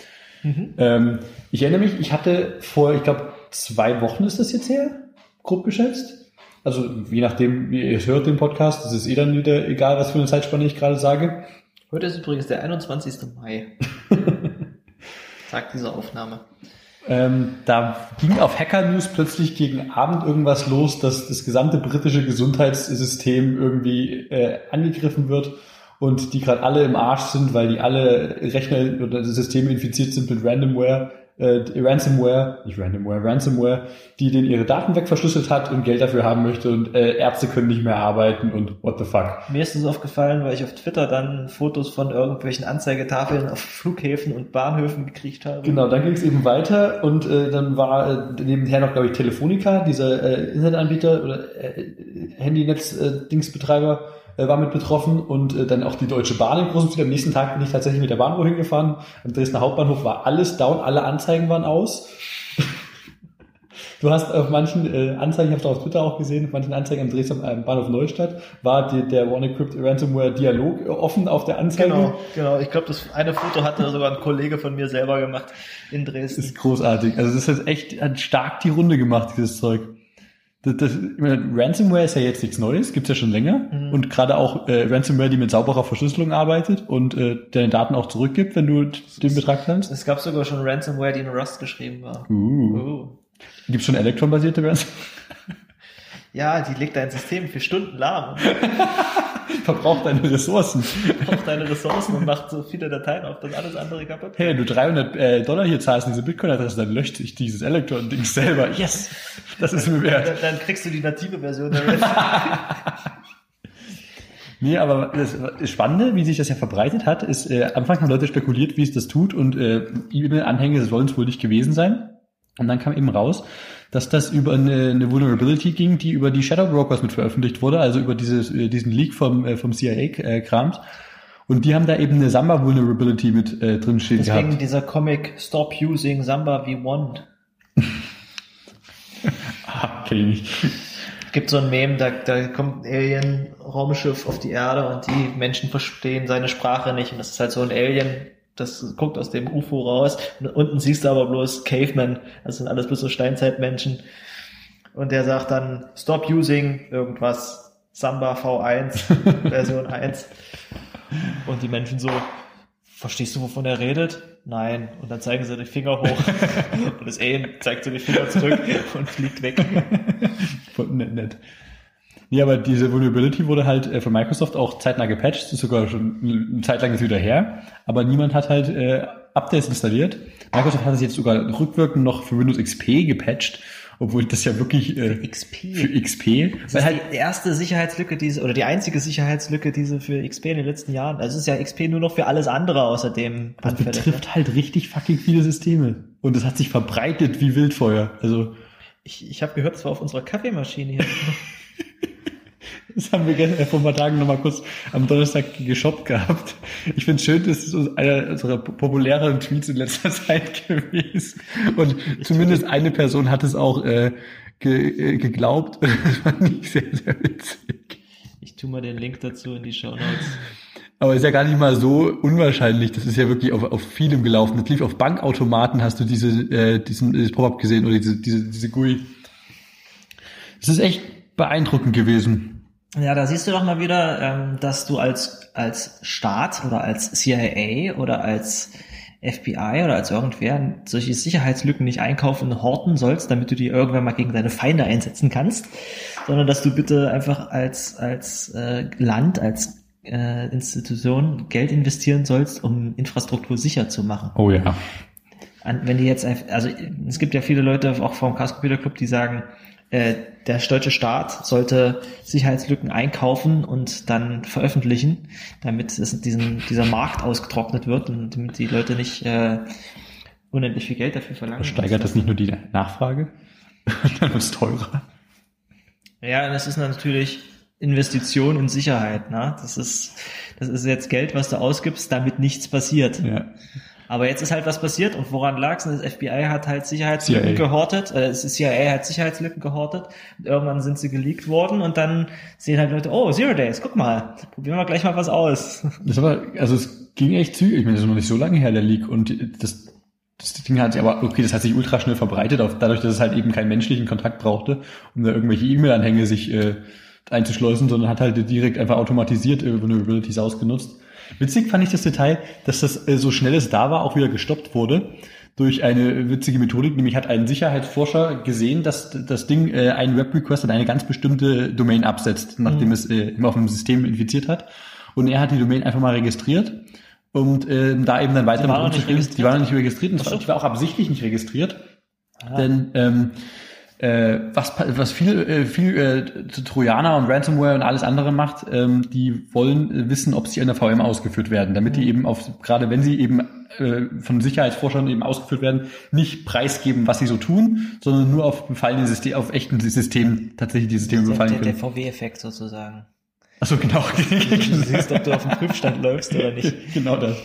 Ähm, ich erinnere mich, ich hatte vor, ich glaube, zwei Wochen ist das jetzt her, grob geschätzt. Also je nachdem, wie ihr es hört, den Podcast, das ist eh dann wieder egal, was für eine Zeitspanne ich gerade sage. Heute ist übrigens der 21. Mai. Tag dieser Aufnahme. Ähm, da ging auf Hacker News plötzlich gegen Abend irgendwas los, dass das gesamte britische Gesundheitssystem irgendwie äh, angegriffen wird und die gerade alle im Arsch sind, weil die alle Rechner oder Systeme infiziert sind mit Randomware, äh, Ransomware, nicht Randomware, Ransomware, die denen ihre Daten wegverschlüsselt hat und Geld dafür haben möchte und äh, Ärzte können nicht mehr arbeiten und what the fuck. Mir ist es aufgefallen, weil ich auf Twitter dann Fotos von irgendwelchen Anzeigetafeln auf Flughäfen und Bahnhöfen gekriegt habe. Genau, dann ging es eben weiter und äh, dann war äh, nebenher noch, glaube ich, Telefonica, dieser äh, Internetanbieter oder äh, Handynetz-Dingsbetreiber, äh, war mit betroffen und äh, dann auch die Deutsche Bahn im großen Stil. Am nächsten Tag bin ich tatsächlich mit der Bahn wohin gefahren. Am Dresdner Hauptbahnhof war alles down, alle Anzeigen waren aus. Du hast auf manchen äh, Anzeigen, ich habe es auf Twitter auch gesehen, auf manchen Anzeigen am Dresdner Bahnhof Neustadt war die, der WannaCrypt Ransomware Dialog äh, offen auf der Anzeige. Genau, genau. Ich glaube, das eine Foto hatte sogar ein Kollege von mir selber gemacht in Dresden. ist großartig. Also das hat echt hat stark die Runde gemacht, dieses Zeug. Das, das, Ransomware ist ja jetzt nichts Neues, gibt's ja schon länger. Mhm. Und gerade auch äh, Ransomware, die mit sauberer Verschlüsselung arbeitet und äh, deine Daten auch zurückgibt, wenn du den Betrag teilst. Es gab sogar schon Ransomware, die in Rust geschrieben war. Uh. Oh. Gibt's schon Elektron-basierte Ransomware? Ja, die legt dein System für Stunden lahm Verbraucht deine Ressourcen. und braucht deine Ressourcen und macht so viele Dateien auf, dass alles andere kaputt Hey, wenn du 300 äh, Dollar hier zahlst, diese Bitcoin-Adresse, dann löscht sich dieses Elektron-Ding selber. Yes! Das ist mir wert. Dann, dann kriegst du die native Version. Nee, aber das Spannende, wie sich das ja verbreitet hat, ist, äh, anfangs haben Leute spekuliert, wie es das tut und äh, E-Mail-Anhänge sollen es wohl nicht gewesen sein. Und dann kam eben raus, dass das über eine, eine Vulnerability ging, die über die Shadow Brokers mit veröffentlicht wurde, also über dieses, äh, diesen Leak vom, äh, vom CIA-Krams. Und die haben da eben eine Samba Vulnerability mit äh, drin stehen Deswegen gehabt. dieser Comic Stop Using Samba V1. Ah, kenn ich nicht. Gibt so ein Meme, da, da kommt ein Alien-Raumschiff auf die Erde und die Menschen verstehen seine Sprache nicht. Und das ist halt so ein Alien, das guckt aus dem UFO raus. Und unten siehst du aber bloß Cavemen. Das sind alles bloß so Steinzeitmenschen. Und der sagt dann, stop using irgendwas. Samba V1, Version 1. Und die Menschen so, verstehst du, wovon er redet? Nein. Und dann zeigen sie die Finger hoch. Und das Alien zeigt so die Finger zurück und fliegt weg. Nett, nett. Ja, aber diese Vulnerability wurde halt äh, von Microsoft auch zeitnah gepatcht, das ist sogar schon eine Zeit lang jetzt wieder her, aber niemand hat halt äh, Updates installiert. Microsoft hat es jetzt sogar rückwirkend noch für Windows XP gepatcht, obwohl das ja wirklich äh, XP. für XP, Das ist halt die erste Sicherheitslücke, die sie- oder die einzige Sicherheitslücke, diese für XP in den letzten Jahren. Also es ist ja XP nur noch für alles andere außerdem das anfällig. Ne? betrifft halt richtig fucking viele Systeme und es hat sich verbreitet wie Wildfeuer. Also Ich, ich habe gehört, es war auf unserer Kaffeemaschine hier. Das haben wir gestern, äh, vor ein paar Tagen nochmal kurz am Donnerstag geshoppt gehabt. Ich finde schön, das ist so einer unserer populäreren Tweets in letzter Zeit gewesen. Und zumindest eine Person hat es auch äh, ge, äh, geglaubt. Das fand ich sehr, sehr witzig. Ich tue mal den Link dazu in die Show Notes. Aber ist ja gar nicht mal so unwahrscheinlich. Das ist ja wirklich auf, auf vielem gelaufen. Das lief auf Bankautomaten, hast du diese, äh, diesen, dieses Pop-up gesehen oder diese, diese, diese GUI. Das ist echt beeindruckend gewesen. Ja, da siehst du doch mal wieder, ähm, dass du als, als Staat oder als CIA oder als FBI oder als irgendwer solche Sicherheitslücken nicht einkaufen und horten sollst, damit du die irgendwann mal gegen deine Feinde einsetzen kannst, sondern dass du bitte einfach als, als äh, Land, als äh, Institution Geld investieren sollst, um Infrastruktur sicher zu machen. Oh ja. Wenn die jetzt also es gibt ja viele Leute auch vom Chaos Computer Club, die sagen, äh, der deutsche Staat sollte Sicherheitslücken einkaufen und dann veröffentlichen, damit es diesen, dieser Markt ausgetrocknet wird und damit die Leute nicht äh, unendlich viel Geld dafür verlangen. Steigert das nicht nur die Nachfrage? Dann wird es teurer. Ja, das ist natürlich Investition in Sicherheit. Ne? Das ist das ist jetzt Geld, was du ausgibst, damit nichts passiert. Ja. Aber jetzt ist halt was passiert und woran lag's? Das FBI hat halt Sicherheitslücken CIA. gehortet, äh, das CIA hat Sicherheitslücken gehortet und irgendwann sind sie geleakt worden und dann sehen halt Leute, oh, Zero Days, guck mal, probieren wir gleich mal was aus. Das war, also es ging echt zügig. Ich meine, das ist noch nicht so lange her, der Leak. Und das, das Ding hat sich aber, okay, das hat sich ultra schnell verbreitet, auf, dadurch, dass es halt eben keinen menschlichen Kontakt brauchte, um da irgendwelche E-Mail-Anhänge sich äh, einzuschleusen, sondern hat halt direkt einfach automatisiert äh, Vulnerabilities ausgenutzt. Witzig fand ich das Detail, dass das äh, so schnell es da war, auch wieder gestoppt wurde durch eine witzige Methodik, nämlich hat ein Sicherheitsforscher gesehen, dass das Ding äh, einen Web-Request an eine ganz bestimmte Domain absetzt, nachdem Mhm. es äh, immer auf dem System infiziert hat. Und er hat die Domain einfach mal registriert und äh, da eben dann weiter Die war mit registriert? Die war noch nicht registriert und so. die war auch absichtlich nicht registriert. Ah. Denn ähm, äh, was, was viel, äh, viel äh, Trojaner und Ransomware und alles andere macht, ähm, die wollen äh, wissen, ob sie an der VM ausgeführt werden, damit Mhm. die eben auf, gerade wenn sie eben äh, von Sicherheitsforschern eben ausgeführt werden, nicht preisgeben, was sie so tun, sondern nur auf befallenen System, auf echten Systemen tatsächlich die Systeme Der, befallen der, der können. VW-Effekt sozusagen. Achso, genau. Du siehst, ob du auf dem Prüfstand läufst oder nicht. genau das.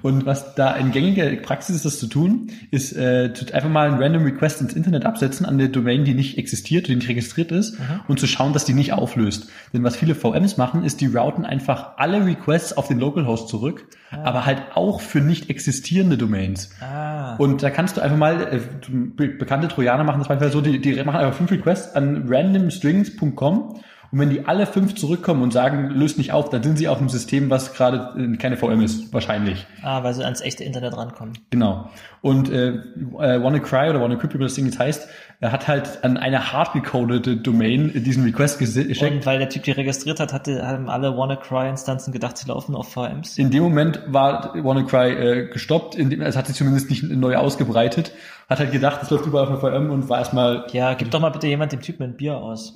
Und was da in gängiger Praxis ist, das zu tun, ist äh, einfach mal einen Random Request ins Internet absetzen an der Domain, die nicht existiert, die nicht registriert ist, und zu schauen, dass die nicht auflöst. Denn was viele VMs machen, ist, die routen einfach alle Requests auf den Localhost zurück, aber halt auch für nicht existierende Domains. Ah. Und da kannst du einfach mal, äh, be bekannte Trojaner machen das manchmal so, die, die machen einfach fünf Requests an randomstrings.com und wenn die alle fünf zurückkommen und sagen, löst nicht auf, dann sind sie auf einem System, was gerade äh, keine VM ist, wahrscheinlich. ah, weil sie ans echte Internet rankommen. Genau. Und äh, äh, WannaCry oder WannaCrypt, wie das Ding jetzt heißt, er hat halt an eine hardgecodete Domain diesen Request geschickt. Und weil der Typ die registriert hat, hatte, haben alle WannaCry-Instanzen gedacht, sie laufen auf VMs. In dem Moment war WannaCry äh, gestoppt, in dem, es hat sich zumindest nicht neu ausgebreitet, hat halt gedacht, es läuft überall auf der VM und war erstmal Ja, gib doch mal bitte jemand dem Typen ein Bier aus.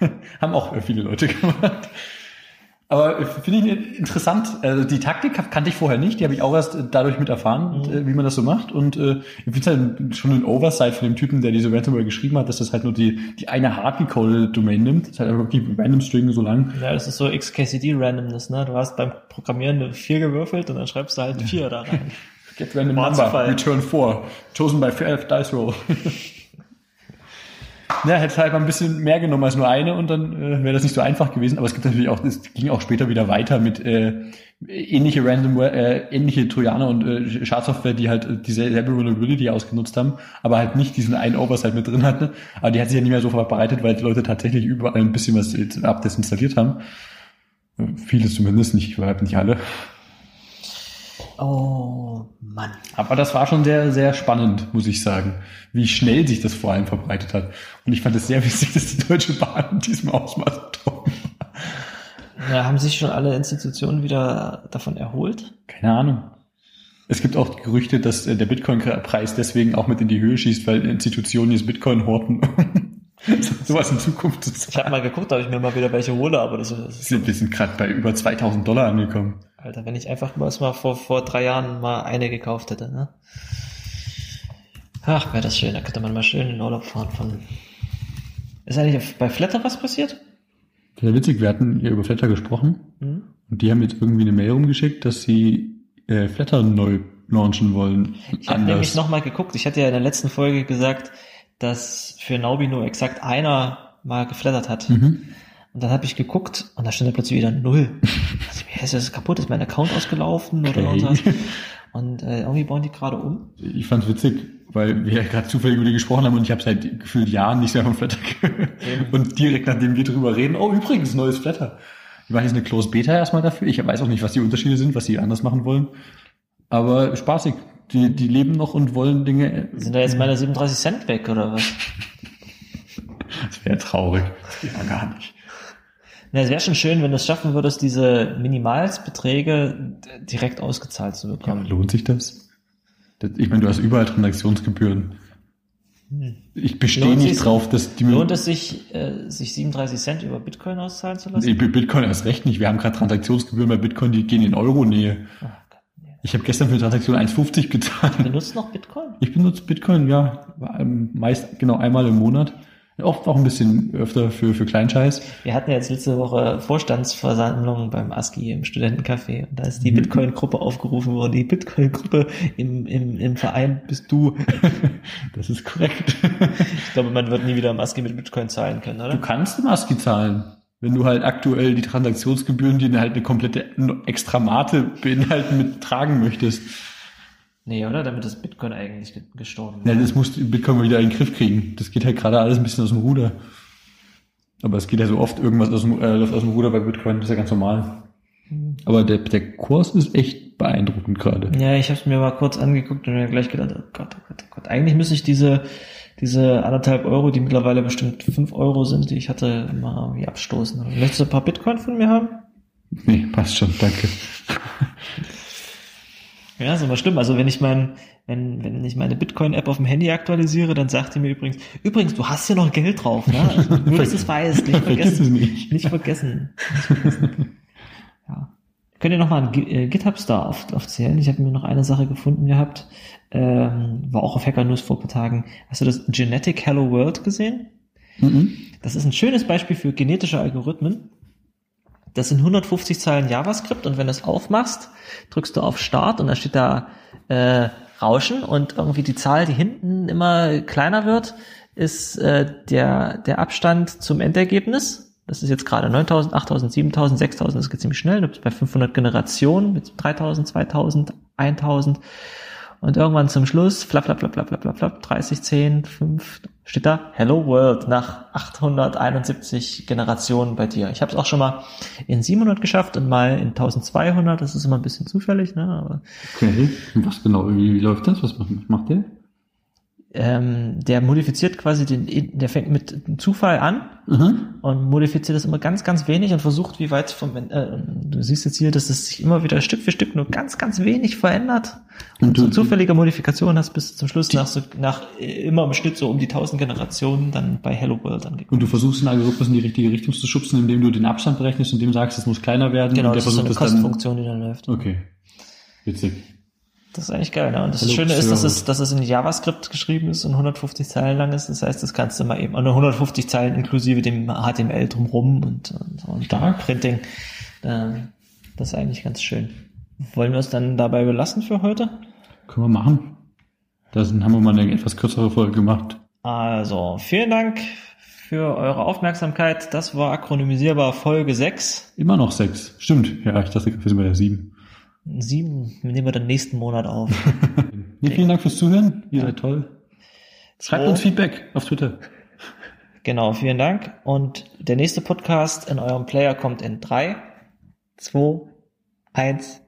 Haben auch viele Leute gemacht. Aber finde ich interessant. Also die Taktik kannte ich vorher nicht, die habe ich auch erst dadurch mit erfahren, mhm. wie man das so macht. Und äh, ich finde es halt schon ein Oversight von dem Typen, der diese Ransomware geschrieben hat, dass das halt nur die, die eine hardgecodete Domain nimmt. Das ist halt wirklich Random String so lang. Ja, das ist so XKCD Randomness, ne? Du hast beim Programmieren eine 4 gewürfelt und dann schreibst du halt 4 da rein. Get random number, return 4. Chosen by fair dice roll. Ja, hätte halt mal ein bisschen mehr genommen als nur eine und dann äh, wäre das nicht so einfach gewesen. Aber es gibt natürlich auch, es ging auch später wieder weiter mit äh, ähnliche Ransomware, äh, ähnliche Trojaner und äh, Schadsoftware, die halt äh, dieselbe Vulnerability ausgenutzt haben, aber halt nicht diesen einen Oversight mit drin hatten. Aber die hat sich ja nicht mehr so verbreitet, weil die Leute tatsächlich überall ein bisschen was abdesinstalliert haben. Vieles zumindest, nicht, überhaupt nicht alle. Oh Mann. Aber das war schon sehr, sehr spannend, muss ich sagen, wie schnell sich das vor allem verbreitet hat. Und ich fand es sehr wichtig, dass die Deutsche Bahn in diesem Ausmaß betroffen ja, haben sich schon alle Institutionen wieder davon erholt? Keine Ahnung. Es gibt auch Gerüchte, dass äh, der Bitcoin-Preis deswegen auch mit in die Höhe schießt, weil Institutionen jetzt Bitcoin horten. Sowas in Zukunft zu Ich habe mal geguckt, ob ich mir mal wieder welche hole, aber das, das ist. Wir sind gerade bei über 2000 Dollar angekommen. Alter, wenn ich einfach mal vor, vor drei Jahren mal eine gekauft hätte, ne? Ach, wäre das schön, da könnte man mal schön in Urlaub fahren von. Ist eigentlich bei Flatter was passiert? Sehr witzig, wir hatten hier über Flatter gesprochen mhm. und die haben jetzt irgendwie eine Mail rumgeschickt, dass sie äh, Flatter neu launchen wollen. Ich habe nämlich nochmal geguckt, ich hatte ja in der letzten Folge gesagt, dass für Naubi nur exakt einer mal geflattert hat. Mhm. Und dann habe ich geguckt und da stand da plötzlich wieder null. Also, wie heißt das kaputt? Ist mein Account ausgelaufen oder okay. irgendwas? Und äh, irgendwie bauen die gerade um. Ich fand's witzig, weil wir ja gerade zufällig über die gesprochen haben und ich habe seit gefühlt Jahren nicht mehr von Flatter gehört. Und direkt nachdem wir drüber reden, oh übrigens, neues Flatter. Wir machen jetzt eine Closed Beta erstmal dafür. Ich weiß auch nicht, was die Unterschiede sind, was sie anders machen wollen. Aber spaßig. Die, die leben noch und wollen Dinge. Sind da jetzt meine 37 Cent weg oder was? das wäre traurig. Das geht ja gar nicht. Na, es wäre schon schön, wenn du es schaffen würdest, diese Minimalsbeträge direkt ausgezahlt zu bekommen. Ja, lohnt sich das? Ich meine, du hast überall Transaktionsgebühren. Hm. Ich bestehe nicht sich, drauf, dass die... Lohnt es sich, äh, sich 37 Cent über Bitcoin auszahlen zu lassen? Nee, Bitcoin erst recht nicht. Wir haben gerade Transaktionsgebühren bei Bitcoin, die gehen in Euro-Nähe. Ich habe gestern für eine Transaktion 1,50 gezahlt. Benutzt noch Bitcoin? Ich benutze Bitcoin, ja. Meist genau einmal im Monat. Oft auch ein bisschen öfter für, für Kleinscheiß. Wir hatten jetzt letzte Woche Vorstandsversammlung beim ASCII im Studentencafé und da ist die mhm. Bitcoin-Gruppe aufgerufen worden. Die Bitcoin-Gruppe im, im, im Verein bist du. Das ist korrekt. Ich glaube, man wird nie wieder im ASCII mit Bitcoin zahlen können, oder? Du kannst im ASCII zahlen. Wenn du halt aktuell die Transaktionsgebühren, die halt eine komplette Extramate beinhalten, mit tragen möchtest. Nee, oder? Damit ist Bitcoin eigentlich gestorben. Ja, das muss Bitcoin mal wieder in den Griff kriegen. Das geht halt gerade alles ein bisschen aus dem Ruder. Aber es geht ja so oft irgendwas aus dem, äh, aus dem Ruder bei Bitcoin, das ist ja ganz normal. Aber der, der Kurs ist echt beeindruckend gerade. Ja, ich habe es mir mal kurz angeguckt und mir gleich gedacht, oh Gott, oh Gott, oh Gott. Eigentlich müsste ich diese, diese anderthalb Euro, die mittlerweile bestimmt fünf Euro sind, die ich hatte, mal irgendwie abstoßen. Möchtest du ein paar Bitcoin von mir haben? Nee, passt schon, danke. Ja, ist immer schlimm. Also wenn ich mein, wenn, wenn ich meine Bitcoin-App auf dem Handy aktualisiere, dann sagt er mir übrigens, übrigens, du hast ja noch Geld drauf, ne? Also, nur, dass du es weißt, nicht vergessen. Nicht. nicht vergessen. Nicht vergessen. Ja. Könnt ihr nochmal einen äh, GitHub-Star auf, aufzählen? Ich habe mir noch eine Sache gefunden gehabt, ähm, war auch auf Hacker News vor ein paar Tagen. Hast du das Genetic Hello World gesehen? Mhm. Das ist ein schönes Beispiel für genetische Algorithmen. Das sind 150 Zeilen JavaScript und wenn du es aufmachst, drückst du auf Start und dann steht da äh, Rauschen und irgendwie die Zahl, die hinten immer kleiner wird, ist äh, der, der Abstand zum Endergebnis. Das ist jetzt gerade 9000, 8000, 7000, 6000, das geht ziemlich schnell. Du bist bei 500 Generationen mit 3000, 2000, 1000. Und irgendwann zum Schluss, flap, flap, flap, flap, flap, flap, 30, 10, 5, steht da Hello World nach 871 Generationen bei dir. Ich habe es auch schon mal in 700 geschafft und mal in 1200. Das ist immer ein bisschen zufällig, ne? Aber okay. Was genau? Wie läuft das? Was macht der? Ähm, der modifiziert quasi den, der fängt mit Zufall an Mhm. und modifiziert das immer ganz, ganz wenig und versucht, wie weit vom, äh, du siehst jetzt hier, dass es sich immer wieder Stück für Stück nur ganz, ganz wenig verändert. Und, Und so du- zufällige Modifikationen hast bis zum Schluss nach, so, nach äh, immer im Schnitt so um die 1000 Generationen dann bei Hello World angekommen. Und du versuchst den Algorithmus in die richtige Richtung zu schubsen, indem du den Abstand berechnest und dem sagst, es muss kleiner werden. Genau, und der das ist so versucht eine es dann. Kostenfunktion, die dann läuft. Okay. Witzig. Das ist eigentlich geil, ne? Und das Hello Schöne ist, dass es, dass es in JavaScript geschrieben ist und 150 Zeilen lang ist. Das heißt, das kannst du mal eben, und nur 150 Zeilen inklusive dem HTML drumrum und, und, und Stark. Printing. Ähm, Das ist eigentlich ganz schön. Wollen wir es dann dabei belassen für heute? Können wir machen. Da haben wir mal eine etwas kürzere Folge gemacht. Also, vielen Dank für eure Aufmerksamkeit. Das war akronymisierbar Folge 6. Immer noch sechs. Stimmt. Ja, ich dachte, wir sind bei der sieben. 7 nehmen wir dann nächsten Monat auf. Ja, vielen Dank fürs Zuhören. Ihr seid toll. Schreibt So. uns Feedback auf Twitter. Genau, vielen Dank. Und der nächste Podcast in eurem Player kommt in 3, 2, 1.